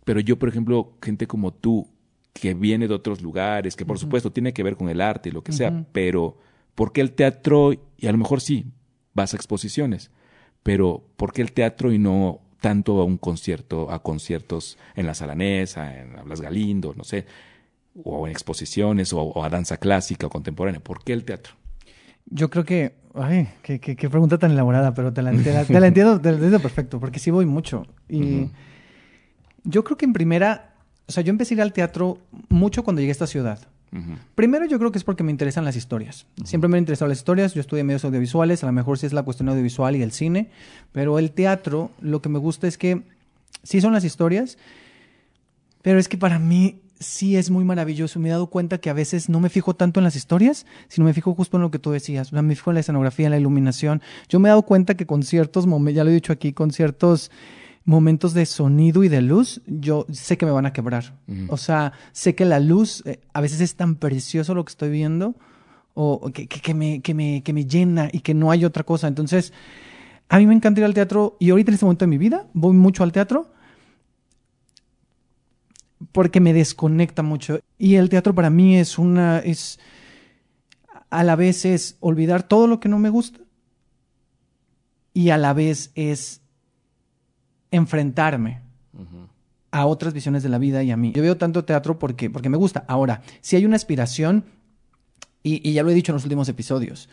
pero yo, por ejemplo, gente como tú, que viene de otros lugares, que por supuesto tiene que ver con el arte y lo que sea, pero ¿por qué el teatro? Y a lo mejor sí, vas a exposiciones, pero ¿por qué el teatro y no tanto a un concierto, a conciertos en la Salanesa, en Hablas Galindo, no sé, o en exposiciones, o, o a danza clásica o contemporánea? ¿Por qué el teatro? Yo creo que... Ay, qué, qué- qué pregunta tan elaborada, pero te la, te la- te la entiendo, te la entiendo perfecto, porque sí voy mucho. Y yo creo que en primera... O sea, yo empecé a ir al teatro mucho cuando llegué a esta ciudad. Primero yo creo que es porque me interesan las historias. Siempre me han interesado las historias. Yo estudié medios audiovisuales. A lo mejor sí es la cuestión audiovisual y el cine. Pero el teatro, lo que me gusta es que sí son las historias. Pero es que para mí sí es muy maravilloso. Me he dado cuenta que a veces no me fijo tanto en las historias, sino me fijo justo en lo que tú decías. Me fijo en la escenografía, en la iluminación. Yo me he dado cuenta que con ciertos momentos, ya lo he dicho aquí, con ciertos momentos de sonido y de luz, yo sé que me van a quebrar. O sea, sé que la luz eh, a veces es tan precioso lo que estoy viendo o o que, que- que me, que, me, que me llena y que no hay otra cosa. Entonces, a mí me encanta ir al teatro y ahorita en este momento de mi vida voy mucho al teatro porque me desconecta mucho. Y el teatro para mí es una, es, a la vez es olvidar todo lo que no me gusta y a la vez es enfrentarme a otras visiones de la vida y a mí. Yo veo tanto teatro porque, porque me gusta. Ahora, si hay una aspiración, y, y ya lo he dicho en los últimos episodios,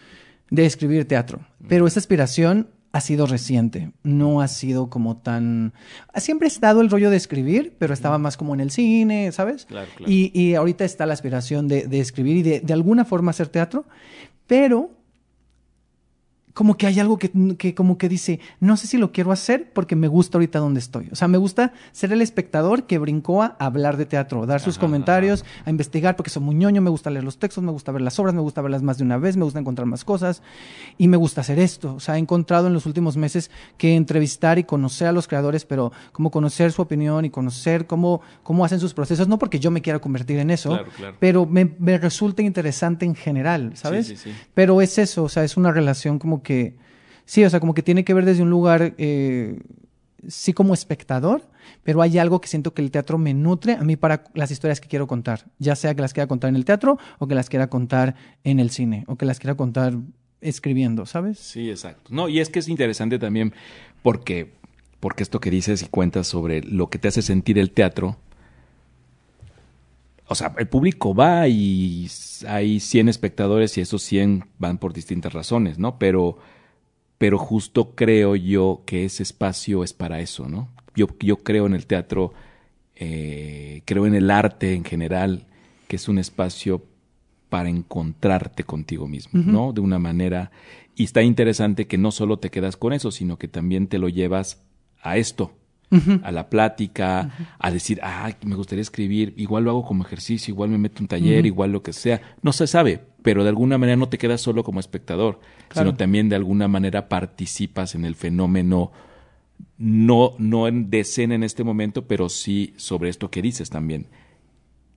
de escribir teatro, pero esa aspiración ha sido reciente, no ha sido como tan... Siempre ha estado el rollo de escribir, pero estaba más como en el cine, ¿sabes? Claro, claro. Y, y ahorita está la aspiración de, de escribir y de, de alguna forma hacer teatro, pero como que hay algo que, que como que dice, no sé si lo quiero hacer porque me gusta ahorita donde estoy. O sea, me gusta ser el espectador que brincó a hablar de teatro, dar sus Ajá, comentarios, a investigar, porque soy muy ñoño, me gusta leer los textos, me gusta ver las obras, me gusta verlas más de una vez, me gusta encontrar más cosas y me gusta hacer esto. O sea, he encontrado en los últimos meses que entrevistar y conocer a los creadores, pero como conocer su opinión y conocer cómo, cómo hacen sus procesos, no porque yo me quiera convertir en eso, Claro, claro. pero me, me resulta interesante en general, ¿sabes? Sí, sí, sí. Pero es eso, o sea, es una relación como que, sí, o sea, como que tiene que ver desde un lugar, eh, sí como espectador, pero hay algo que siento que el teatro me nutre a mí para las historias que quiero contar, ya sea que las quiera contar en el teatro o que las quiera contar en el cine o que las quiera contar escribiendo, ¿sabes? Sí, exacto. No, y es que es interesante también porque, porque esto que dices y cuentas sobre lo que te hace sentir el teatro. O sea, el público va y hay 100 espectadores y esos 100 van por distintas razones, ¿no? Pero, pero justo creo yo que ese espacio es para eso, ¿no? Yo, yo creo en el teatro, eh, creo en el arte en general, que es un espacio para encontrarte contigo mismo, ¿no? De una manera. Y está interesante que no solo te quedas con eso, sino que también te lo llevas a esto, a la plática, a decir, ah, me gustaría escribir, igual lo hago como ejercicio, igual me meto un taller, igual lo que sea. No se sabe, pero de alguna manera no te quedas solo como espectador, Claro. sino también de alguna manera participas en el fenómeno, no, no en de escena en este momento, pero sí sobre esto que dices también.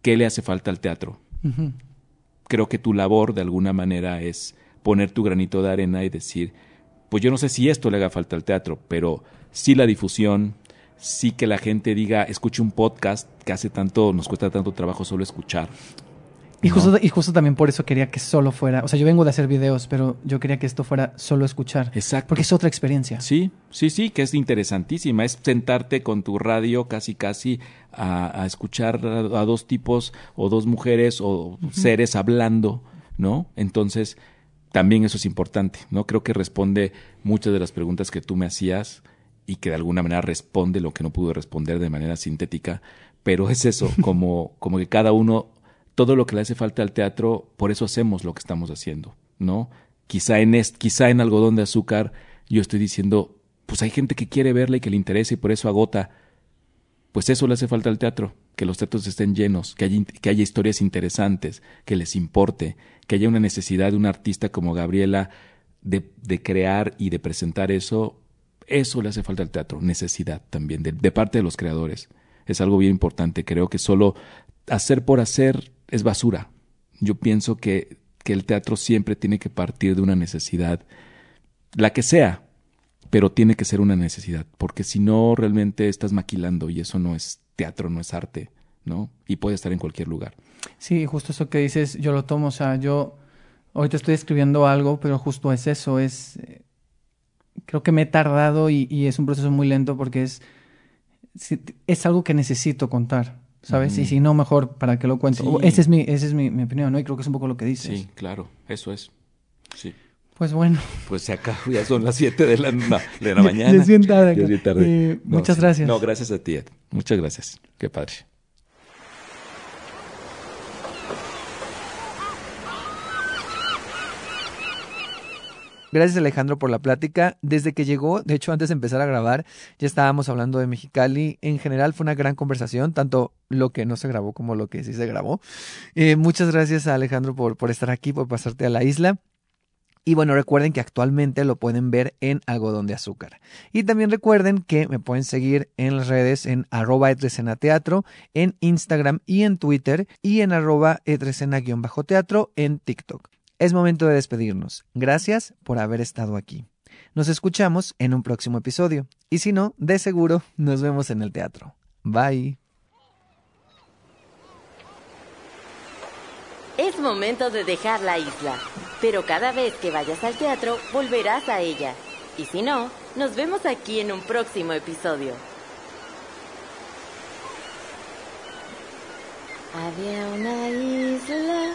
¿Qué le hace falta al teatro? Creo que tu labor de alguna manera es poner tu granito de arena y decir, pues yo no sé si esto le haga falta al teatro, pero sí la difusión, sí que la gente diga, escuche un podcast que hace tanto, nos cuesta tanto trabajo solo escuchar. Y ¿no? justo, y justo también por eso quería que solo fuera, o sea, yo vengo de hacer videos, pero yo quería que esto fuera solo escuchar. Exacto. Porque es otra experiencia. Sí, sí, sí, que es interesantísima. Es sentarte con tu radio casi, casi a, a escuchar a, a dos tipos o dos mujeres o seres hablando, ¿no? Entonces, también eso es importante, ¿no? Creo que responde muchas de las preguntas que tú me hacías y que de alguna manera responde lo que no pude responder de manera sintética, pero es eso, como, como que cada uno, todo lo que le hace falta al teatro, por eso hacemos lo que estamos haciendo, ¿no? Quizá en, est- quizá en algodón de azúcar yo estoy diciendo, pues hay gente que quiere verla y que le interesa y por eso agota. Pues eso le hace falta al teatro, que los teatros estén llenos, que haya, que haya historias interesantes, que les importe, que haya una necesidad de un artista como Gabriela de, de crear y de presentar eso. Eso le hace falta al teatro, necesidad también, de, parte de los creadores. Es algo bien importante. Creo que solo hacer por hacer es basura. Yo pienso que, que el teatro siempre tiene que partir de una necesidad, la que sea, pero tiene que ser una necesidad, porque si no realmente estás maquilando y eso no es teatro, no es arte, ¿no? Y puede estar en cualquier lugar. Sí, justo eso que dices, yo lo tomo, o sea, yo ahorita estoy escribiendo algo, pero justo es eso, es, creo que me he tardado y, y es un proceso muy lento porque es, es algo que necesito contar, ¿sabes? Y si no, mejor, ¿para qué lo cuento? Sí. O- Esa es, mi, esa es mi, mi opinión, ¿no? Y creo que es un poco lo que dices. Sí, claro, eso es. Sí. Pues bueno, Pues se acabó, ya son las 7 de la, de la mañana. ya es bien tarde Ya es bien tarde. Eh, muchas sí. gracias. No, gracias a ti, Ed. Muchas gracias. Qué padre. Gracias Alejandro por la plática. Desde que llegó, de hecho antes de empezar a grabar, ya estábamos hablando de Mexicali. En general fue una gran conversación, tanto lo que no se grabó como lo que sí se grabó. Eh, muchas gracias Alejandro por, por estar aquí, por pasarte a la isla. Y bueno, recuerden que actualmente lo pueden ver en Algodón de Azúcar. Y también recuerden que me pueden seguir en las redes en arroba teatro en Instagram y en Twitter, y en arroba teatro en TikTok. Es momento de despedirnos. Gracias por haber estado aquí. Nos escuchamos en un próximo episodio. Y si no, de seguro nos vemos en el teatro. Bye. Es momento de dejar la isla, pero cada vez que vayas al teatro volverás a ella. Y si no, nos vemos aquí en un próximo episodio. Había una isla,